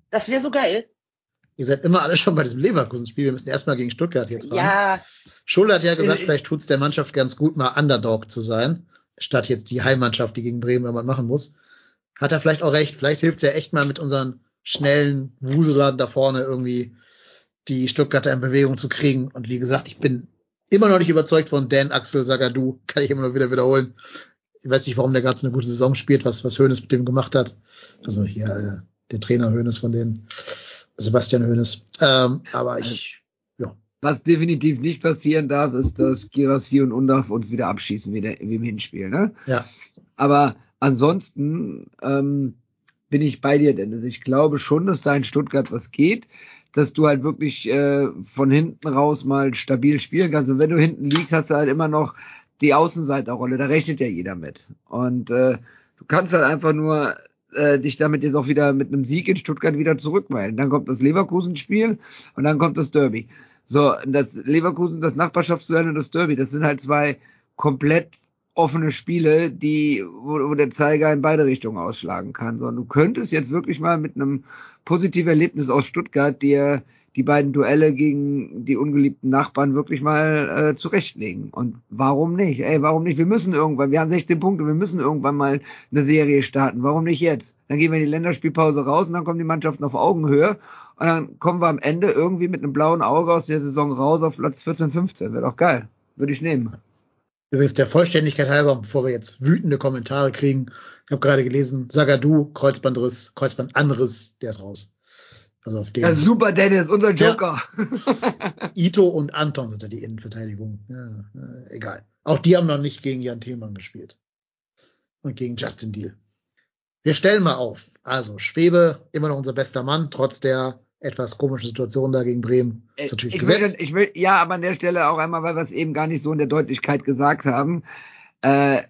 das wäre so geil. Ihr seid immer alle schon bei diesem Leverkusen-Spiel. Wir müssen erstmal gegen Stuttgart jetzt ran. Ja, Schulle hat ja gesagt, Äh, vielleicht tut's der Mannschaft ganz gut, mal Underdog zu sein, statt jetzt die Heimmannschaft, die gegen Bremen irgendwas machen muss. Hat er vielleicht auch recht. Vielleicht hilft's ja echt mal mit unseren schnellen Wuselern da vorne irgendwie die Stuttgarter in Bewegung zu kriegen. Und wie gesagt, ich bin immer noch nicht überzeugt von Dan Axel Sagadou. Kann ich immer noch wieder wiederholen. Ich weiß nicht, warum der gerade so eine gute Saison spielt, was, was Hoeneß mit dem gemacht hat. Also hier, äh, der Trainer Hoeneß von denen, Sebastian Hoeneß. Ähm, aber ich, ja. Was definitiv nicht passieren darf, ist, dass Girassi und Undorf uns wieder abschießen, wie, der, wie im Hinspiel. Ne? Ja. Aber ansonsten ähm, bin ich bei dir, Dennis. Ich glaube schon, dass da in Stuttgart was geht, dass du halt wirklich äh, von hinten raus mal stabil spielen kannst. Und wenn du hinten liegst, hast du halt immer noch die Außenseiterrolle. Da rechnet ja jeder mit. Und äh, du kannst halt einfach nur äh, dich damit jetzt auch wieder mit einem Sieg in Stuttgart wieder zurückmelden. Dann kommt das Leverkusen-Spiel und dann kommt das Derby. So, das Leverkusen, das Nachbarschaftsduell und das Derby, das sind halt zwei komplett offene Spiele, die, wo, wo der Zeiger in beide Richtungen ausschlagen kann. So, und du könntest jetzt wirklich mal mit einem positiven Erlebnis aus Stuttgart dir die beiden Duelle gegen die ungeliebten Nachbarn wirklich mal äh, zurechtlegen. Und warum nicht? Ey, warum nicht? Wir müssen irgendwann, wir haben 16 Punkte, wir müssen irgendwann mal eine Serie starten. Warum nicht jetzt? Dann gehen wir in die Länderspielpause raus und dann kommen die Mannschaften auf Augenhöhe und dann kommen wir am Ende irgendwie mit einem blauen Auge aus der Saison raus auf Platz 14, 15. Wäre doch geil. Würde ich nehmen. Übrigens der Vollständigkeit halber, bevor wir jetzt wütende Kommentare kriegen, ich habe gerade gelesen, Sagadu, Kreuzbandriss, Kreuzbandanriss, der ist raus. Also auf den Ja, super, Dennis, unser Joker. Ito und Anton sind da die Innenverteidigung. Ja, äh, egal. Auch die haben noch nicht gegen Jan Thielmann gespielt. Und gegen Justin Deal. Wir stellen mal auf. Also Schwebe, immer noch unser bester Mann, trotz der etwas komischen Situation da gegen Bremen. Ist natürlich ich will, gesetzt. ich will, ja, aber an der Stelle auch einmal, weil wir es eben gar nicht so in der Deutlichkeit gesagt haben. Äh,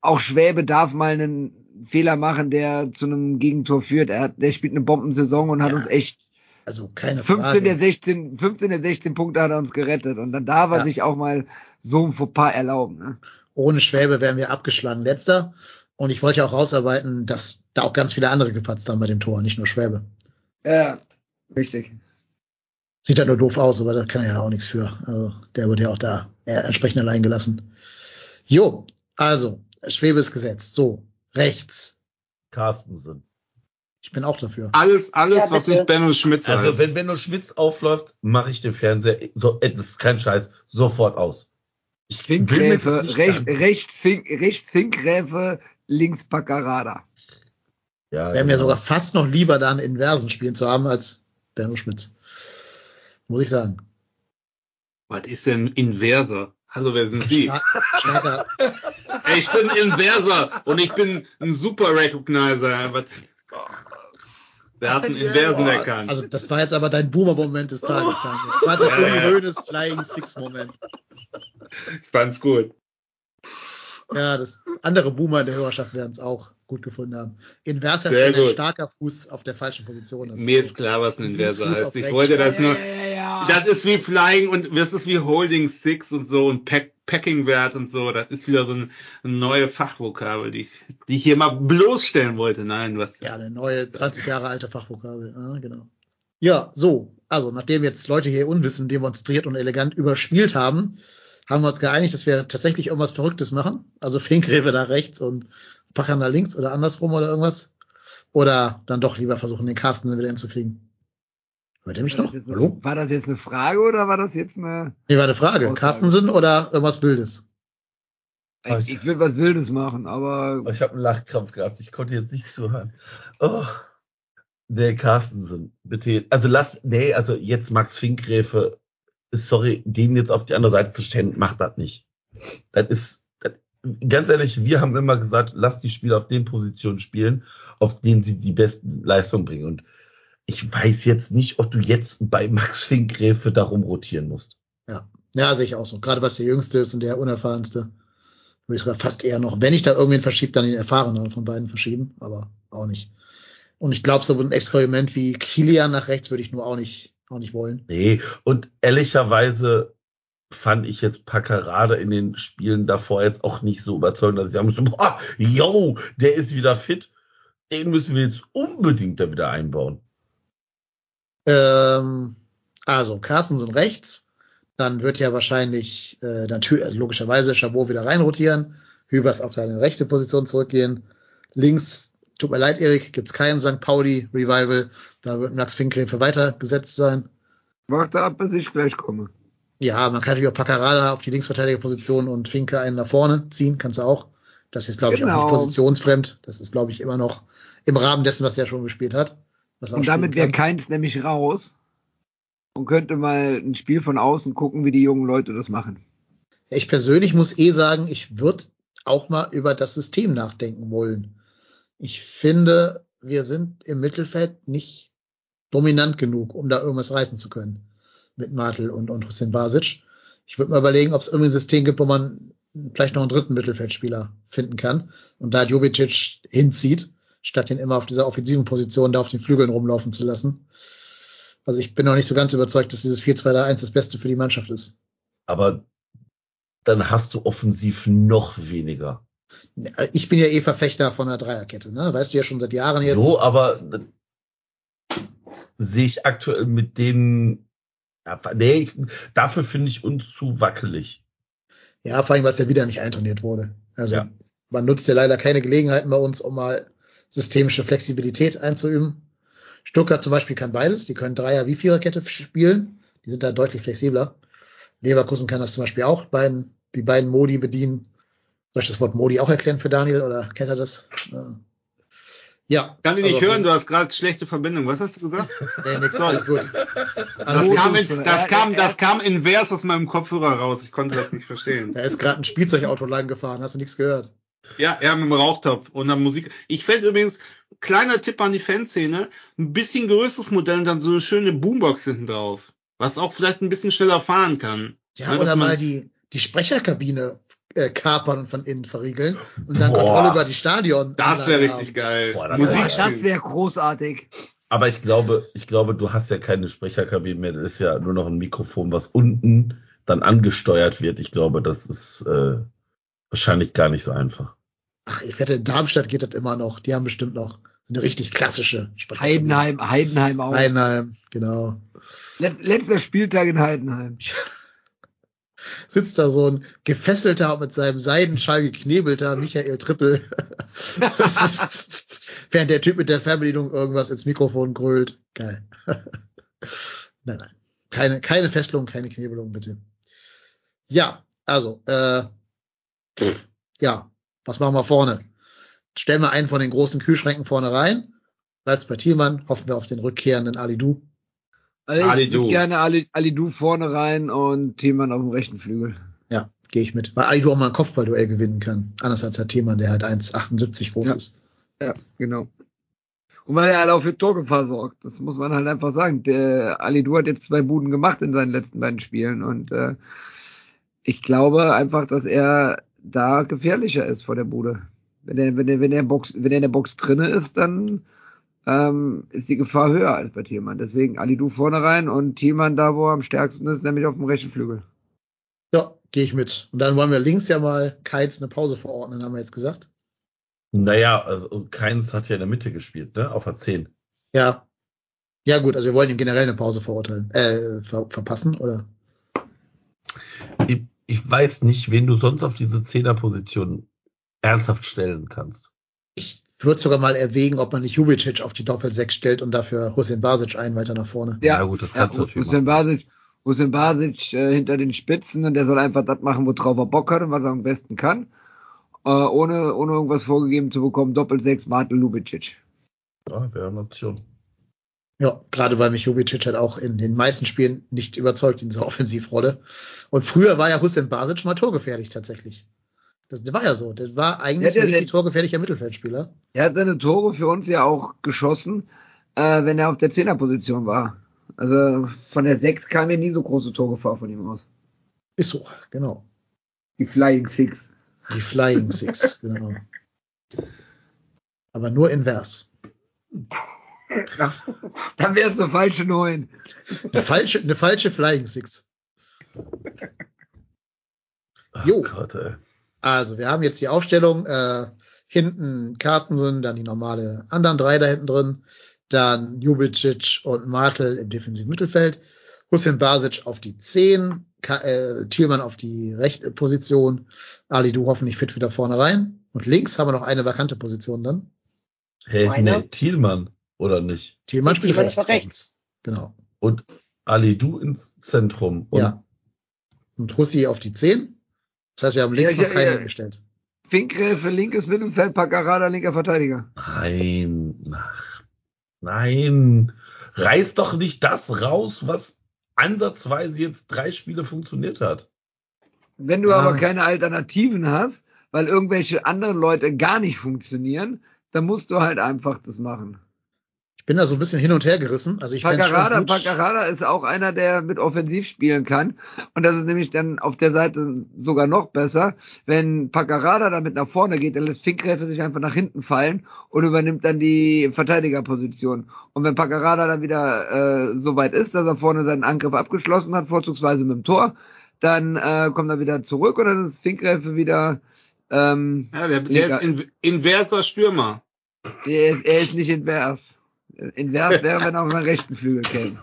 auch Schwäbe darf mal einen Fehler machen, der zu einem Gegentor führt. Er hat, der spielt eine Bombensaison und hat Ja, uns echt also keine 15 der Frage. 16, 15 der 16 Punkte hat er uns gerettet. Und dann darf er Ja. sich auch mal so ein Fauxpas erlauben. Ne? Ohne Schwäbe wären wir abgeschlagen letzter. Und ich wollte ja auch rausarbeiten, dass da auch ganz viele andere gepatzt haben bei dem Tor, nicht nur Schwäbe. Ja, richtig. Sieht ja nur doof aus, aber da kann er ja auch nichts für. Also der wird ja auch da äh, entsprechend allein gelassen. Jo, also, Schwebe ist gesetzt. So, rechts. Carstensen. Ich bin auch dafür. Alles, alles, Ja, was nicht Benno Schmitz Also heißt. wenn Benno Schmitz aufläuft, mache ich den Fernseher, so, äh, das ist kein Scheiß, sofort aus. Ich mir Finkgräfe, nicht rechts, Fink, rechts Finkgräfe, links Paccarada. Ja, Wäre mir genau. sogar fast noch lieber, da einen Inversen spielen zu haben, als Benno Schmitz. Muss ich sagen. Was ist denn Inverser? Hallo, wer sind Sie? Ey, ich bin Inverser und ich bin ein Super Recognizer. Was? Der hat einen Inversen erkannt. also das war jetzt aber dein Boomer-Moment des Tages, Daniel. Das war jetzt Ja, der ja. Flying Six-Moment. ich fand's gut. Ja, das andere Boomer in der Hörerschaft werden es auch. gut gefunden haben. Inverse heißt, Sehr wenn ein starker Fuß auf der falschen Position ist. Mir ist klar, was ein Linksfuß Inverse heißt. Ich wollte das ja, nur. Das ist wie Flying und das ist wie Holding Six und so und Pack, Packing Wert und so. Das ist wieder so ein, eine neue Fachvokabel, die ich, die ich hier mal bloßstellen wollte. Nein, was? Ja, eine neue 20 Jahre alte Fachvokabel. Ja, genau. Ja, so. Also, nachdem jetzt Leute hier Unwissen demonstriert und elegant überspielt haben, haben wir uns geeinigt, dass wir tatsächlich irgendwas Verrücktes machen. Also Finkgräbe da rechts und Packern da links oder andersrum oder irgendwas. Oder dann doch lieber versuchen, den Carsten wieder hinzukriegen. Hört ihr mich War noch? das, jetzt Hallo? eine, war das jetzt eine Frage oder war das jetzt eine. Nee, war eine Frage. Aussage. Carstensen oder irgendwas Wildes? Ich, ich will was Wildes machen, aber Ich habe einen Lachkrampf gehabt. Ich konnte jetzt nicht zuhören. Oh. Nee, Carstensen, bitte. Also lass, nee, also jetzt Max Finkgräfe, sorry, den jetzt auf die andere Seite zu stellen, macht das nicht. Das ist, das, ganz ehrlich, wir haben immer gesagt, lass die Spieler auf den Positionen spielen, auf denen sie die besten Leistungen bringen. Und ich weiß jetzt nicht, ob du jetzt bei Max Finkgräfe darum rotieren musst. Ja. Ja, sehe ich auch so. Gerade was der Jüngste ist und der Unerfahrenste. Würde ich sogar fast eher noch, wenn ich da irgendwen verschiebe, dann den Erfahreneren von beiden verschieben, aber auch nicht. Und ich glaube, so ein Experiment wie Kilian nach rechts würde ich nur auch nicht, auch nicht wollen. Nee, und ehrlicherweise fand ich jetzt Packerade in den Spielen davor jetzt auch nicht so überzeugend, dass ich sagen musste, boah, yo, der ist wieder fit. Den müssen wir jetzt unbedingt da wieder einbauen. Ähm, also, Carstensen rechts, dann wird ja wahrscheinlich äh, natürlich, also logischerweise Chabot wieder reinrotieren, Hübers auf seine rechte Position zurückgehen. Links, tut mir leid, Erik, gibt's keinen St. Pauli Revival, da wird Max Finkgräfe weitergesetzt sein. warte ab, bis ich gleich komme. Ja, man kann natürlich auch Paccarada auf die Linksverteidigerposition und Finke einen nach vorne ziehen, kannst du auch. Das ist, glaube ich, auch Genau. nicht positionsfremd. Das ist, glaube ich, immer noch im Rahmen dessen, was er schon gespielt hat. Und damit wäre kann. keins nämlich raus und könnte mal ein Spiel von außen gucken, wie die jungen Leute das machen. Ich persönlich muss eh sagen, ich würde auch mal über das System nachdenken wollen. Ich finde, wir sind im Mittelfeld nicht dominant genug, um da irgendwas reißen zu können. Mit Martel und, und Hussein Basic. Ich würde mal überlegen, ob es irgendwie ein System gibt, wo man vielleicht noch einen dritten Mittelfeldspieler finden kann und da Jovicic hinzieht, statt ihn immer auf dieser offensiven Position da auf den Flügeln rumlaufen zu lassen. Also ich bin noch nicht so ganz überzeugt, dass dieses 4-2-3-1 das Beste für die Mannschaft ist. Aber dann hast du offensiv noch weniger. Ich bin ja eh Verfechter von einer Dreierkette, ne? Weißt du ja schon seit Jahren jetzt. So, aber sehe ich aktuell mit denen, ja, nee, dafür finde ich uns zu wackelig. Ja, vor allem, weil es ja wieder nicht eintrainiert wurde. Also Ja. man nutzt ja leider keine Gelegenheiten bei uns, um mal systemische Flexibilität einzuüben. Stuttgart zum Beispiel kann beides. Die können Dreier- wie Viererkette spielen. Die sind da deutlich flexibler. Leverkusen kann das zum Beispiel auch, beiden, die beiden Modi bedienen. Soll ich das Wort Modi auch erklären für Daniel oder kennt er das? Ja. Kann ich nicht also- hören, du hast gerade schlechte Verbindung. Was hast du gesagt? Nee, nix, alles gut. Das Alles gut. kam, in, das kam, das kam invers aus meinem Kopfhörer raus. Ich konnte das nicht verstehen. Da ist gerade ein Spielzeugauto lang gefahren, hast du nichts gehört? Ja, ja, mit dem Rauchtopf und der Musik. Ich fände übrigens, kleiner Tipp an die Fanszene, ein bisschen größeres Modell und dann so eine schöne Boombox hinten drauf. Was auch vielleicht ein bisschen schneller fahren kann. Ja, Ja, dass oder mal die, die Sprecherkabine äh, kapern und von innen verriegeln und dann Boah. Kontrolle über die Stadion. Das wäre richtig haben. geil. Boah, das Musik wär- Boah, das wäre großartig. Aber ich glaube, ich glaube, du hast ja keine Sprecherkabine mehr. Das ist ja nur noch ein Mikrofon, was unten dann angesteuert wird. Ich glaube, das ist äh, wahrscheinlich gar nicht so einfach. Ach, ich wette, in Darmstadt geht das immer noch. Die haben bestimmt noch eine richtig klassische. Heidenheim, Heidenheim auch. Heidenheim, genau. Letz, letzter Spieltag in Heidenheim. Sitzt da so ein gefesselter, mit seinem Seidenschal geknebelter Michael Trippel. Während der Typ mit der Fernbedienung irgendwas ins Mikrofon grölt. Geil. nein, nein. Keine, keine Fesselung, keine Knebelung, bitte. Ja, also, äh, ja, was machen wir vorne? Stellen wir einen von den großen Kühlschränken vorne rein. Bleibt's bei Thielmann, hoffen wir auf den rückkehrenden Alidu. Also ich Ali gerne Ali, Ali Du vorne rein und Thiemann auf dem rechten Flügel. Ja, gehe ich mit. Weil Alidu auch mal ein Kopfballduell gewinnen kann. Anders als Herr Themann, der halt 1,78 groß Ja. ist. Ja, genau. Und weil er halt auch für Torgefahr sorgt. Das muss man halt einfach sagen. Der Ali Du hat jetzt zwei Buden gemacht in seinen letzten beiden Spielen und äh, ich glaube einfach, dass er da gefährlicher ist vor der Bude. Wenn der, wenn der, wenn der Box, wenn der in der Box drinne ist, dann ähm, ist die Gefahr höher als bei Thielmann. Deswegen Ali du vorne rein und Thielmann da, wo er am stärksten ist, nämlich auf dem rechten Flügel. Ja, gehe ich mit. Und dann wollen wir links ja mal Keins eine Pause verordnen, haben wir jetzt gesagt. Naja, also Keins hat ja in der Mitte gespielt, ne? Auf der 10. Ja. Ja, gut, also wir wollen ihm generell eine Pause verurteilen, äh, ver verpassen, oder? Ich, ich weiß nicht, wen du sonst auf diese Zehnerposition ernsthaft stellen kannst. Ich würde sogar mal erwägen, ob man nicht Jubicic auf die Doppel-6 stellt und dafür Hussein Basic ein weiter nach vorne. Ja, gut, das kannst ja, du natürlich Hussein. Basic, Hussein Basic äh, hinter den Spitzen und der soll einfach das machen, worauf er Bock hat und was er am besten kann. Äh, ohne, ohne irgendwas vorgegeben zu bekommen. Doppel-6, Martel Lubicic. Ja, wäre eine Option. Ja, gerade weil mich Jubicic halt auch in den meisten Spielen nicht überzeugt in dieser Offensivrolle. Und früher war ja Hussein Basic mal torgefährlich tatsächlich. Das, war ja so. Das war eigentlich Ja, der- ein torgefährlicher Mittelfeldspieler. Er hat seine Tore für uns ja auch geschossen, äh, wenn er auf der Zehnerposition war. Also von der 6 kam ja nie so große Torgefahr von ihm aus. Ist so, genau. Die Flying Six. Die Flying Six, genau. Aber nur invers. Dann wäre es eine falsche 9. Eine falsche, eine falsche Flying Six. Ach Jo. Gott, ey. Also, wir haben jetzt die Aufstellung, äh, hinten Carstensen, dann die normale anderen drei da hinten drin, dann Jubicic und Martel im defensiven Mittelfeld, Hussein Basic auf die 10, Ka äh, Thielmann auf die rechte Position, Ali Du hoffentlich fit wieder vorne rein und links haben wir noch eine vakante Position dann. Hey, nee, Thielmann, oder nicht? Thielmann spielt rechts. rechts. Genau. Und Ali, du ins Zentrum. Und ja. Und Hussi auf die 10. Das heißt, wir haben links Ja, noch ja, keinen ja. gestellt. Finkgräfe, linkes Mittelfeld, Paccarada, linker Verteidiger. Nein, ach, nein. Reiß doch nicht das raus, was ansatzweise jetzt drei Spiele funktioniert hat. Wenn du Ja. aber keine Alternativen hast, weil irgendwelche anderen Leute gar nicht funktionieren, dann musst du halt einfach das machen. Ich bin da so ein bisschen hin und her gerissen. Also ich gut. Paccarada ist auch einer, der mit offensiv spielen kann. Und das ist nämlich dann auf der Seite sogar noch besser. Wenn Paccarada damit nach vorne geht, dann lässt Finkgräfe sich einfach nach hinten fallen und übernimmt dann die Verteidigerposition. Und wenn Paccarada dann wieder äh, so weit ist, dass er vorne seinen Angriff abgeschlossen hat, vorzugsweise mit dem Tor, dann äh, kommt er wieder zurück und dann ist Finkgräfe wieder ähm, Ja, der, der ist in, inverser Stürmer. er, ist, er ist nicht invers. Invers wäre, wenn er auf den rechten Flügel käme.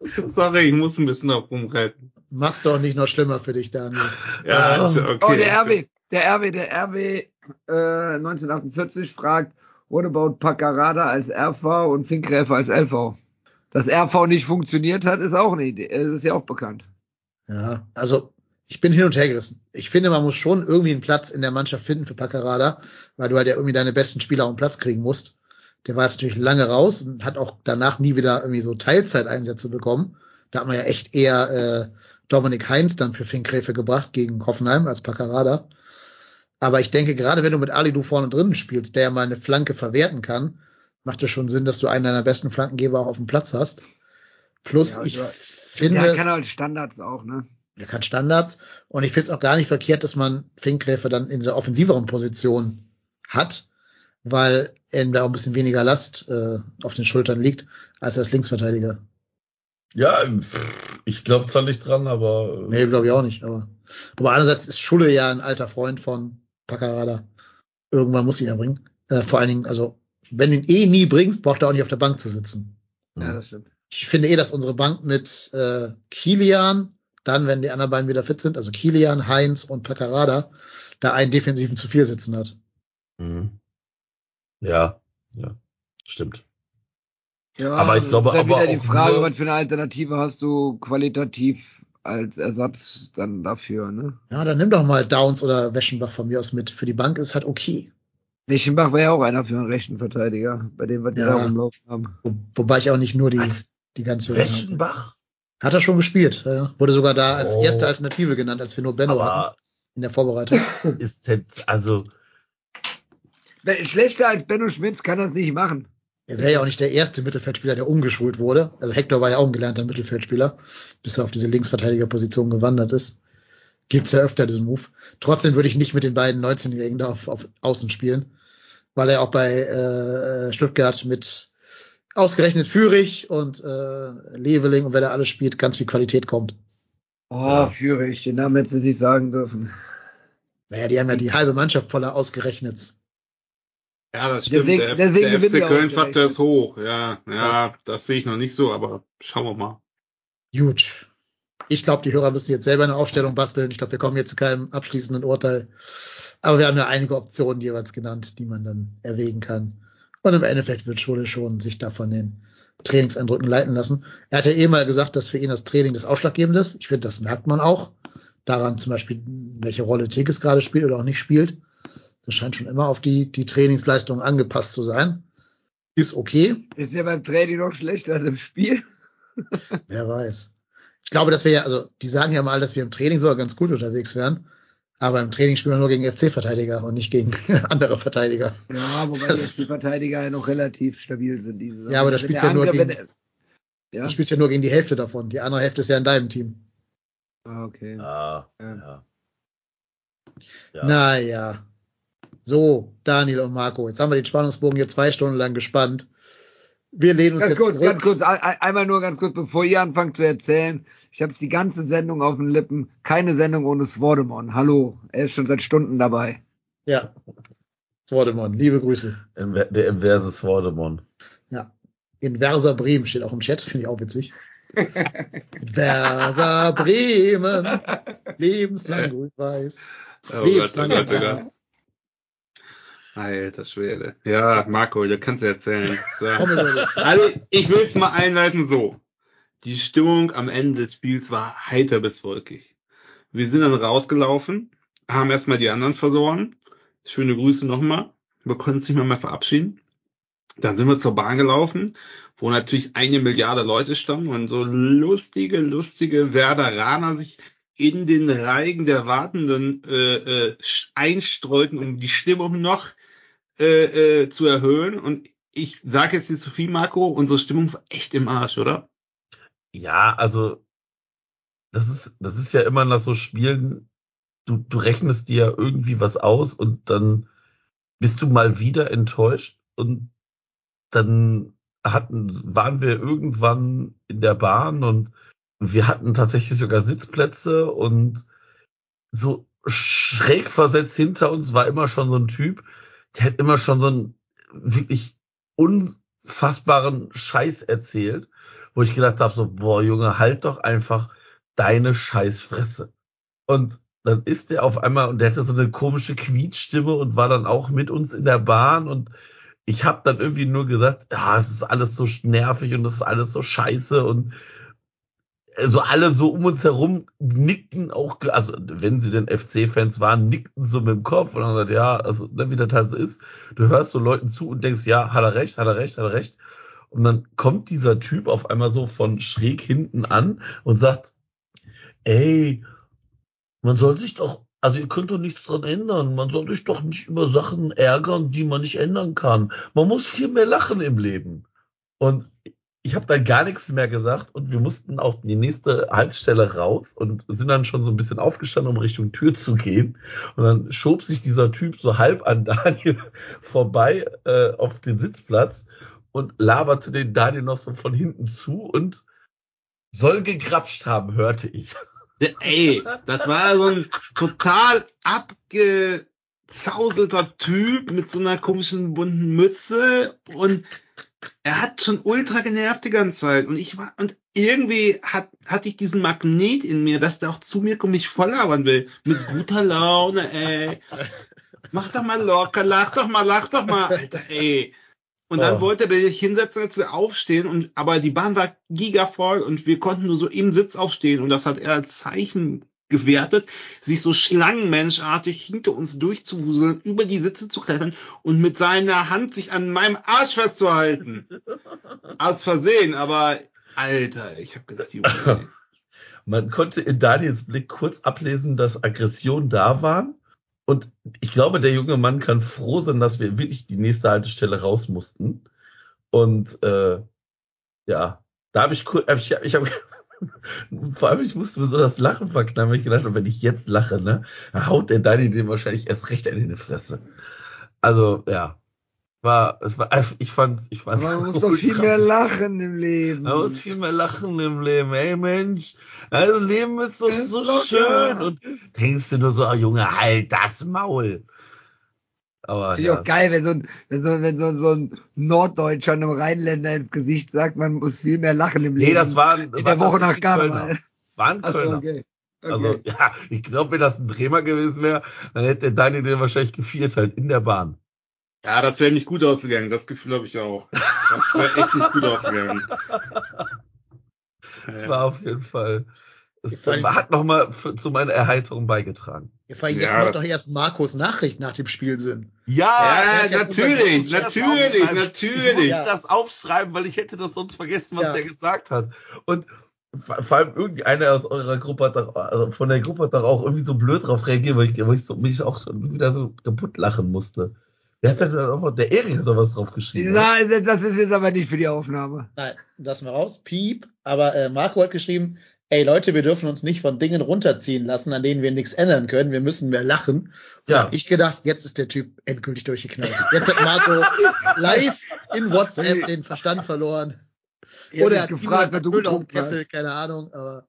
Sorry, ich muss ein bisschen drauf rumreiten. Mach's doch nicht noch schlimmer für dich, Daniel. Ja, also, okay. Oh, der RW, der RW, der RW äh, 1948 fragt, what about Paccarada als RV und Finkgräfer als LV? Dass RV nicht funktioniert hat, ist auch eine Idee. Es ist ja auch bekannt. Ja, also ich bin hin und her gerissen. Ich finde, man muss schon irgendwie einen Platz in der Mannschaft finden für Paccarada, weil du halt ja irgendwie deine besten Spieler auf den Platz kriegen musst. Der war jetzt natürlich lange raus und hat auch danach nie wieder irgendwie so Teilzeiteinsätze bekommen. Da hat man ja echt eher äh, Dominik Heinz dann für Finkgräfe gebracht gegen Hoffenheim als Paccarada. Aber ich denke, gerade wenn du mit Ali du vorne drinnen spielst, der ja mal eine Flanke verwerten kann, macht es schon Sinn, dass du einen deiner besten Flankengeber auch auf dem Platz hast. Plus, Ja, ich ja. finde, Der kann halt Standards auch, ne? er kann Standards. Und ich finde es auch gar nicht verkehrt, dass man Finkgräfe dann in dieser offensiveren Position hat, weil ihm da auch ein bisschen weniger Last äh, auf den Schultern liegt, als als Linksverteidiger. Ja, ich glaube zwar nicht dran, aber Nee, glaube ich auch nicht. Aber, aber andererseits ist Schulle ja ein alter Freund von Paccarada. Irgendwann muss ihn ja bringen. Äh, vor allen Dingen, also, wenn du ihn eh nie bringst, braucht er auch nicht auf der Bank zu sitzen. Ja, das stimmt. Ich finde eh, dass unsere Bank mit äh, Kilian, dann, wenn die anderen beiden wieder fit sind, also Kilian, Heinz und Paccarada, da einen Defensiven zu viel sitzen hat. Mhm. Ja, ja, stimmt. Ja, Aber ich glaube ist halt aber wieder die Frage, nur- was für eine Alternative hast du qualitativ als Ersatz dann dafür, ne? Ja, dann nimm doch mal Downs oder Weschenbach von mir aus mit. Für die Bank ist halt okay. Weschenbach wäre ja auch einer für einen rechten Verteidiger, bei dem wir Ja. da rumlaufen haben. Wo, wobei ich auch nicht nur die, Was? die ganz Jungen habe. Weschenbach? Hat er schon gespielt. Ja. Wurde sogar da als Oh. erste Alternative genannt, als wir nur Benno hatten Aber in der Vorbereitung. ist jetzt, also, Schlechter als Benno Schmitz kann das nicht machen. Er wäre ja auch nicht der erste Mittelfeldspieler, der umgeschult wurde. Also Hector war ja auch ein gelernter Mittelfeldspieler, bis er auf diese Linksverteidigerposition gewandert ist. Gibt's ja öfter diesen Move. Trotzdem würde ich nicht mit den beiden 19-Jährigen da auf, auf Außen spielen. weil er auch bei äh, Stuttgart mit ausgerechnet Fürich und äh, Leveling und wer da alles spielt, ganz viel Qualität kommt. Oh. Fürich, den Namen hätten sie nicht sagen dürfen. Naja, die haben ja die halbe Mannschaft voller ausgerechnet. Ja, das stimmt. Deswegen, der, deswegen der FC Köln-Faktor ist hoch. Ja, ja, ja, das sehe ich noch nicht so, aber schauen wir mal. Gut. Ich glaube, die Hörer müssen jetzt selber eine Aufstellung basteln. Ich glaube, wir kommen jetzt zu keinem abschließenden Urteil. Aber wir haben ja einige Optionen jeweils genannt, die man dann erwägen kann. Und im Endeffekt wird Schule schon sich davon den Trainingseindrücken leiten lassen. Er hat ja eh mal gesagt, dass für ihn das Training das Ausschlaggebende ist. Ich finde, das merkt man auch. Daran zum Beispiel, welche Rolle Tigges gerade spielt oder auch nicht spielt. Das scheint schon immer auf die, die Trainingsleistung angepasst zu sein. Ist okay. Ist ja beim Training noch schlechter als im Spiel. Wer weiß. Ich glaube, dass wir ja, also die sagen ja mal, dass wir im Training sogar ganz gut unterwegs wären. Aber im Training spielen wir nur gegen FC-Verteidiger und nicht gegen andere Verteidiger. Ja, wobei das, die FC-Verteidiger ja noch relativ stabil sind. Diese ja, aber da spielst ja nur gegen, ja? du spielst ja nur gegen die Hälfte davon. Die andere Hälfte ist ja in deinem Team. Ah, okay. Ah, ja. ja. ja. Naja. So, Daniel und Marco, jetzt haben wir den Spannungsbogen hier zwei Stunden lang gespannt. Wir lehnen uns ganz jetzt kurz, zurück. Ganz kurz, einmal nur ganz kurz, bevor ihr anfangt zu erzählen. Ich habe die ganze Sendung auf den Lippen. Keine Sendung ohne Swordemon. Hallo, er ist schon seit Stunden dabei. Ja, Swordemon, liebe Grüße. Der inverse Swordemon. Ja, inverser Bremen steht auch im Chat, finde ich auch witzig. inverser Bremen, lebenslang grün-weiß. Oh lebenslang Gott, oh Gott, oh Gott. Alter Schwede. Ja, Marco, du kannst erzählen. So. also, ich will es mal einleiten so. Die Stimmung am Ende des Spiels war heiter bis wolkig. Wir sind dann rausgelaufen, haben erstmal die anderen versorgen. Schöne Grüße nochmal. Wir konnten uns nicht mehr, mehr verabschieden. Dann sind wir zur Bahn gelaufen, wo natürlich eine Milliarde Leute standen und so lustige, lustige Werderaner sich in den Reigen der Wartenden äh, äh, einstreuten, um die Stimmung noch äh, äh, zu erhöhen. Und ich sage jetzt nicht zu viel, Marco, unsere Stimmung war echt im Arsch, oder? Ja, also das ist, das ist ja immer nach so Spielen, du, du rechnest dir irgendwie was aus und dann bist du mal wieder enttäuscht und dann hatten, waren wir irgendwann in der Bahn und wir hatten tatsächlich sogar Sitzplätze und so schräg versetzt hinter uns war immer schon so ein Typ, der hat immer schon so einen wirklich unfassbaren Scheiß erzählt, wo ich gedacht habe, so, boah, Junge, halt doch einfach deine Scheißfresse. Und dann ist der auf einmal, und der hatte so eine komische Quietstimme und war dann auch mit uns in der Bahn und ich habe dann irgendwie nur gesagt, ja, es ist alles so nervig und es ist alles so scheiße und also alle so um uns herum nickten auch, also wenn sie denn FC-Fans waren, nickten so mit dem Kopf und haben gesagt, ja, also ne, wie das halt so ist, du hörst so Leuten zu und denkst, ja, hat er recht, hat er recht, hat er recht. Und dann kommt dieser Typ auf einmal so von schräg hinten an und sagt, ey, man soll sich doch, also ihr könnt doch nichts dran ändern. Man soll sich doch nicht über Sachen ärgern, die man nicht ändern kann. Man muss viel mehr lachen im Leben. Und ich habe dann gar nichts mehr gesagt und wir mussten auf die nächste Haltestelle raus und sind dann schon so ein bisschen aufgestanden, um Richtung Tür zu gehen. Und dann schob sich dieser Typ so halb an Daniel vorbei äh, auf den Sitzplatz und laberte den Daniel noch so von hinten zu und soll gegrapscht haben, hörte ich. Ey, das war so ein total abgezauselter Typ mit so einer komischen bunten Mütze und er hat schon ultra genervt die ganze Zeit und ich war und irgendwie hat hatte ich diesen Magnet in mir, dass der auch zu mir kommt, mich voll labern will mit guter Laune, ey. Mach doch mal locker, lach doch mal, lach doch mal, Alter, ey. Und dann oh. wollte er sich hinsetzen, als wir aufstehen und aber die Bahn war gigavoll und wir konnten nur so im Sitz aufstehen und das hat er als Zeichen gewertet, sich so schlangenmenschartig hinter uns durchzuwuseln, über die Sitze zu klettern und mit seiner Hand sich an meinem Arsch festzuhalten. Aus Versehen, aber Alter, ich habe gesagt, Junge. Man konnte in Daniels Blick kurz ablesen, dass Aggressionen da waren. Und ich glaube, der junge Mann kann froh sein, dass wir wirklich die nächste Haltestelle raus mussten. Und äh, ja, da habe ich kurz, hab ich, ich habe vor allem, ich musste mir so das Lachen verknallen, weil ich gedacht habe, wenn ich jetzt lache, ne, dann haut der Dani den wahrscheinlich erst recht in die Fresse. Also, ja. War, es war, ich fand's, ich fand's. Aber man muss doch viel mehr lachen im Leben. Man muss viel mehr lachen im Leben. Ey Mensch, das Leben ist so, Ist so schön. Und denkst du nur so, oh, Junge, halt das Maul. Aber Finde ich ja. auch geil, wenn so ein, wenn so, wenn so, so ein Norddeutscher einem Rheinländer ins Gesicht sagt, man muss viel mehr lachen im Leben. Nee, das war, in der Woche nach Karneval. Kölner. War ein Achso, Kölner. okay. okay. Also, ja, ich glaube, wenn das ein Bremer gewesen wäre, dann hätte der Daniel den wahrscheinlich geviert halt in der Bahn. Ja, das wäre nicht gut ausgegangen. Das Gefühl habe ich auch. Das wäre echt nicht gut ausgegangen. Das war auf jeden Fall, es hat nochmal zu meiner Erheiterung beigetragen. Ja, vor allem jetzt Ja, macht doch erst Markus Nachricht nach dem Spiel Sinn. Ja, Ja, der natürlich, natürlich, natürlich. Ich muss Ja. das aufschreiben, weil ich hätte das sonst vergessen, was Ja. der gesagt hat. Und vor allem irgendeiner aus eurer Gruppe hat doch, also von der Gruppe hat doch auch irgendwie so blöd drauf reagiert, weil ich, weil ich so, mich auch schon wieder so kaputt lachen musste. Wer hat denn da noch, der Erik hat doch was drauf geschrieben. das das ist jetzt aber nicht für die Aufnahme. Nein, lassen wir raus. Piep. Aber äh, Marco hat geschrieben, ey Leute, wir dürfen uns nicht von Dingen runterziehen lassen, an denen wir nichts ändern können. Wir müssen mehr lachen. Und Ja. hab ich gedacht, jetzt ist der Typ endgültig durchgeknallt. Jetzt hat Marco live in WhatsApp den Verstand verloren. Ich Oder er hat gefragt, was du auf. Kessel, keine Ahnung, aber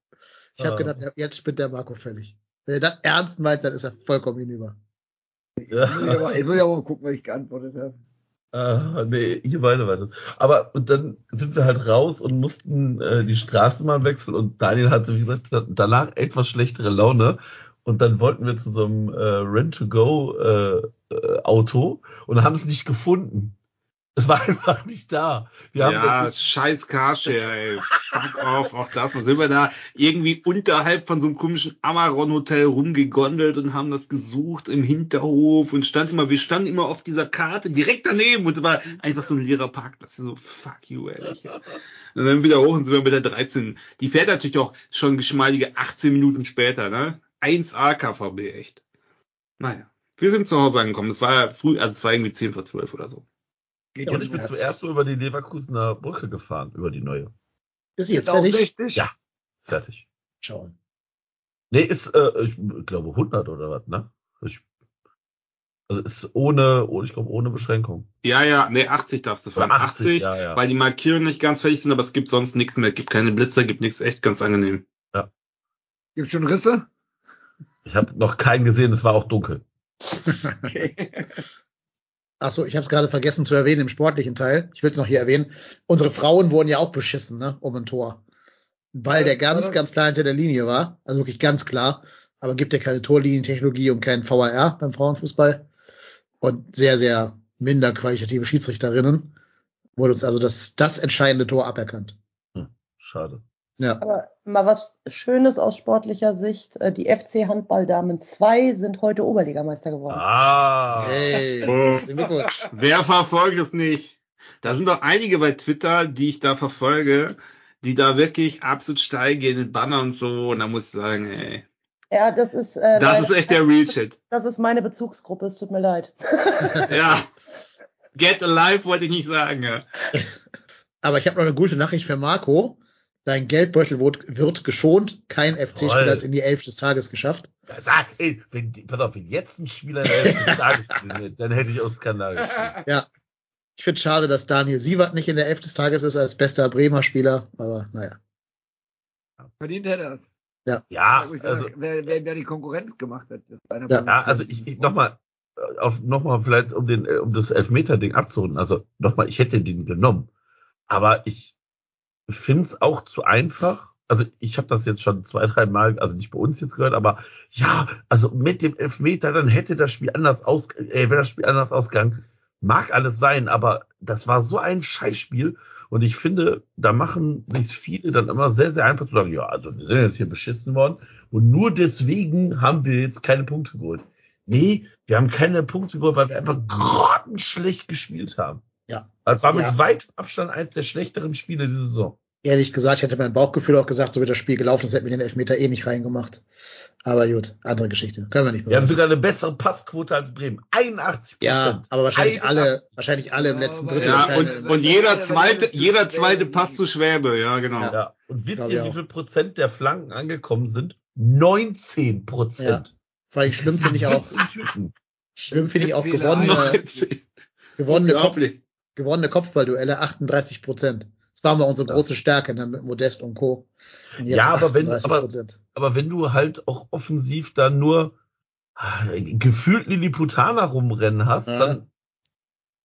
ich Ah. habe gedacht, ja, jetzt spinnt der Marco völlig. Wenn er das ernst meint, dann ist er vollkommen hinüber. Ja. Ich will aber, ich will aber mal gucken, was ich geantwortet habe. Ah, nee, hier beide weiter. Aber und dann sind wir halt raus und mussten äh, die Straßenbahn wechseln und Daniel hatte, wie gesagt, da- danach etwas schlechtere Laune. Und dann wollten wir zu so einem äh, Rent-to-Go-Auto und haben es nicht gefunden. Es war einfach nicht da. Wir haben ja, scheiß Carshare, ey. Fuck off, auch das. Dann sind wir da irgendwie unterhalb von so einem komischen Amaron-Hotel rumgegondelt und haben das gesucht im Hinterhof und standen immer, wir standen immer auf dieser Karte direkt daneben und es war einfach so ein leerer Parkplatz. So, fuck you, ehrlich. Und dann wieder hoch und sind wir mit der 13. Die fährt natürlich auch schon geschmeidige 18 Minuten später, ne? 1A KVB, echt. Naja. Wir sind zu Hause angekommen. Es war ja früh, also es war irgendwie 10 vor 12 oder so. Geht und ja ich bin Ja, zuerst so über die Leverkusener Brücke gefahren, über die neue. Ist sie jetzt auch fertig? 60? Ja. Fertig. Schauen. Nee, ist, äh, ich glaube 100 oder was, ne? Ich, also ist ohne, oh, ich glaube ohne Beschränkung. Ja, ja, nee, 80 darfst du fahren. Oder 80, 80, ja, ja. weil die Markierungen nicht ganz fertig sind, aber es gibt sonst nichts mehr. Es gibt keine Blitzer, gibt nichts, echt ganz angenehm. Gibt schon Risse? Ich habe noch keinen gesehen, es war auch dunkel. Okay. Achso, ich habe es gerade vergessen zu erwähnen im sportlichen Teil. Ich will es noch hier erwähnen. Unsere Frauen wurden ja auch beschissen, ne, um ein Tor. Ein Ball, der ganz, ganz klar hinter der Linie war. Also wirklich ganz klar. Aber gibt ja keine Torlinientechnologie und keinen VAR beim Frauenfußball. Und sehr, sehr minder qualitative Schiedsrichterinnen. Wurde uns also das, das entscheidende Tor aberkannt. Schade. Ja. Aber mal was Schönes aus sportlicher Sicht. Äh, Die FC Handballdamen 2 sind heute Oberligameister geworden. Ah. Hey, Oh. Wer verfolgt es nicht? Da sind doch einige bei Twitter, die ich da verfolge, die da wirklich absolut steil gehen in Banner und so. Und da muss ich sagen, ey, Ja, das ist, äh, das leider- ist echt der Real Shit. das ist meine Bezugsgruppe. Es tut mir leid. Ja. Get alive wollte ich nicht sagen, ja. Aber ich habe noch eine gute Nachricht für Marco. Dein Geldbeutel wird, wird geschont. Kein FC-Spieler es in die Elf des Tages geschafft. Ja, da, ey, wenn, pass auf, wenn jetzt ein Spieler in der Hälfte des Tages gewinnt, dann hätte ich auch Skandal geschrieben. Ja. Ich finde schade, dass Daniel Sievert nicht in der Elf des Tages ist als bester Bremer Spieler. Aber naja. Verdient hätte er es. Ja, wer, also, wer, wer, wer die Konkurrenz gemacht hat. Ja, ja, also ich, ich nochmal, auf nochmal vielleicht um den, äh, um das Elfmeter-Ding abzurunden. Also nochmal, ich hätte den genommen. Aber ich finde es auch zu einfach. Also ich habe das jetzt schon zwei, drei Mal, also nicht bei uns jetzt gehört, aber ja, also mit dem Elfmeter, dann hätte das Spiel anders aus, äh, wäre das Spiel anders ausgegangen. Mag alles sein, aber das war so ein Scheißspiel. Und ich finde, da machen sich viele dann immer sehr, sehr einfach zu sagen, ja, also wir sind jetzt hier beschissen worden. Und nur deswegen haben wir jetzt keine Punkte geholt. Nee, wir haben keine Punkte geholt, weil wir einfach grottenschlecht gespielt haben. Ja. Das war mit Ja. weitem Abstand eins der schlechteren Spiele dieser Saison. Ehrlich gesagt, ich hätte mein Bauchgefühl auch gesagt, so wird das Spiel gelaufen, das hätten wir den Elfmeter eh nicht reingemacht. Aber gut, andere Geschichte. Können wir nicht Wir haben sogar eine bessere Passquote als Bremen. 81% Ja, aber wahrscheinlich 81. alle, wahrscheinlich alle im Ja, letzten Drittel. Ja, und, und jeder zweite, jeder zweite Pass zu Schwäbe, ja, genau. Ja. Ja. Und wisst ihr, wie viel Prozent der Flanken angekommen sind? 19 Prozent. Vor allem schlimm finde ich auch, schlimm finde ich auch gewonnene, 19. Gewonnene, Kopf. Gewonnene Kopfballduelle 38 Prozent. Das war mal unsere Ja. große Stärke ne, mit Modest und Co. Und Ja, aber wenn- 38%. Aber wenn du halt auch offensiv dann nur ah, gefühlt Lilliputaner rumrennen hast, Ja. dann,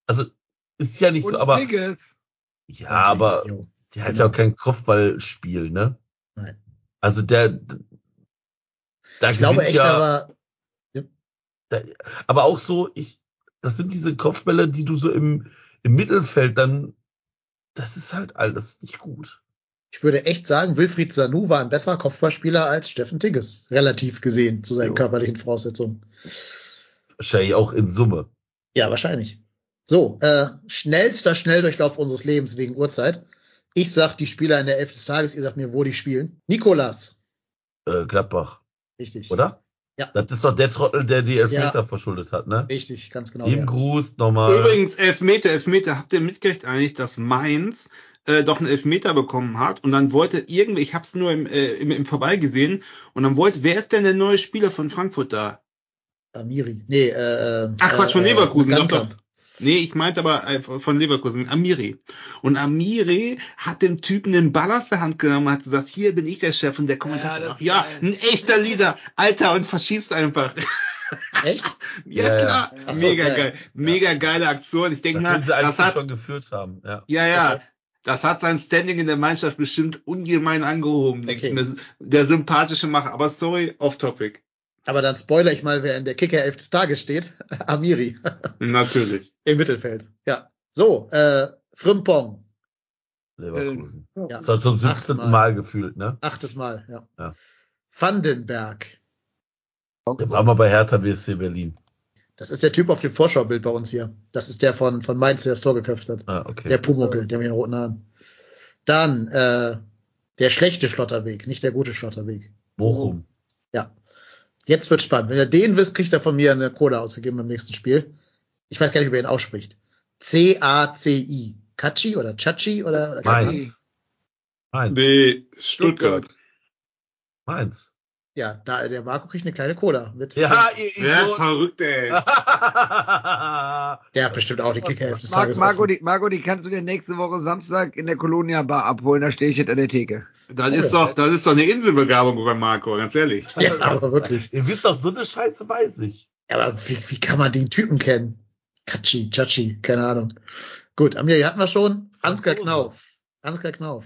also, ist ja nicht Und so, aber, Tigges. ja, aber, der hat Genau. ja auch kein Kopfballspiel, ne? Nein. Also der, da Ich glaube echt, ja, aber da, aber auch so, ich, das sind diese Kopfbälle, die du so im, im Mittelfeld dann, das ist halt alles nicht gut. ich würde echt sagen, Wilfried Sanu war ein besserer Kopfballspieler als Steffen Tigges, relativ gesehen zu seinen Jo. körperlichen Voraussetzungen. Wahrscheinlich auch in Summe. Ja, wahrscheinlich. So, äh, schnellster Schnelldurchlauf unseres Lebens wegen Uhrzeit. Ich sag die Spieler in der Elf des Tages, ihr sagt mir, wo die spielen. Nikolas. Äh, Gladbach, Richtig. oder? Ja. Das ist doch der Trottel, der die Elfmeter Ja. verschuldet hat, ne? Richtig, ganz genau. Lieben ja. Gruß nochmal. Übrigens, Elfmeter, Elfmeter, habt ihr mitgekriegt eigentlich, dass Mainz äh, doch einen Elfmeter bekommen hat und dann wollte irgendwie, ich hab's nur im, äh, im, im Vorbeigesehen und dann wollte, wer ist denn der neue Spieler von Frankfurt da? Amiri. Nee, äh, äh, Ach, Quatsch, von äh, Leverkusen, doch, Landkamp. doch. Nee, ich meinte aber äh, von Leverkusen, Amiri. Und Amiri hat dem Typen den Ball aus der Hand genommen und hat gesagt, hier bin ich der Chef und der Kommentator, sagt, ist ja, ein echter Leader, Alter, und verschießt einfach. Echt? ja, Ja, ja. klar, Ach so, mega geil. geil, mega geile Aktion. Ich denke mal, das hat, schon geführt haben, ja. ja, ja, Okay. das hat sein Standing in der Mannschaft bestimmt ungemein angehoben, denke Okay. ich mir. Der sympathische Macher, aber sorry, off topic. Aber dann spoiler ich mal, wer in der Kicker 11 des Tages steht. Amiri. Natürlich. Im Mittelfeld. Ja. So, äh, Frimpong. Leverkusen. Ja. Das hat zum 17. Achtmal. Mal gefühlt, ne? Achtes Mal, ja. Ja. Vandenberg. Der war mal bei Hertha BSC Berlin. Das ist der Typ auf dem Vorschaubild bei uns hier. Das ist der von, von Mainz, der das Tor geköpft hat. Ah, okay. Der Pumuckel, der mit den roten Haaren. Dann, äh, der schlechte Schlotterweg, nicht der gute Schlotterweg. Bochum. Jetzt wird spannend. Wenn ihr den wisst, kriegt er von mir eine Cola ausgegeben beim nächsten Spiel. Ich weiß gar nicht, wie er ihn ausspricht. C-A-C-I. Kachi oder Chachi oder, oder. Mainz. Mainz. Nee, Stuttgart. Mainz. Ja, da, der Marco kriegt eine kleine Cola mit. Ja, ihr Wer Idiot. verrückt, ey. Der hat bestimmt auch die Kickerhälfte des Tages. Marco, die, Marco, die kannst du dir nächste Woche Samstag in der Colonia Bar abholen, da stehe ich hinter der Theke. Das ist doch, das ist doch eine Inselbegabung bei Marco, ganz ehrlich. Ja, aber wirklich. Ihr wisst doch, so eine Scheiße weiß ich. Ja, aber wie, wie kann man den Typen kennen? Kachi, Chachi, keine Ahnung. Gut, Amir, hatten wir schon. Ansgar. Knauf. Ansgar Knauf.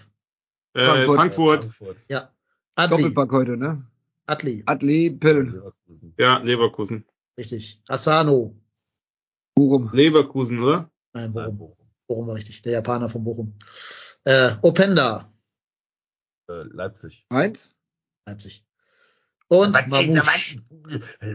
Äh, Frankfurt. Frankfurt. Frankfurt. Ja. Adli. Doppelpack heute, ne? Adli. Adli, Pillen. Ja, Leverkusen. Richtig. Asano. Bochum. Leverkusen, oder? Nein, Nein, Bochum. Bochum. Bochum war richtig. Der Japaner von Bochum. Äh, Openda. Äh, Leipzig. Mainz? Leipzig. Und. Mann-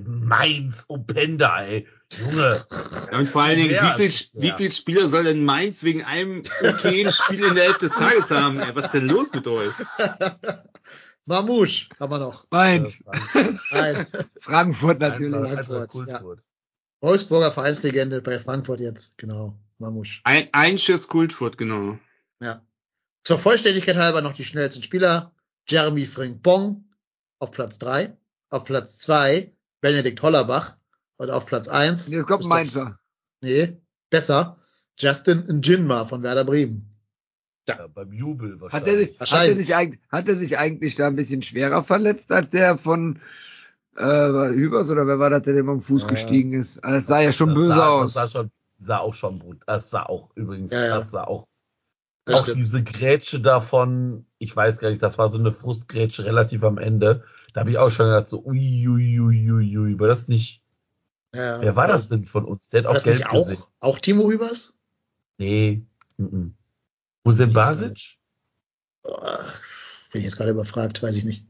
Mainz, Openda, ey. Junge. Und vor allen Dingen, Ja, wie viel, ja. wie viel Spieler soll denn Mainz wegen einem okayen Spiel in der Elf des Tages haben? Ey, was ist denn los mit euch? Mamouche haben wir noch. Mainz. Nein. Frankfurt natürlich. Frankfurt, einfach Kultwort. Wolfsburger Vereinslegende bei Frankfurt jetzt. Genau. Mamouche. Ein, ein Schiss Kultfurt, genau. Ja. Zur Vollständigkeit halber noch die schnellsten Spieler. Jeremy Frimpong auf Platz drei, Auf Platz zwei Benedikt Hollerbach. Und auf Platz eins Jetzt kommt Mainzer. Nee, besser. Justin Njinma von Werder Bremen. Ja, beim Jubel Hat er, wahrscheinlich. sich, hat, er Wahrscheinlich. sich eigentlich, hat er sich eigentlich da ein bisschen schwerer verletzt als der von äh, Hübers oder wer war das, der dem am Fuß Ja. gestiegen ist? Also, es sah ja schon Das böse sah, aus. Das sah, schon, sah auch schon gut. Das sah auch übrigens, Ja, ja. das sah auch. Das auch stimmt. diese Grätsche davon, ich weiß gar nicht, das war so eine Frustgrätsche relativ am Ende. Da habe ich auch schon gedacht, so, ui, ui, ui, ui, ui, war das nicht, Ja. wer war das denn von uns? Der hat auch das Geld auch, gesehen. auch Timo Hübers? Nee, mhm. Hussein Weiß Basic? Boah, Bin ich jetzt gerade überfragt, weiß ich nicht.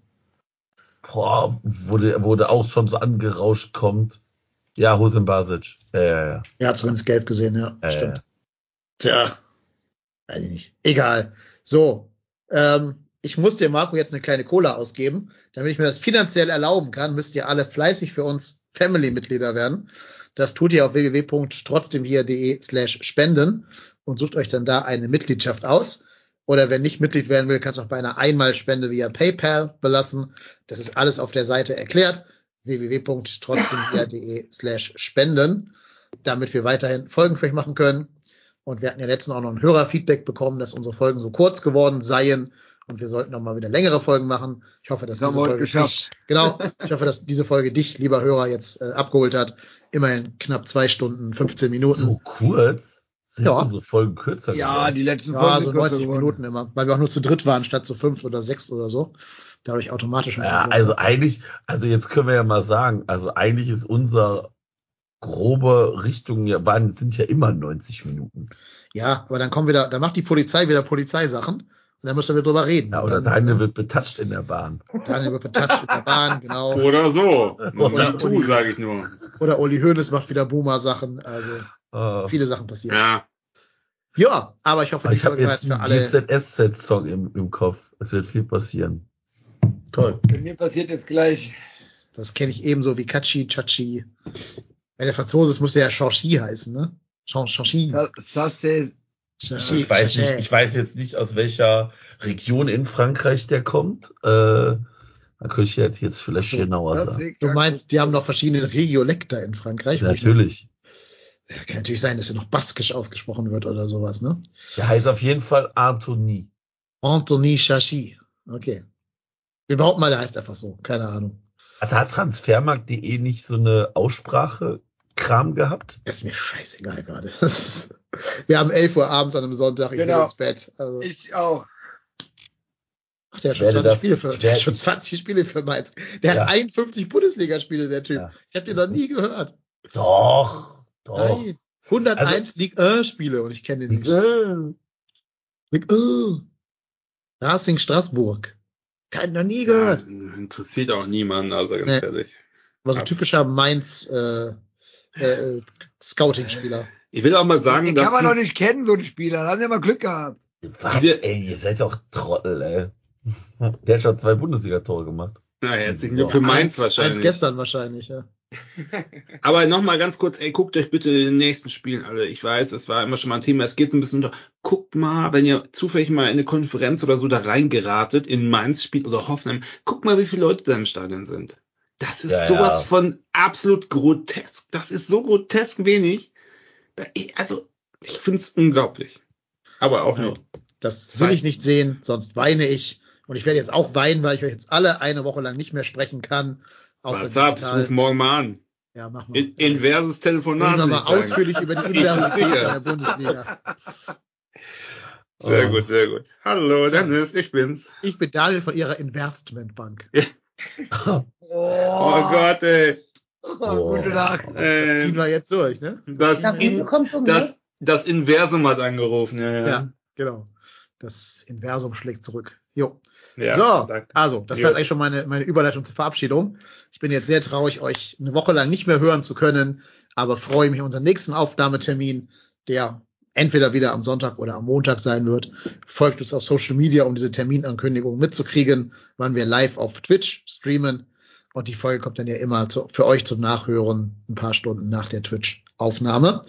Boah, wurde, wurde auch schon so angerauscht kommt. Ja, Hussein Basic. Ja, ja, ja. Er hat zumindest gelb gesehen, ja. Ja, stimmt. ja. Tja, weiß ich nicht. Egal. So, ähm, ich muss dir, Marco, jetzt eine kleine Cola ausgeben. Damit ich mir das finanziell erlauben kann, müsst ihr alle fleißig für uns Family-Mitglieder werden. Das tut ihr auf www.trotzdemhier.de slash spenden und sucht euch dann da eine Mitgliedschaft aus. Oder wer nicht Mitglied werden will, kann es auch bei einer Einmalspende via PayPal belassen. Das ist alles auf der Seite erklärt. www.trotzdemhier.de slash spenden. damit wir weiterhin Folgen für euch machen können. Und wir hatten ja letztens auch noch ein Hörerfeedback bekommen, dass unsere Folgen so kurz geworden seien und wir sollten noch mal wieder längere Folgen machen. Ich hoffe, dass Das diese Folge geschafft. dich, genau, ich hoffe, dass diese Folge dich, lieber Hörer, jetzt äh, abgeholt hat. Immerhin knapp zwei Stunden, 15 Minuten. So kurz? Sind Ja. unsere Folgen kürzer Ja, geworden? die letzten Ja, Folgen so sind kürzer 90 geworden. Minuten immer, weil wir auch nur zu dritt waren, statt zu fünf oder sechs oder so. Dadurch automatisch Ja, also eigentlich, also jetzt können wir ja mal sagen, also eigentlich ist unser grobe Richtung ja, waren, sind ja immer 90 Minuten. Ja, aber dann kommen wieder, dann macht die Polizei wieder Polizeisachen und dann müssen wir drüber reden. Ja, oder dann, Daniel wird betatscht in der Bahn. Daniel wird betatscht in der Bahn, genau. Oder so. Oder- Wie tu, sage ich nur. Oder Uli Hoeneß macht wieder Boomer-Sachen. Also Äh, viele Sachen passieren. Ja. Ja, aber ich hoffe, ich habe jetzt jetzt für alle. GZSZ-Song im, im Kopf. Es wird viel passieren. Toll. Bei mir passiert jetzt gleich. Das kenne ich ebenso wie Kachi, Chachi. Wenn der Franzose ist, muss der ja Chanchi heißen, ne? Chan- Chanchi. Chanchi. Ich weiß, nicht, ich weiß jetzt nicht, aus welcher Region in Frankreich der kommt. Äh, da könnte ich jetzt vielleicht genauer sagen. Du meinst, die haben noch verschiedene Regiolekter in Frankreich? Natürlich. Ja, kann natürlich sein, dass er noch baskisch ausgesprochen wird oder sowas, ne? Der heißt auf jeden Fall Anthony. Anthony Chachi. Okay. Wir behaupten mal, der heißt einfach so. Keine Ahnung. Hat, hat Transfermarkt.de nicht so eine Aussprache-Kram gehabt? Ist mir scheißegal gerade. Wir haben 11 Uhr abends an einem Sonntag, ich will Genau. ins Bett. Also, Ich auch. ach, der hat schon werde 20 das- Spiele für, der hat schon 20 Spiele für Mainz. Der Ja. hat 51 Bundesligaspiele, der Typ. Ja. Ich habe den noch nie gehört. Doch, doch. Nein. 101 Ligue 1 Spiele und ich kenne den nicht. Ligue 1. Racing Straßburg. Kein noch nie gehört. Ja, interessiert auch niemanden, also ganz Nee. ehrlich. War so ein typischer Mainz äh, äh, Scouting-Spieler. Ich will auch mal sagen, Den dass kann man doch nicht kennen, so einen Spieler. Da haben wir mal Glück gehabt. Was, ey, ihr seid doch Trottel, ey. Der hat schon zwei Bundesliga-Tore gemacht. Na, herzlichen So, Glück für Mainz Eins- wahrscheinlich. gestern wahrscheinlich, ja. Aber nochmal ganz kurz, ey, guckt euch bitte den nächsten Spielen alle. Ich weiß, es war immer schon mal ein Thema, es geht so ein bisschen unter. Guckt mal, wenn ihr zufällig mal in eine Konferenz oder so da reingeratet, in Mainz spielt oder Hoffenheim, guckt mal, wie viele Leute da im Stadion sind. Das ist Ja, sowas ja. von absolut grotesk. Das ist so grotesk wenig. Da- ich- Also, ich find's unglaublich. Aber auch nur. Das will ich nicht sehen, sonst weine ich. Und ich werde jetzt auch weinen, weil ich euch jetzt alle eine Woche lang nicht mehr sprechen kann. Außer What's up? Ich ruf morgen mal an. Ja, mach mal. In, inverses Telefonat. Reden wir mal ich sagen. ausführlich über die Inversität in der Bundesliga. Sehr Oh. gut, sehr gut. Hallo, Dennis, ich bin's. Ich bin Daniel von ihrer Investmentbank. Oh, Oh Gott, ey. Gute Nacht. Das ziehen Ähm, wir jetzt durch, ne? das, Da in, kommt so das, das Inversum hat angerufen, ja, ja. Ja, genau. Das Inversum schlägt zurück. Jo. Ja, so, danke. also, das war eigentlich schon meine, meine Überleitung zur Verabschiedung. Ich bin jetzt sehr traurig, euch eine Woche lang nicht mehr hören zu können, aber freue mich auf unseren nächsten Aufnahmetermin, der entweder wieder am Sonntag oder am Montag sein wird. Folgt uns auf Social Media, um diese Terminankündigung mitzukriegen, wann wir live auf Twitch streamen. Und die Folge kommt dann ja immer zu, für euch zum Nachhören ein paar Stunden nach der Twitch-Aufnahme.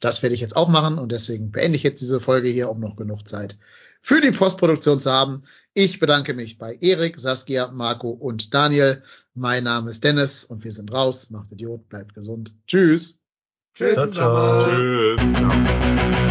Das werde ich jetzt auch machen und deswegen beende ich jetzt diese Folge hier, um noch genug Zeit für die Postproduktion zu haben. Ich bedanke mich bei Erik, Saskia, Marco und Daniel. Mein Name ist Dennis und wir sind raus. Macht Idiot, bleibt gesund. Tschüss. Tschüss Ciao, ciao. zusammen. Tschüss. Ciao.